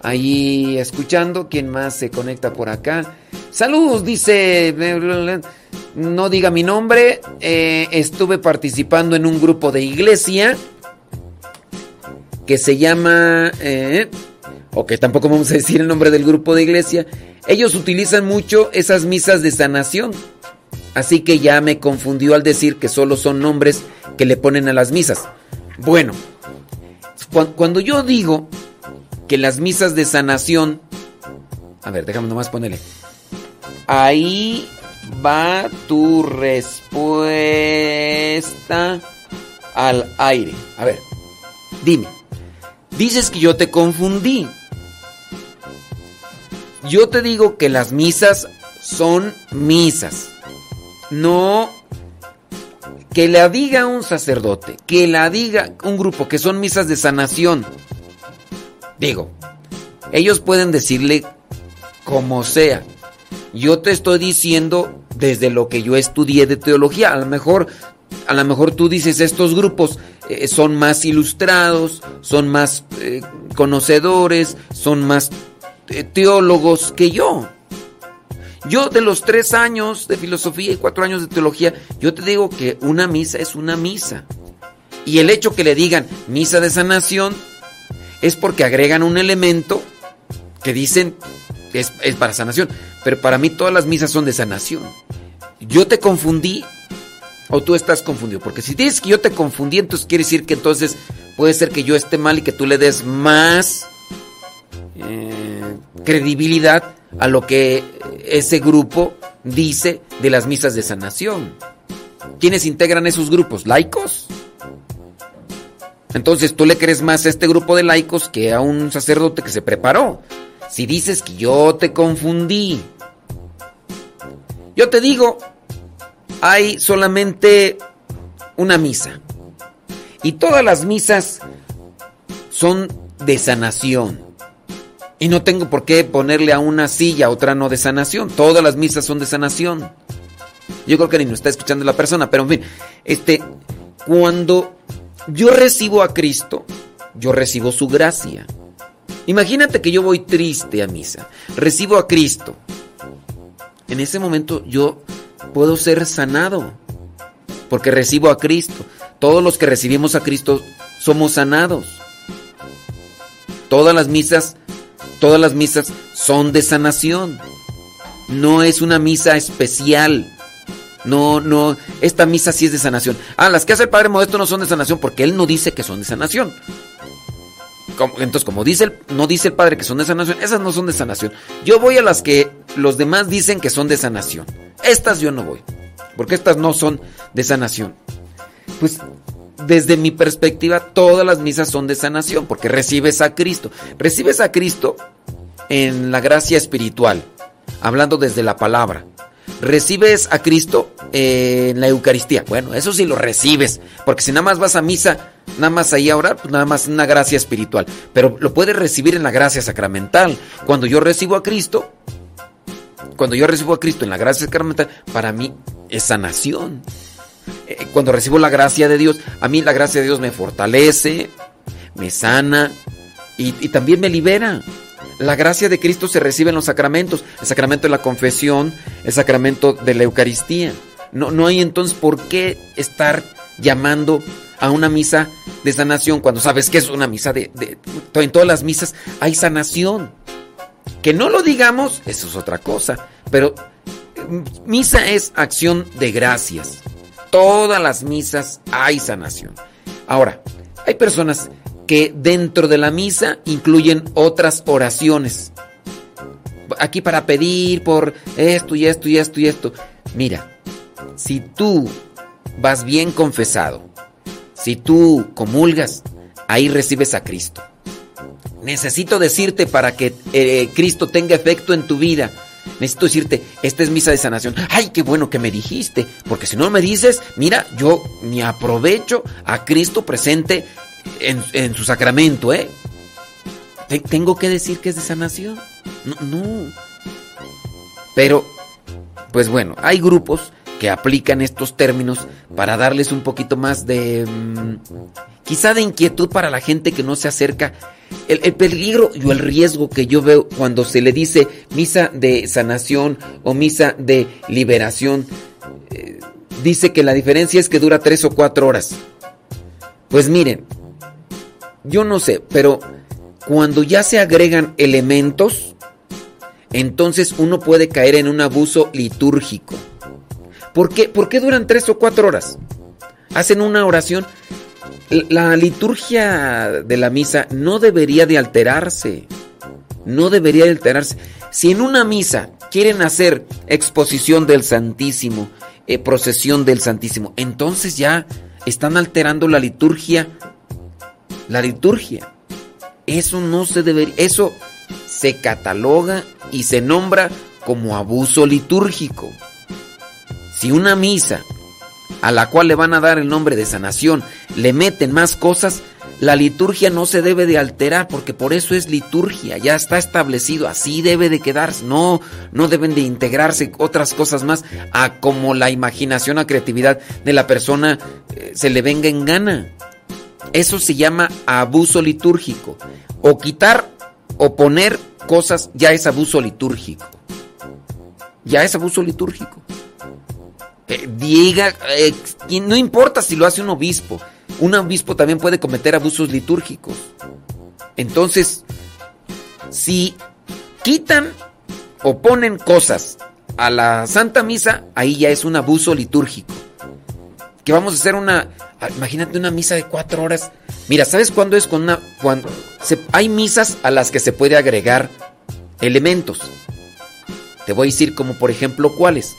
ahí escuchando. ¿Quién más se conecta por acá? Saludos, dice, no diga mi nombre, eh, estuve participando en un grupo de iglesia que se llama, eh, o que tampoco vamos a decir el nombre del grupo de iglesia, ellos utilizan mucho esas misas de sanación. Así que ya me confundió al decir que solo son nombres que le ponen a las misas. Bueno, cu- cuando yo digo que las misas de sanación... A ver, déjame nomás ponerle. Ahí va tu respuesta al aire. A ver, dime. Dices que yo te confundí. Yo te digo que las misas son misas. No que la diga un sacerdote, que la diga un grupo, que son misas de sanación. Digo, ellos pueden decirle como sea. Yo te estoy diciendo desde lo que yo estudié de teología. A lo mejor, a lo mejor tú dices estos grupos eh, son más ilustrados, son más eh, conocedores, son más eh, teólogos que yo. Yo de los tres años de filosofía y cuatro años de teología, yo te digo que una misa es una misa. Y el hecho que le digan misa de sanación es porque agregan un elemento que dicen es, es para sanación. Pero para mí todas las misas son de sanación. Yo te confundí o tú estás confundido. Porque si dices que yo te confundí, entonces quiere decir que entonces puede ser que yo esté mal y que tú le des más eh, credibilidad a lo que ese grupo dice de las misas de sanación. ¿Quiénes integran esos grupos? ¿Laicos? Entonces tú le crees más a este grupo de laicos que a un sacerdote que se preparó. Si dices que yo te confundí, yo te digo, hay solamente una misa. Y todas las misas son de sanación. Y no tengo por qué ponerle a una silla, a otra no de sanación. Todas las misas son de sanación. Yo creo que ni nos está escuchando la persona, pero en fin, este, cuando yo recibo a Cristo, yo recibo su gracia. Imagínate que yo voy triste a misa, recibo a Cristo. En ese momento yo puedo ser sanado, porque recibo a Cristo. Todos los que recibimos a Cristo somos sanados. Todas las misas, todas las misas son de sanación. No es una misa especial. No, no, esta misa sí es de sanación. Ah, las que hace el Padre Modesto no son de sanación porque él no dice que son de sanación. Entonces, como dice el, no dice el Padre que son de sanación, esas no son de sanación. Yo voy a las que los demás dicen que son de sanación. Estas yo no voy, porque estas no son de sanación. Pues desde mi perspectiva, todas las misas son de sanación, porque recibes a Cristo. Recibes a Cristo en la gracia espiritual, hablando desde la palabra. Recibes a Cristo en la Eucaristía. Bueno, eso sí lo recibes, porque si nada más vas a misa, nada más ahí a orar, pues nada más una gracia espiritual. Pero lo puedes recibir en la gracia sacramental. Cuando yo recibo a Cristo, cuando yo recibo a Cristo en la gracia sacramental, para mí es sanación. Eh, Cuando recibo la gracia de Dios, a mí la gracia de Dios me fortalece, me sana y, y también me libera. La gracia de Cristo se recibe en los sacramentos, el sacramento de la confesión, el sacramento de la Eucaristía. No, no hay entonces por qué estar llamando a una misa de sanación cuando sabes que es una misa de, de- En todas las misas hay sanación. Que no lo digamos, eso es otra cosa. Pero mm, misa es acción de gracias. Todas las misas hay sanación. Ahora, hay personas que dentro de la misa incluyen otras oraciones. Aquí para pedir por esto y esto y esto y esto. Mira, si tú vas bien confesado, si tú comulgas, ahí recibes a Cristo. Necesito decirte para que eh, Cristo tenga efecto en tu vida. Necesito decirte, esta es misa de sanación. Ay, qué bueno que me dijiste. Porque si no me dices, mira, yo ni aprovecho a Cristo presente en, en su sacramento, ¿eh? Te- ¿Tengo que decir que es de sanación? No. Pero, pues bueno, hay grupos que aplican estos términos para darles un poquito más de... mm, quizá de inquietud para la gente que no se acerca. El, el peligro y el riesgo que yo veo cuando se le dice misa de sanación o misa de liberación, eh, dice que la diferencia es que dura tres o cuatro horas. Pues miren, yo no sé, pero cuando ya se agregan elementos, entonces uno puede caer en un abuso litúrgico. ¿Por qué, ¿Por qué duran tres o cuatro horas? Hacen una oración. La liturgia de la misa no debería de alterarse. No debería de alterarse. Si en una misa quieren hacer exposición del Santísimo, eh, procesión del Santísimo, entonces ya están alterando la liturgia. La liturgia. Eso no se debería. Eso se cataloga y se nombra como abuso litúrgico. Si una misa a la cual le van a dar el nombre de sanación le meten más cosas, la liturgia no se debe de alterar porque por eso es liturgia, ya está establecido, así debe de quedarse, no, no deben de integrarse otras cosas más a como la imaginación o creatividad de la persona eh, se le venga en gana. Eso se llama abuso litúrgico. O quitar o poner cosas ya es abuso litúrgico. Ya es abuso litúrgico. Eh, eh, no importa si lo hace un obispo. Un obispo también puede cometer abusos litúrgicos. Entonces, si quitan o ponen cosas a la Santa Misa, ahí ya es un abuso litúrgico. Que vamos a hacer una, ah, imagínate una misa de cuatro horas. Mira, ¿sabes cuándo es con una, cuando se- hay misas a las que se puede agregar elementos? Te voy a decir como por ejemplo cuáles.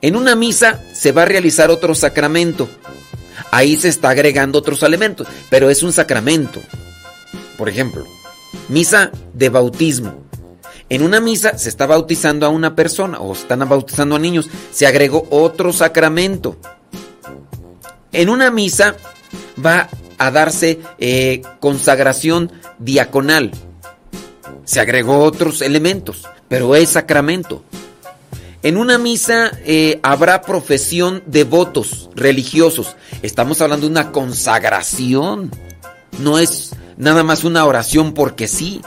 En una misa se va a realizar otro sacramento. Ahí se está agregando otros elementos, pero es un sacramento. Por ejemplo, misa de bautismo. En una misa se está bautizando a una persona o están bautizando a niños, se agregó otro sacramento. En una misa va a darse eh, consagración diaconal. Se agregó otros elementos, pero es sacramento. En una misa eh, habrá profesión de votos religiosos. Estamos hablando de una consagración. No es nada más una oración porque sí.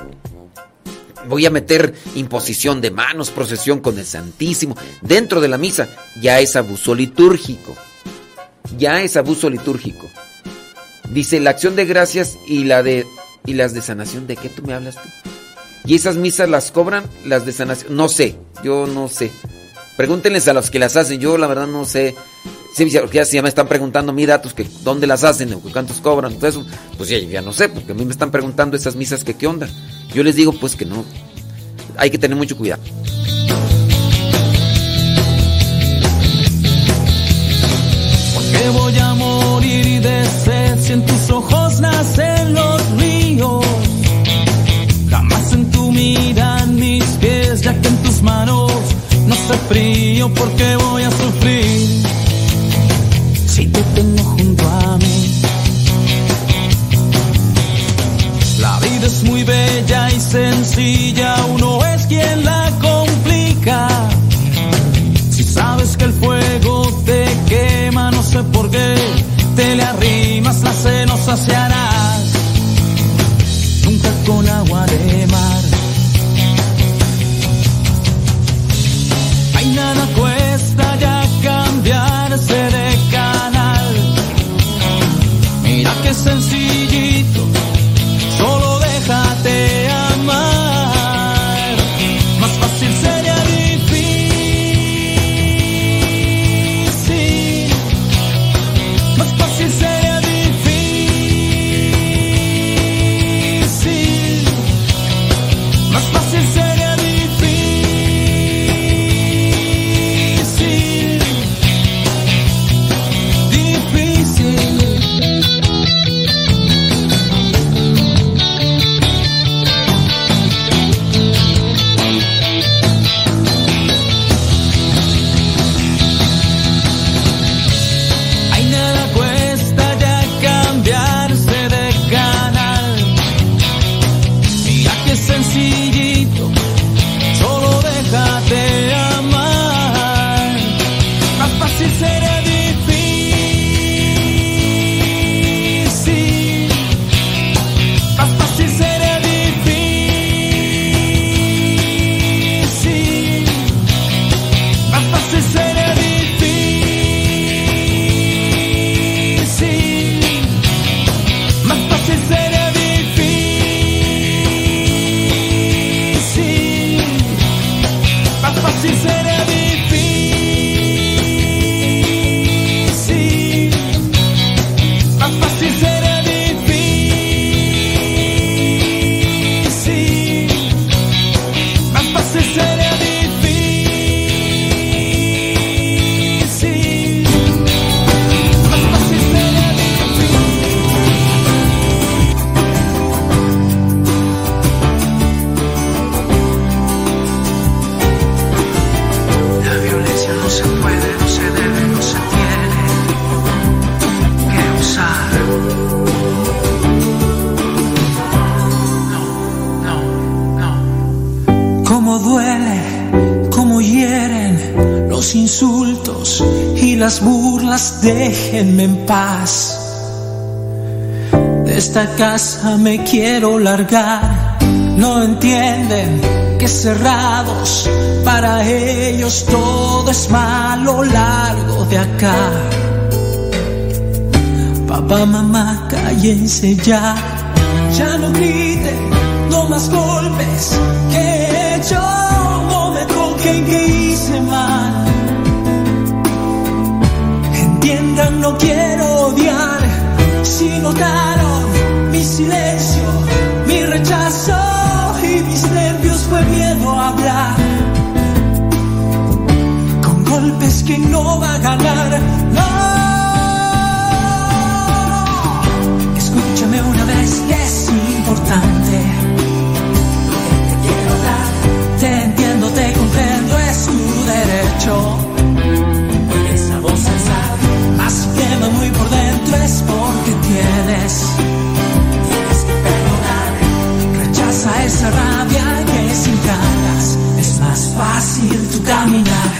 Voy a meter imposición de manos, procesión con el Santísimo. Dentro de la misa ya es abuso litúrgico. Ya es abuso litúrgico. Dice la acción de gracias y la de y las de sanación. ¿De qué tú me hablas tú? ¿Y esas misas las cobran? Las de sanación. No sé, yo no sé. Pregúntenles a los que las hacen. Yo la verdad no sé. Porque ya, me están preguntando mis datos, que dónde las hacen, cuántos cobran, todo. Pues ya, ya no sé, porque a mí me están preguntando esas misas que qué onda. Yo les digo pues que no. Hay que tener mucho cuidado. Que voy a morir de sed si en tus ojos nacen los ríos. Jamás en tu miran mis pies, ya que en tus manos no sé frío porque voy a sufrir. Si te tengo junto a mí. La vida es muy bella y sencilla, uno es quien la complica. Sé por qué te le arrimas, la sed no saciarás. Nunca con agua de mar. Ay, nada cuesta ya cambiarse de canal. Mira qué sencillito, en paz. De esta casa me quiero largar, no entienden que cerrados para ellos todo es malo largo de acá. Papá, mamá, cállense ya, ya no griten, no más no quiero odiar, si notaron mi silencio, mi rechazo y mis nervios fue miedo a hablar. Con golpes que no va a ganar, no. Escúchame una vez, que es importante. Te quiero dar, te entiendo, te comprendo, es tu derecho. por dentro es porque tienes. Tienes que perdonar. Rechaza esa rabia que sin ganas es más fácil tu caminar.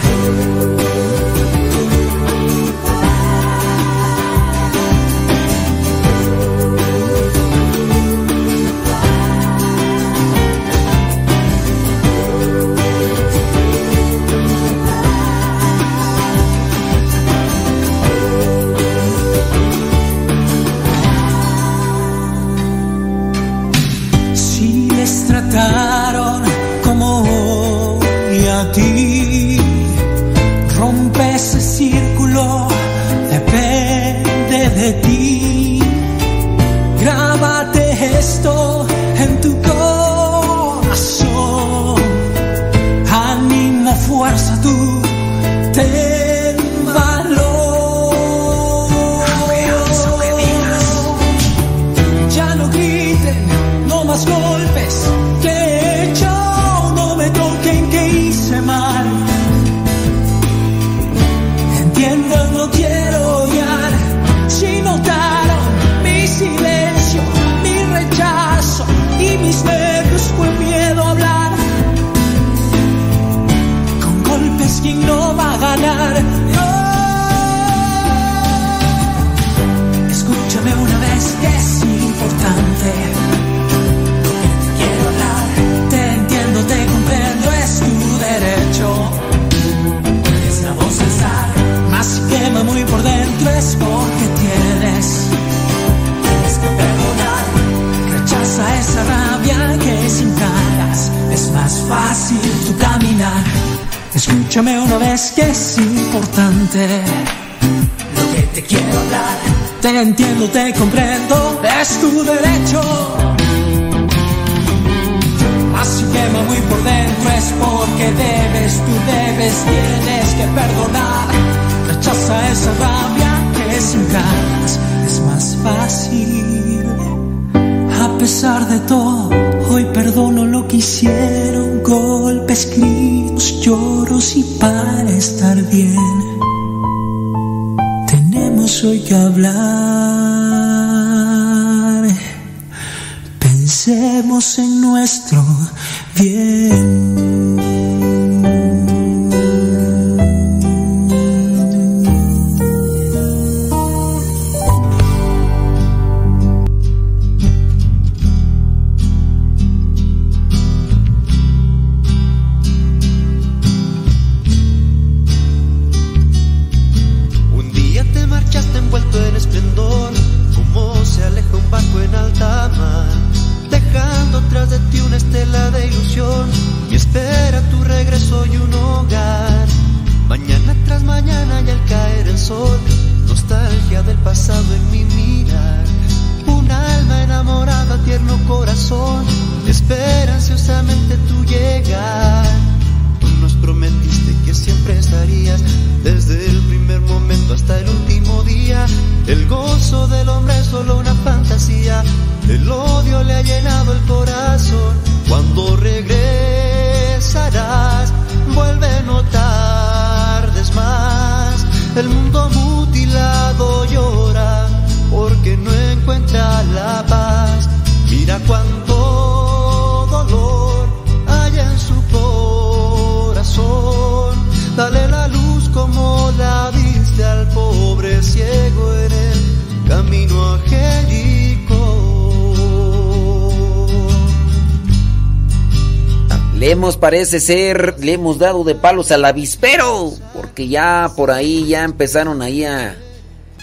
Parece ser, le hemos dado de palos al avispero, porque ya por ahí ya empezaron ahí a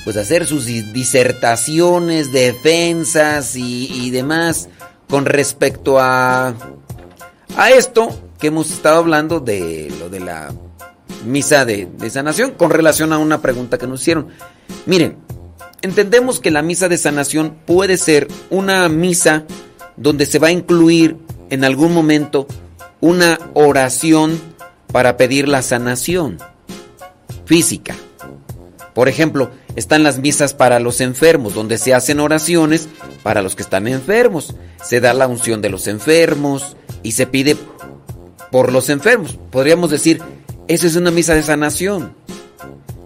pues hacer sus di- disertaciones, defensas y, demás con respecto a a esto que hemos estado hablando de lo de la misa de sanación con relación a una pregunta que nos hicieron. Miren, entendemos que la misa de sanación puede ser una misa donde se va a incluir en algún momento una oración para pedir la sanación física. Por ejemplo, están las misas para los enfermos, donde se hacen oraciones para los que están enfermos. Se da la unción de los enfermos y se pide por los enfermos. Podríamos decir, eso es una misa de sanación.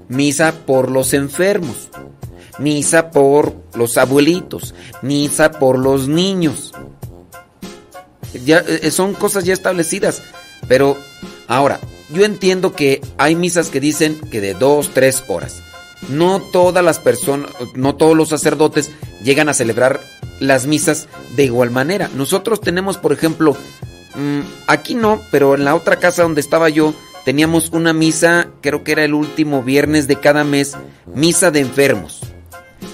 Misa por los enfermos. Misa por los abuelitos. Misa por los niños. Ya, eh, son cosas ya establecidas. Pero ahora, yo entiendo que hay misas que dicen que de dos, tres horas. No todas las personas, no todos los sacerdotes llegan a celebrar las misas de igual manera. Nosotros tenemos, por ejemplo, mm, aquí no, pero en la otra casa donde estaba yo, teníamos una misa, creo que era el último viernes de cada mes, misa de enfermos.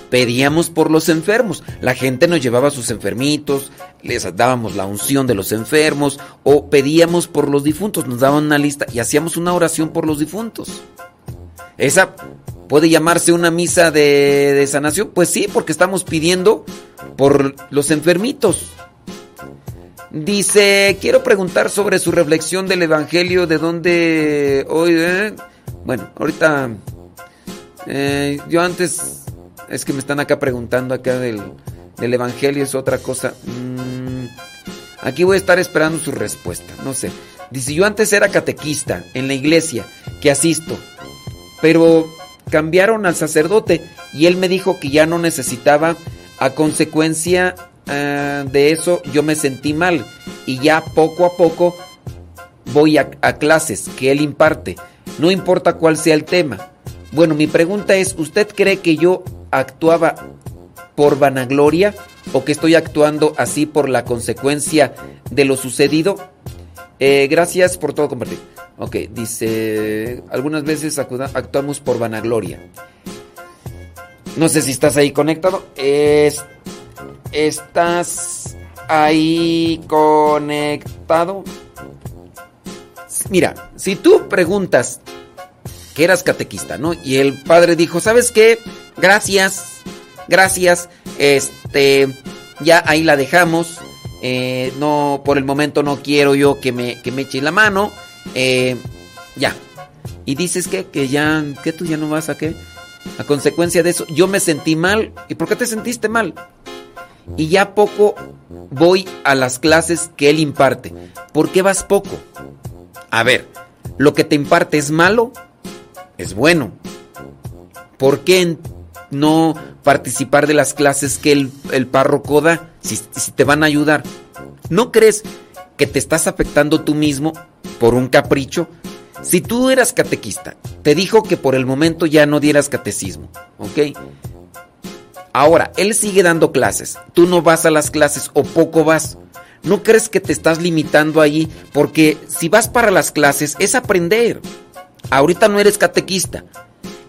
Pedíamos por los enfermos. La gente nos llevaba a sus enfermitos, les dábamos la unción de los enfermos o pedíamos por los difuntos, nos daban una lista y hacíamos una oración por los difuntos. Esa puede llamarse una misa de, sanación. Pues sí, porque estamos pidiendo por los enfermitos. Dice, quiero preguntar sobre su reflexión del Evangelio, de dónde hoy... Bueno, ahorita... eh, yo antes... Es que me están acá preguntando acá del, del Evangelio, es otra cosa. Mm, aquí voy a estar esperando su respuesta, no sé. Dice, yo antes era catequista en la iglesia que asisto, pero cambiaron al sacerdote y él me dijo que ya no necesitaba, a consecuencia ah, de eso yo me sentí mal y ya poco a poco voy a, a clases que él imparte, no importa cuál sea el tema. Bueno, mi pregunta es, ¿usted cree que yo actuaba por vanagloria o que estoy actuando así por la consecuencia de lo sucedido? Eh, gracias por todo compartir. Ok, dice, algunas veces actuamos por vanagloria. No sé si estás ahí conectado. Es- ¿Estás ahí conectado? Mira, si tú preguntas que eras catequista, ¿no? Y el padre dijo, ¿sabes qué? Gracias, gracias, este, ya ahí la dejamos. eh, no, por el momento no quiero yo que me, que me eche la mano. eh, ya. Y dices que, que ya, que tú ya no vas a qué. A consecuencia de eso, yo me sentí mal. ¿Y por qué te sentiste mal? Y ya poco voy a las clases que él imparte. ¿Por qué vas poco? A ver, lo que te imparte es malo, es bueno. ¿Por qué no participar de las clases que el, párroco da si, si te van a ayudar? ¿No crees que te estás afectando tú mismo por un capricho? Si tú eras catequista, te dijo que por el momento ya no dieras catecismo, ¿ok? Ahora, él sigue dando clases, tú no vas a las clases o poco vas. ¿No crees que te estás limitando ahí? Porque si vas para las clases es aprender. Ahorita no eres catequista.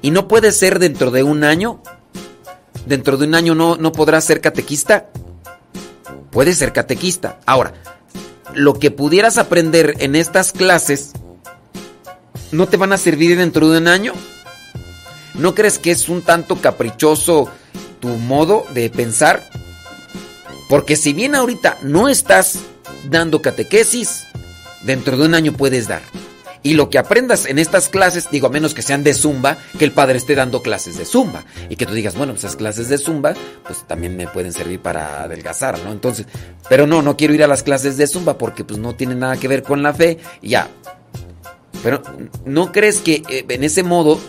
Y no puedes ser dentro de un año. Dentro de un año no, no podrás ser catequista. Puedes ser catequista. Ahora, lo que pudieras aprender en estas clases no te van a servir dentro de un año. ¿No crees que es un tanto caprichoso tu modo de pensar? Porque si bien ahorita no estás dando catequesis, dentro de un año puedes dar. Y lo que aprendas en estas clases, digo, a menos que sean de zumba, que el padre esté dando clases de zumba. Y que tú digas, bueno, pues esas clases de zumba, pues también me pueden servir para adelgazar, ¿no? Entonces, pero no, no quiero ir a las clases de zumba porque pues no tiene nada que ver con la fe. Ya. Pero, ¿no crees que eh, en ese modo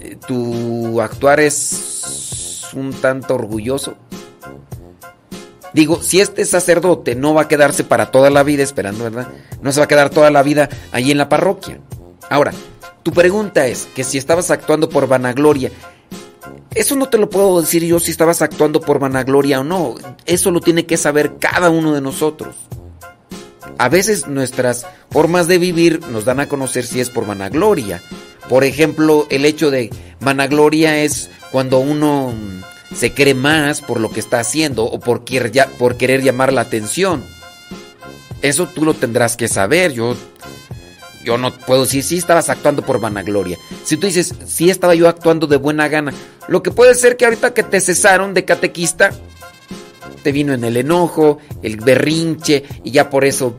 eh, tu actuar es un tanto orgulloso? Digo, si este sacerdote no va a quedarse para toda la vida esperando, ¿verdad? No se va a quedar toda la vida allí en la parroquia. Ahora, tu pregunta es que si estabas actuando por vanagloria, eso no te lo puedo decir yo si estabas actuando por vanagloria o no. Eso lo tiene que saber cada uno de nosotros. a veces nuestras formas de vivir nos dan a conocer si es por vanagloria. Por ejemplo, el hecho de vanagloria es cuando uno se cree más por lo que está haciendo o por, ya- por querer llamar la atención. Eso tú lo tendrás que saber. Yo, yo no puedo decir si estabas actuando por vanagloria. Si tú dices, si estaba yo actuando de buena gana, lo que puede ser que ahorita que te cesaron de catequista, te vino en el enojo, el berrinche, y ya por eso.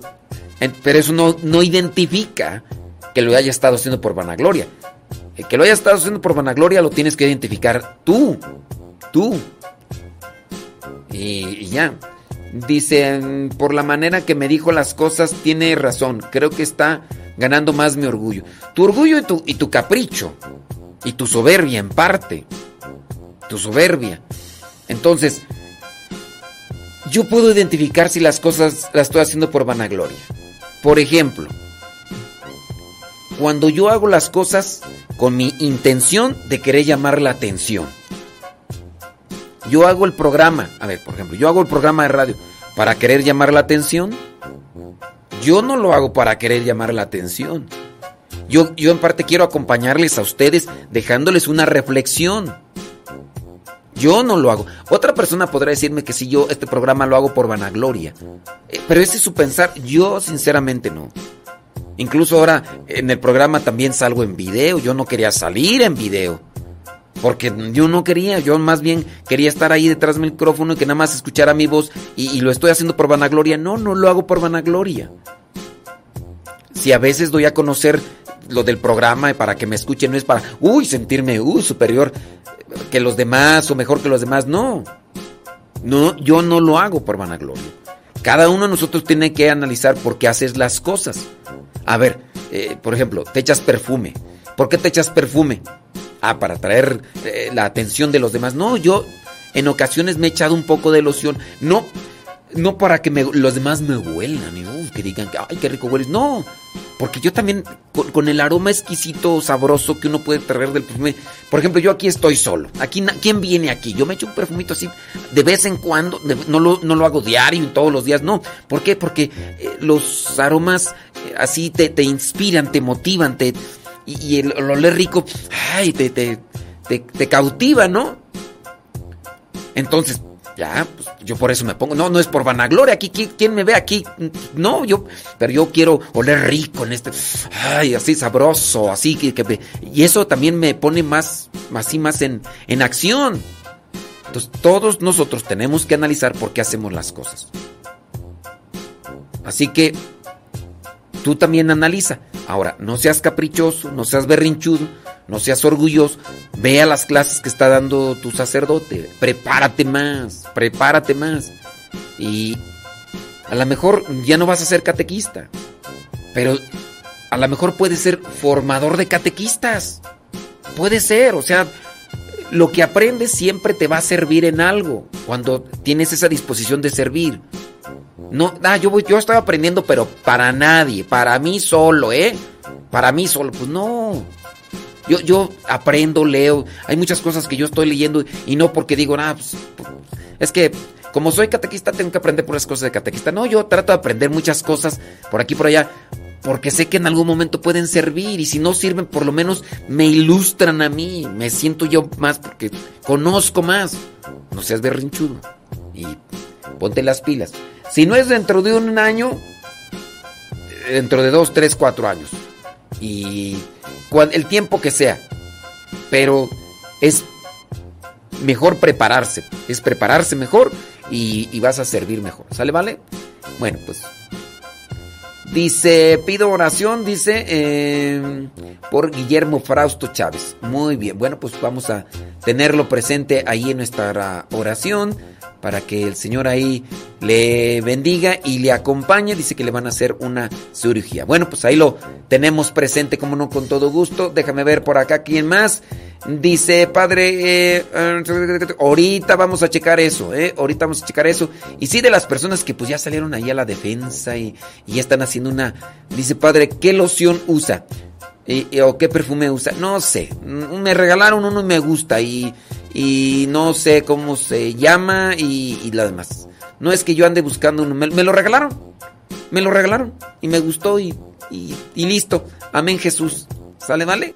Pero eso no, no identifica que lo haya estado haciendo por vanagloria. El que lo haya estado haciendo por vanagloria lo tienes que identificar tú. Tú. Y, ya. Dicen, por la manera que me dijo las cosas, tiene razón. Creo que está ganando más mi orgullo. Tu orgullo y tu, y tu capricho. Y tu soberbia en parte. Tu soberbia. Entonces, yo puedo identificar si las cosas las estoy haciendo por vanagloria. Por ejemplo, cuando yo hago las cosas con mi intención de querer llamar la atención. Yo hago el programa, a ver, por ejemplo, yo hago el programa de radio para querer llamar la atención. Yo no lo hago para querer llamar la atención. Yo, yo en parte quiero acompañarles a ustedes dejándoles una reflexión. Yo no lo hago. Otra persona podrá decirme que si yo este programa lo hago por vanagloria. Eh, Pero ese es su pensar. Yo sinceramente no. Incluso ahora en el programa también salgo en video. Yo no quería salir en video. Porque yo no quería, yo más bien quería estar ahí detrás del micrófono y que nada más escuchara mi voz y, lo estoy haciendo por vanagloria. No, no lo hago por vanagloria. Si a veces doy a conocer lo del programa para que me escuchen, no es para, uy, sentirme, uy, superior que los demás o mejor que los demás. No, no, yo no lo hago por vanagloria. Cada uno de nosotros tiene que analizar por qué haces las cosas. A ver, eh, por ejemplo, te echas perfume. ¿Por qué te echas perfume? Ah, para atraer eh, la atención de los demás. No, yo en ocasiones me he echado un poco de loción. No, no para que los demás me huelan y uf, que digan, ay, qué rico hueles. No, porque yo también, con, el aroma exquisito, sabroso que uno puede traer del perfume. Por ejemplo, yo aquí estoy solo. Aquí, ¿Quién viene aquí? Yo me echo un perfumito así de vez en cuando. no, lo, no lo hago diario todos los días. No. ¿Por qué? Porque eh, los aromas eh, así te, te inspiran, te motivan, te, y, el, el oler rico, ay, te, te, te, cautiva, ¿no? Entonces, ya, pues yo por eso me pongo. No, no es por vanagloria. Aquí, ¿qui- ¿quién me ve aquí? No, yo, pero yo quiero oler rico en este. Ay, así sabroso, así que. que y eso también me pone más, así más en, en acción. Entonces, todos nosotros tenemos que analizar por qué hacemos las cosas. Así que tú también analiza. Ahora, no seas caprichoso, no seas berrinchudo, no seas orgulloso. Ve a las clases que está dando tu sacerdote. Prepárate más, prepárate más. Y a lo mejor ya no vas a ser catequista, pero a lo mejor puedes ser formador de catequistas. Puede ser, o sea, lo que aprendes siempre te va a servir en algo cuando tienes esa disposición de servir. No, ah, yo yo estoy aprendiendo, pero para nadie, para mí solo, ¿eh? Para mí solo, pues no. Yo, yo aprendo, leo. Hay muchas cosas que yo estoy leyendo y no porque digo, ah, pues, es que como soy catequista tengo que aprender puras cosas de catequista. No, yo trato de aprender muchas cosas por aquí por allá porque sé que en algún momento pueden servir y si no sirven por lo menos me ilustran a mí. Me siento yo más porque conozco más. No seas berrinchudo y ponte las pilas. Si no es dentro de un año, dentro de dos, tres, cuatro años. Y el tiempo que sea. Pero es mejor prepararse. Es prepararse mejor y, vas a servir mejor. ¿Sale, vale? Bueno, pues. Dice, pido oración, dice, eh, por Guillermo Frausto Chávez. Muy bien, bueno, pues vamos a tenerlo presente ahí en nuestra oración para que el Señor ahí le bendiga y le acompañe. Dice que le van a hacer una cirugía. Bueno, pues ahí lo tenemos presente, como no, con todo gusto. Déjame ver por acá quién más. Dice, padre, eh, ahorita vamos a checar eso, ¿eh? Ahorita vamos a checar eso. Y sí, de las personas que pues ya salieron ahí a la defensa y, y ya están haciendo una... Dice, padre, ¿qué loción usa? Y- ¿O qué perfume usa? No sé. Mm, Me regalaron uno y me gusta y, y no sé cómo se llama y, y demás. No es que yo ande buscando uno. Me, me lo regalaron. me lo regalaron y me gustó y, y, y listo. Amén Jesús. ¿Sale, vale?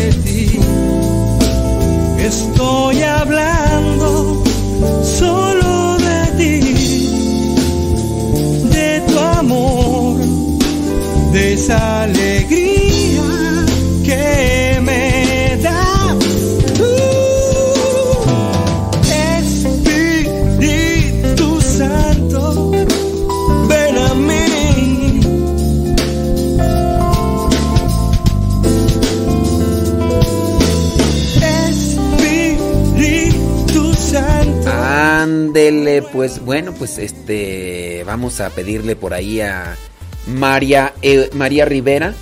Estoy hablando solo de ti. De tu amor. De esa alegría que Ándele, pues bueno, pues este vamos a pedirle por ahí a María eh, María Rivera.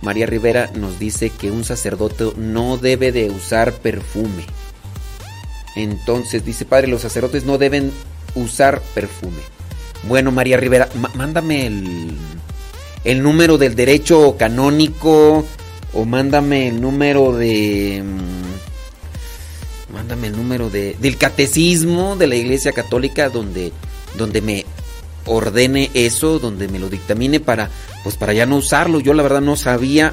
María Rivera nos dice que un sacerdote no debe de usar perfume. Entonces dice, padre, los sacerdotes no deben usar perfume. Bueno, María Rivera, mándame el, el número del derecho canónico o mándame el número de... Mándame el número de, del catecismo de la Iglesia Católica donde, donde me ordene eso, donde me lo dictamine para, pues para ya no usarlo. Yo la verdad no sabía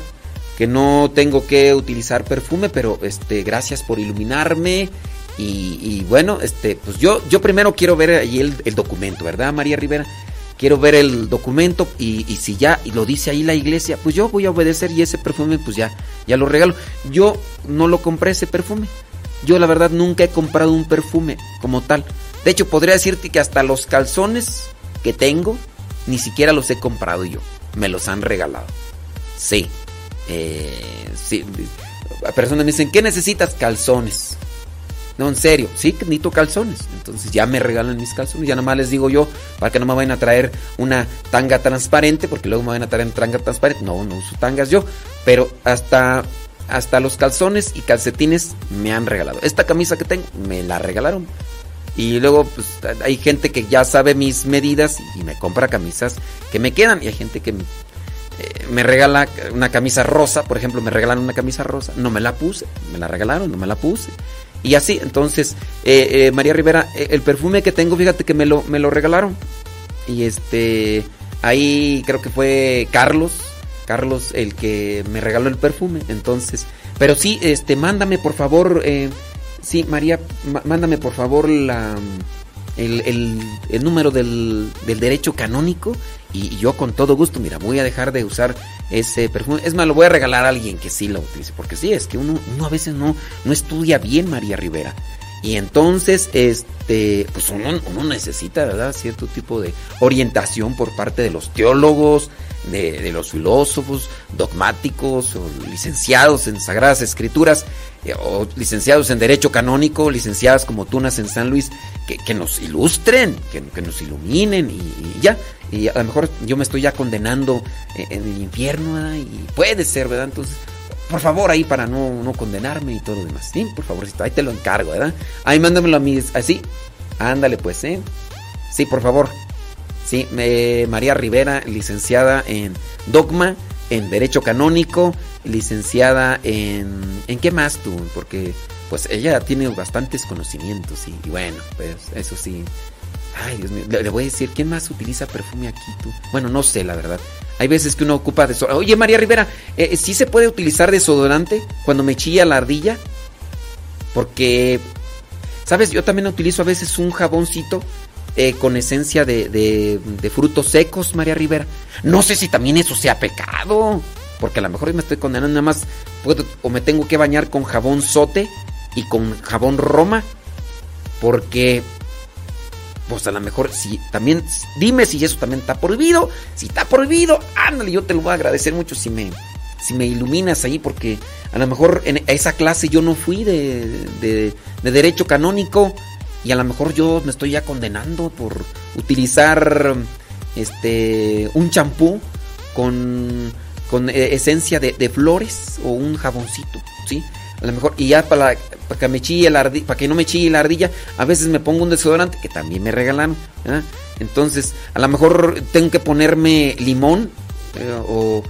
que no tengo que utilizar perfume, pero este, gracias por iluminarme. Y, bueno, este, pues yo, yo primero quiero ver ahí el, documento, ¿verdad, María Rivera? Quiero ver el documento y, si ya lo dice ahí la iglesia, pues yo voy a obedecer y ese perfume pues ya, ya lo regalo. Yo no lo compré ese perfume. Yo la verdad nunca he comprado un perfume como tal. De hecho, podría decirte que hasta los calzones que tengo, ni siquiera los he comprado yo. Me los han regalado. Sí. Eh, sí. Personas me dicen, ¿qué necesitas? Calzones. No, en serio, sí que necesito calzones. Entonces ya me regalan mis calzones. Ya nada más les digo yo, para que no me vayan a traer una tanga transparente, porque luego me van a traer una tanga transparente. No, no uso tangas yo. Pero hasta, hasta los calzones y calcetines me han regalado. Esta camisa que tengo, me la regalaron. Y luego pues, hay gente que ya sabe mis medidas y me compra camisas que me quedan. Y hay gente que me, eh, me regala una camisa rosa, por ejemplo, me regalan una camisa rosa. No me la puse, me la regalaron, no me la puse. Y así, entonces, eh, eh, María Rivera, eh, el perfume que tengo, fíjate que me lo, me lo regalaron. Y este, ahí creo que fue Carlos, Carlos el que me regaló el perfume. Entonces, pero sí, este, mándame por favor, eh, sí, María, ma- mándame por favor la, el, el- número del, del derecho canónico. Y, y yo con todo gusto, mira, voy a dejar de usar ese perfume. Es más, lo voy a regalar a alguien que sí lo utilice. Porque sí, es que uno, uno a veces no, no estudia bien, María Rivera. Y entonces, este, pues uno, uno necesita, ¿verdad? Cierto tipo de orientación por parte de los teólogos, de, los filósofos, dogmáticos, o licenciados en Sagradas Escrituras, eh, o licenciados en Derecho Canónico, licenciadas como Tunas en San Luis, que, que nos ilustren, que, que nos iluminen y, ya. Y a lo mejor yo me estoy ya condenando en, en el infierno. Y puede ser, ¿verdad? Entonces, por favor, ahí para no, no condenarme y todo lo demás. Sí, por favorcito, ahí te lo encargo, ¿verdad? Ahí mándamelo a mí, así. Ándale, pues, ¿eh? Sí, por favor. Sí, me- María Rivera, licenciada en Dogma, en Derecho Canónico, licenciada en... ¿En qué más tú? Porque pues ella tiene bastantes conocimientos y, y bueno, pues eso sí. Ay, Dios mío, le, le voy a decir, ¿quién más utiliza perfume aquí tú? Bueno, no sé, la verdad. Hay veces que uno ocupa desodorante. Oye, María Rivera, eh, ¿sí se puede utilizar desodorante cuando me chilla la ardilla? Porque, ¿sabes? Yo también utilizo a veces un jaboncito eh, con esencia de, de- de frutos secos, María Rivera. No sé si también eso sea pecado. Porque a lo mejor me estoy condenando nada más. Puedo, o me tengo que bañar con jabón sote y con jabón roma. Porque, pues a lo mejor, si también, dime si eso también está prohibido. Si está prohibido, ándale, yo te lo voy a agradecer mucho si me, si me iluminas ahí. Porque a lo mejor en esa clase yo no fui de, de, de derecho canónico. Y a lo mejor yo me estoy ya condenando por utilizar este un champú con, con eh, esencia de, de flores o un jaboncito, ¿sí? A lo mejor, y ya para, para que me chille la ardilla, para que no me chille la ardilla, a veces me pongo un desodorante que también me regalaron. Entonces, a lo mejor tengo que ponerme limón eh, o,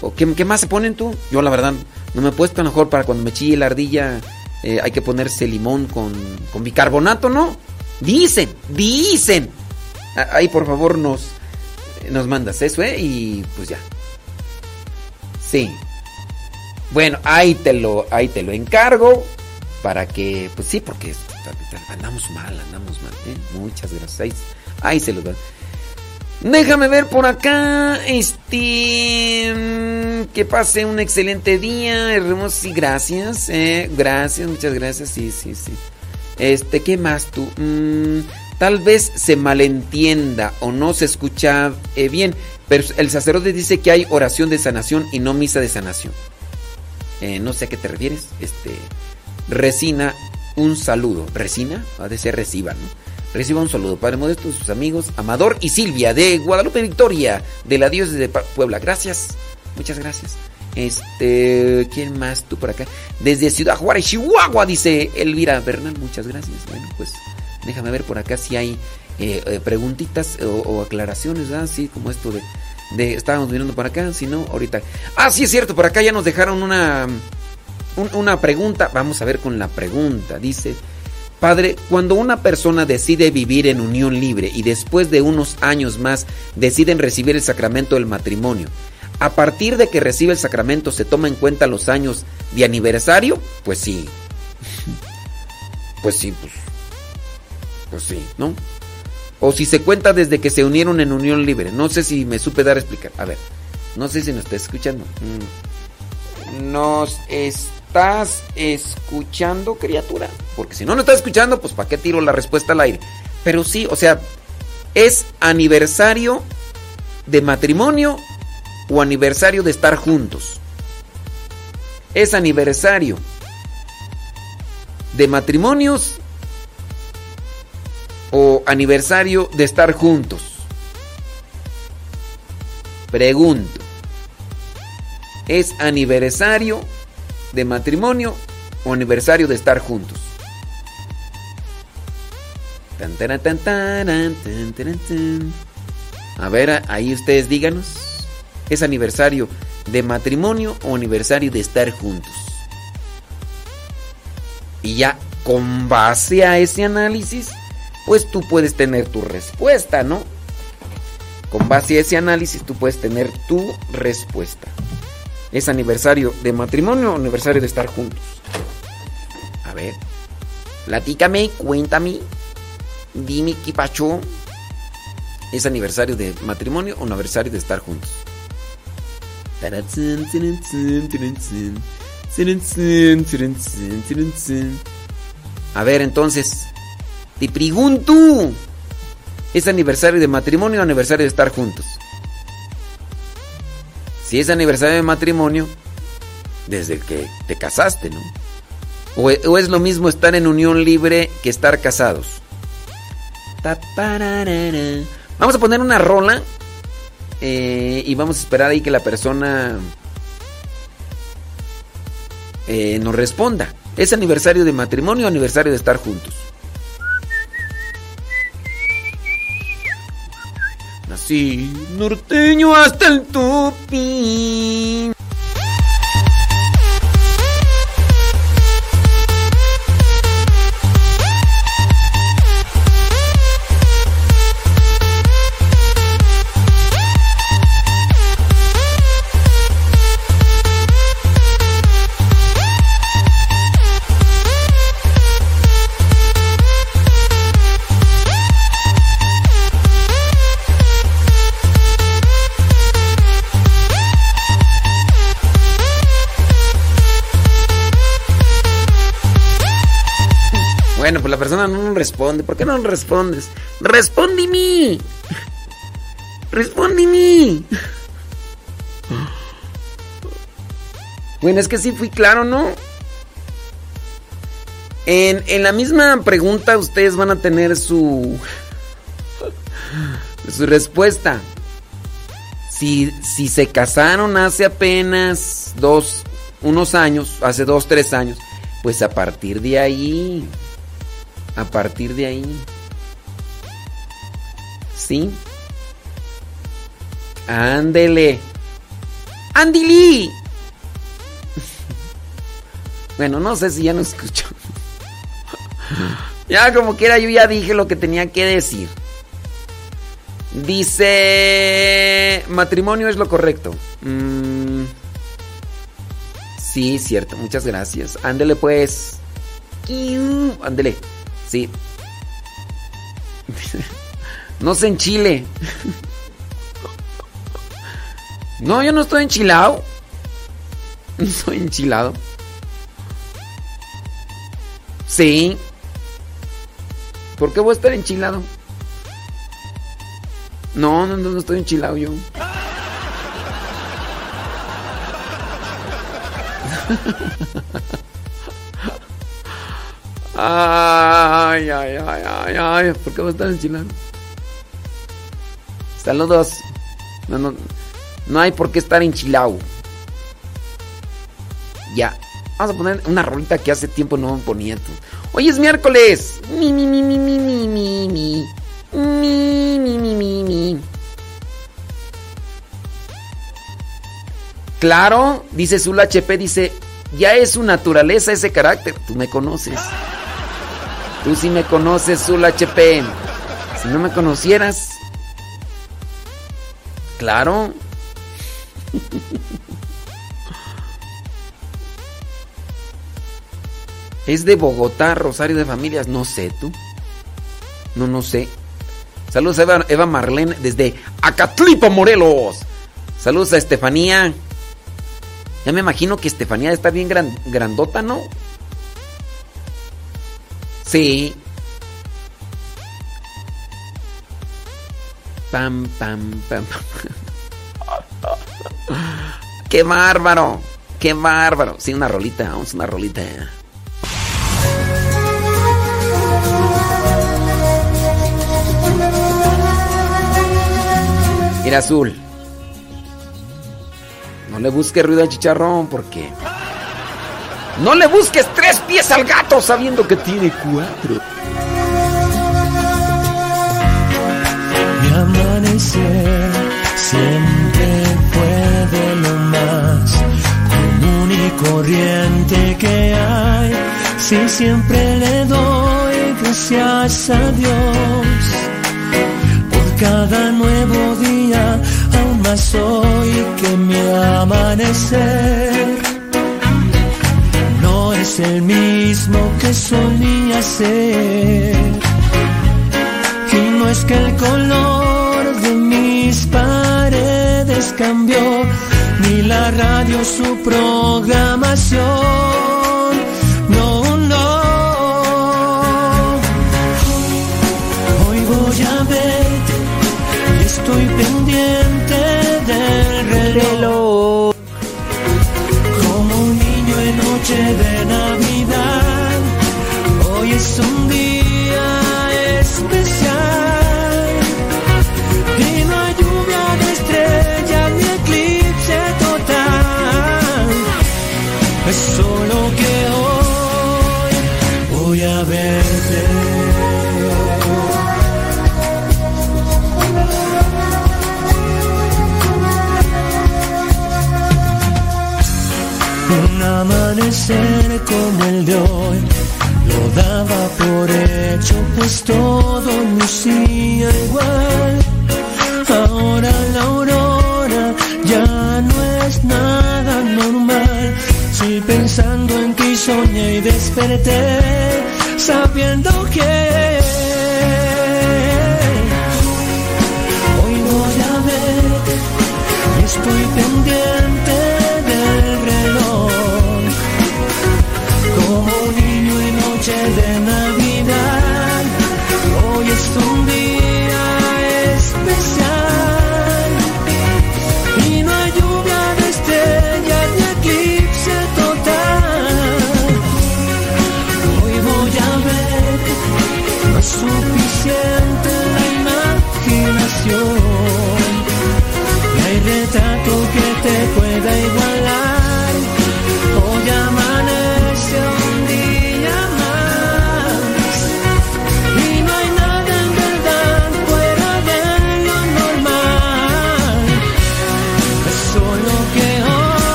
o ¿qué, qué más se ponen tú? Yo la verdad no me he puesto a lo mejor para cuando me chille la ardilla eh, hay que ponerse limón con, con bicarbonato, ¿no? Dicen, dicen. A- Ahí por favor nos, nos mandas eso, ¿eh? Y pues ya. Sí. Bueno, ahí te lo, ahí te lo encargo. Para que, pues sí, porque andamos mal, andamos mal, ¿eh? Muchas gracias. Ahí, se los dan. Déjame ver por acá. Este. Que pase un excelente día. Hermoso. Sí, gracias. eh, gracias, muchas gracias. Sí, sí, sí. Este, ¿qué más tú? Mm, tal vez se malentienda o no se escucha eh, bien. Pero el sacerdote dice que hay oración de sanación y no misa de sanación. Eh, no sé a qué te refieres. Este. Resina, un saludo. ¿Resina? Ha de ser reciba, ¿no? Reciba un saludo, Padre Modesto, de sus amigos Amador y Silvia de Guadalupe Victoria, de la Diócesis de Puebla. Gracias, muchas gracias. Este, ¿quién más tú por acá? Desde Ciudad Juárez, Chihuahua, dice Elvira Bernal. Muchas gracias. Bueno, pues déjame ver por acá si hay eh, eh, preguntitas o, o aclaraciones, ¿verdad? Sí, como esto de, de. Estábamos mirando por acá, si no, ahorita. Ah, sí, es cierto, por acá ya nos dejaron una. un- una pregunta. Vamos a ver con la pregunta. Dice. Padre, cuando una persona decide vivir en unión libre y después de unos años más deciden recibir el sacramento del matrimonio, a partir de que recibe el sacramento se toma en cuenta los años de aniversario? Pues sí. (laughs) Pues sí, pues. Pues sí, ¿no? O si se cuenta desde que se unieron en unión libre. No sé si me supe dar a explicar. A ver, no sé si nos está escuchando. Mm. ¿Nos estás escuchando, criatura? Porque si no nos estás escuchando, pues ¿para qué tiro la respuesta al aire? Pero sí, o sea, ¿es aniversario de matrimonio o aniversario de estar juntos? ¿Es aniversario de matrimonios o aniversario de estar juntos? Pregunto. ¿Es aniversario de matrimonio o aniversario de estar juntos? A ver, ahí ustedes díganos. ¿Es aniversario de matrimonio o aniversario de estar juntos? Y ya con base a ese análisis, pues tú puedes tener tu respuesta, ¿no? Con base a ese análisis tú puedes tener tu respuesta. ¿Es aniversario de matrimonio o aniversario de estar juntos? A ver, platícame, cuéntame, dime qué pacho. ¿Es aniversario de matrimonio o aniversario de estar juntos? A ver, entonces, te pregunto, ¿es aniversario de matrimonio o aniversario de estar juntos? Si es aniversario de matrimonio, desde que te casaste, ¿no? O, e- es lo mismo estar en unión libre que estar casados. Vamos a poner una rola eh, y vamos a esperar ahí que la persona eh, nos responda. ¿Es aniversario de matrimonio o aniversario de estar juntos? Nací norteño hasta el topi. Responde. ¿Por qué no respondes? ¡Respóndeme! ¡Respóndeme! Bueno, es que sí fui claro, ¿no? En, en la misma pregunta ustedes van a tener su... su respuesta. Si, si se casaron hace apenas dos, unos años, hace dos, tres años, pues a partir de ahí, a partir de ahí, ¿sí? Ándele. ¡Andili! (laughs) Bueno, no sé si ya no escucho. (laughs) ya como quiera, yo ya dije lo que tenía que decir. Dice, matrimonio es lo correcto. Mm, sí, cierto, muchas gracias. Ándele pues. Ándele, sí. no se enchile. no, yo no estoy enchilado. No estoy enchilado. Sí. ¿Por qué voy a estar enchilado? No, no, no, no estoy enchilado yo. (laughs) Ay, ay, ay, ay, ay. ¿Por qué voy a estar enchilado? Saludos. No, no, no hay por qué estar enchilado. Ya. Vamos a poner una rolita que hace tiempo no ponía. Hoy es miércoles. Mi, mi, mi, mi, mi, mi, mi, mi. Mi, mi, mi, mi, mi. Claro, dice Zula HP, dice, ya es su naturaleza ese carácter. Tú me conoces. Tú sí me conoces, Zula HP. Si no me conocieras. Claro. Es de Bogotá, Rosario de Familias. No sé tú. No, no sé. Saludos a Eva, Eva Marlene desde Acatlipa, Morelos. Saludos a Estefanía. Ya me imagino que Estefanía está bien gran- grandota, ¿no? Sí. Pam, pam, pam. (laughs) ¡Qué bárbaro! ¡Qué bárbaro! Sí, una rolita, vamos, una rolita. Mira, Azul. No le busques ruido al chicharrón porque. No le busques tres pies al gato sabiendo que tiene cuatro. Mi amanecer siempre fue de lo más común y corriente que hay. Si siempre le doy gracias a Dios por cada nuevo día, aún más hoy que mi amanecer es el mismo que solía ser. Y no es que el color de mis paredes cambió, ni la radio su programación. Como el de hoy lo daba por hecho, pues todo lucía igual. Ahora la aurora ya no es nada normal. Si pensando en ti soñé y desperté, sabiendo que hoy voy a estoy pendiente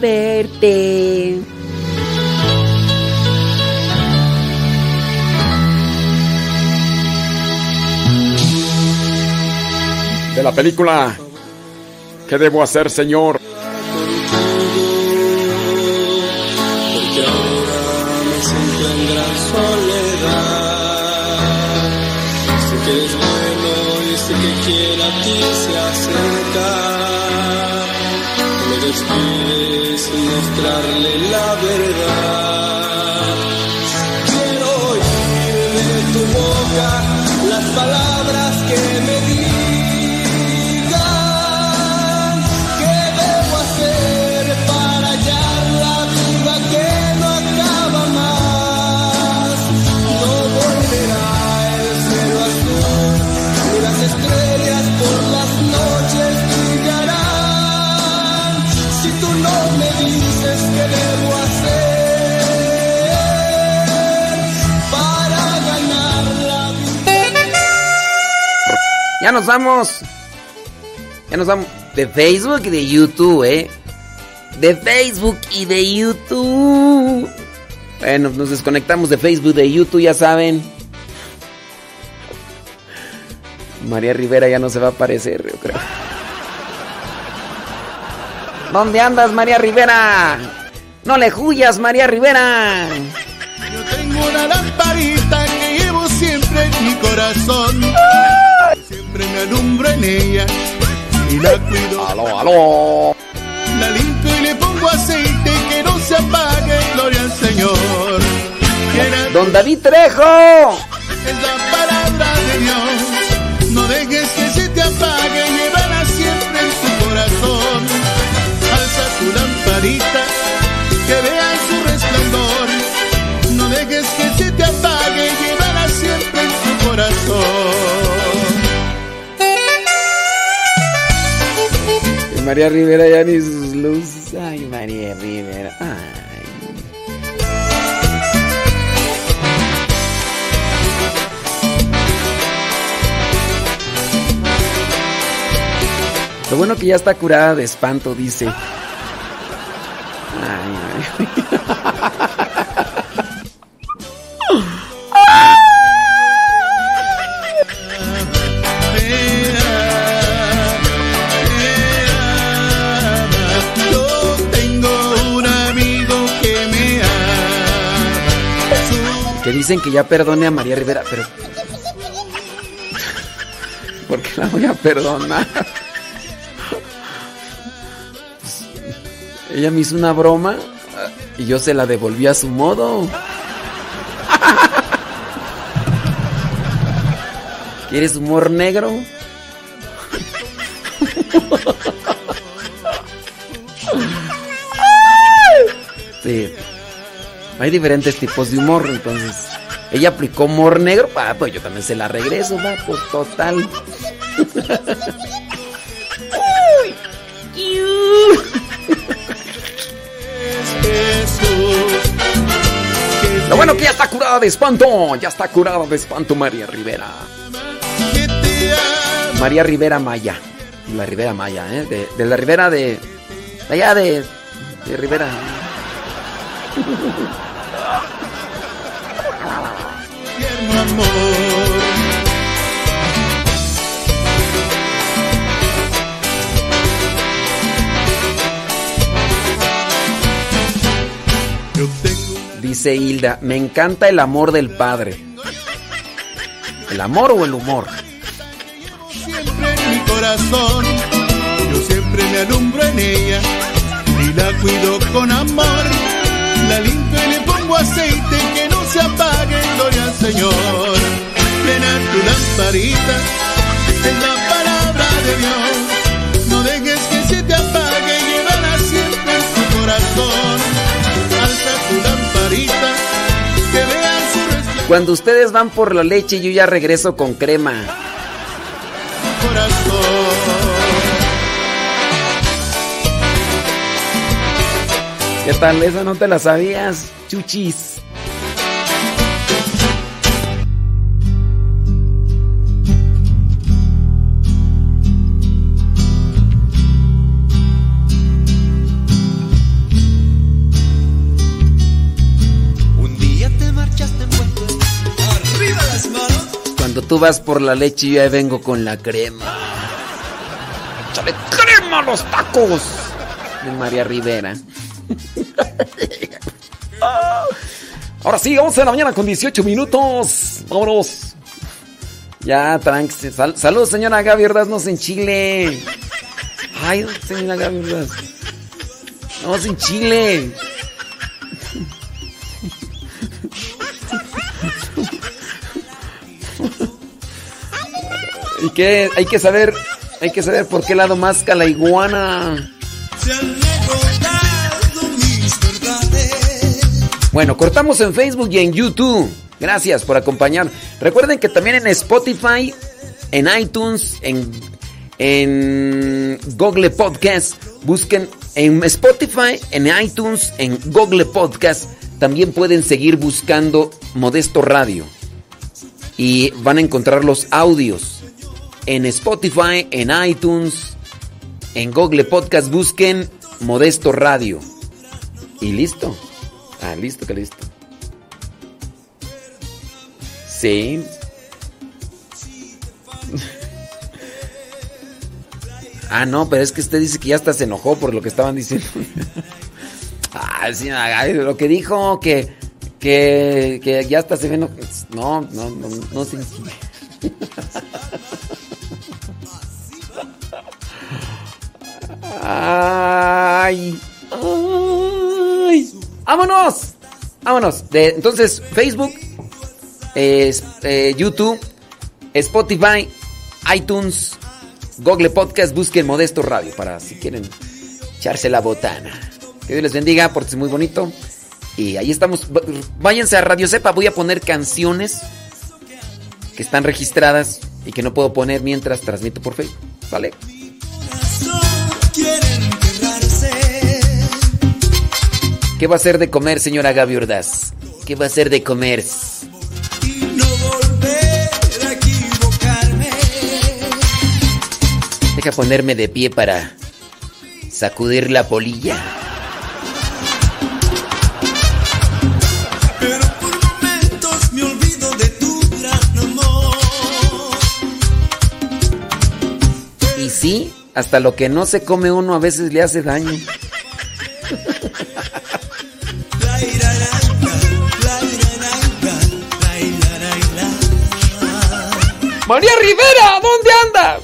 verte. De la película ¿Qué debo hacer, Señor? Ya nos vamos. Ya nos vamos. De Facebook y de YouTube, ¿eh? De Facebook y de YouTube. Bueno, nos desconectamos de Facebook, de YouTube, ya saben. María Rivera ya no se va a aparecer, yo creo. ¿Dónde andas, María Rivera? No le huyas, María Rivera. Tengo una lamparita que llevo siempre en mi corazón. Me alumbro en ella y la cuido. Aló, aló. La limpio y le pongo aceite que no se apague, gloria al Señor. Don David Trejo. es la palabra de Dios. No dejes que se te apague, llévala siempre en tu corazón. Alza tu lamparita, que vean su resplandor. No dejes que se te apague, llévala siempre en tu corazón. María Rivera ya ni sus luces. Ay, María Rivera. Ay. Lo bueno que ya está curada de espanto, dice. Ay, ay. (laughs) dicen que ya perdone a María Rivera, pero. ¿Por qué la voy a perdonar? Ella me hizo una broma y yo se la devolví a su modo. ¿Quieres humor negro? Sí. Hay diferentes tipos de humor, entonces. Ella aplicó humor negro, ah, pues yo también se la regreso, va, pues total. Lo bueno que ya está curada de espanto, ya está curada de espanto María Rivera. María Rivera Maya. La Rivera Maya, ¿eh? De, de la Rivera de... de allá de... De Rivera. Amor. Dice Hilda, me encanta el amor del padre. ¿El amor o el humor? siempre en mi corazón. Yo siempre me alumbro en ella y la cuido con amor. La limpio y le pongo aceite que se apague, gloria al Señor. Llena tu lamparita, es la palabra de Dios. No dejes que se te apague, llévala siempre en tu corazón. Alza tu lamparita, que vean su Cuando ustedes van por la leche, yo ya regreso con crema. corazón. ¿Qué tal? Esa no te la sabías, chuchis. Tú vas por la leche y yo ahí vengo con la crema. ¡Échale crema a los tacos! De María Rivera. Ahora sí, 11 de la mañana con 18 minutos. Vámonos. Ya, tranqui. Sal- saludos, señora Gaby Ordaz, en Chile. Ay, señora Gaby Ordaz. Vamos en Chile. ¿Y qué? Hay que saber, hay que saber por qué lado masca la iguana. Bueno, cortamos en Facebook y en YouTube. Gracias por acompañar. Recuerden que también en Spotify, en iTunes, en, en Google Podcast, busquen en Spotify, en iTunes, en Google Podcast, también pueden seguir buscando Modesto Radio. Y van a encontrar los audios. En Spotify, en iTunes, en Google Podcast, busquen Modesto Radio. Y listo. Ah, listo, que listo. Sí. (laughs) ah, no, pero es que usted dice que ya hasta se enojó por lo que estaban diciendo. (laughs) ah, sí, lo que dijo que que, que ya hasta se ve no no no no, no (laughs) Ay. Ay. ¡Vámonos! ¡Vámonos! Entonces, Facebook, es- eh, YouTube, Spotify, iTunes, Google Podcast, busquen Modesto Radio para si quieren echarse la botana. Que Dios les bendiga, porque muy bonito. Y ahí estamos. Váyanse a Radio Cepa, voy a poner canciones que están registradas y que no puedo poner mientras transmito por Facebook. ¿Vale? ¿Qué va a hacer de comer, señora Gaby Ordaz? ¿Qué va a hacer de comer? Deja ponerme de pie para sacudir la polilla. Y sí, hasta lo que no se come uno a veces le hace daño. María Rivera, ¿dónde anda?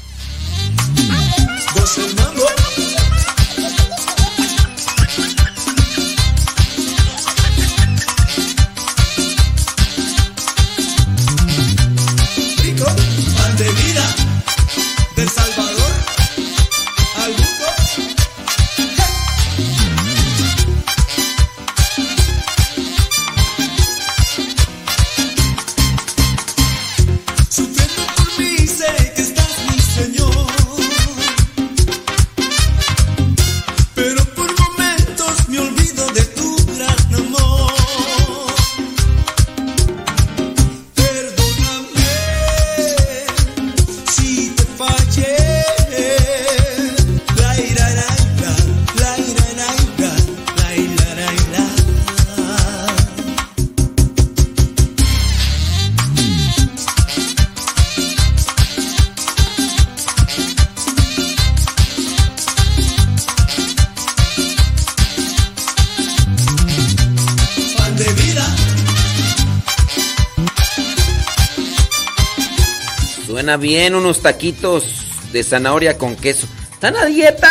Bien unos taquitos de zanahoria con queso. ¿Están a dieta?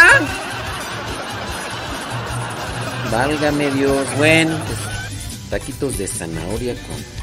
Válgame Dios. Bueno, pues, taquitos de zanahoria con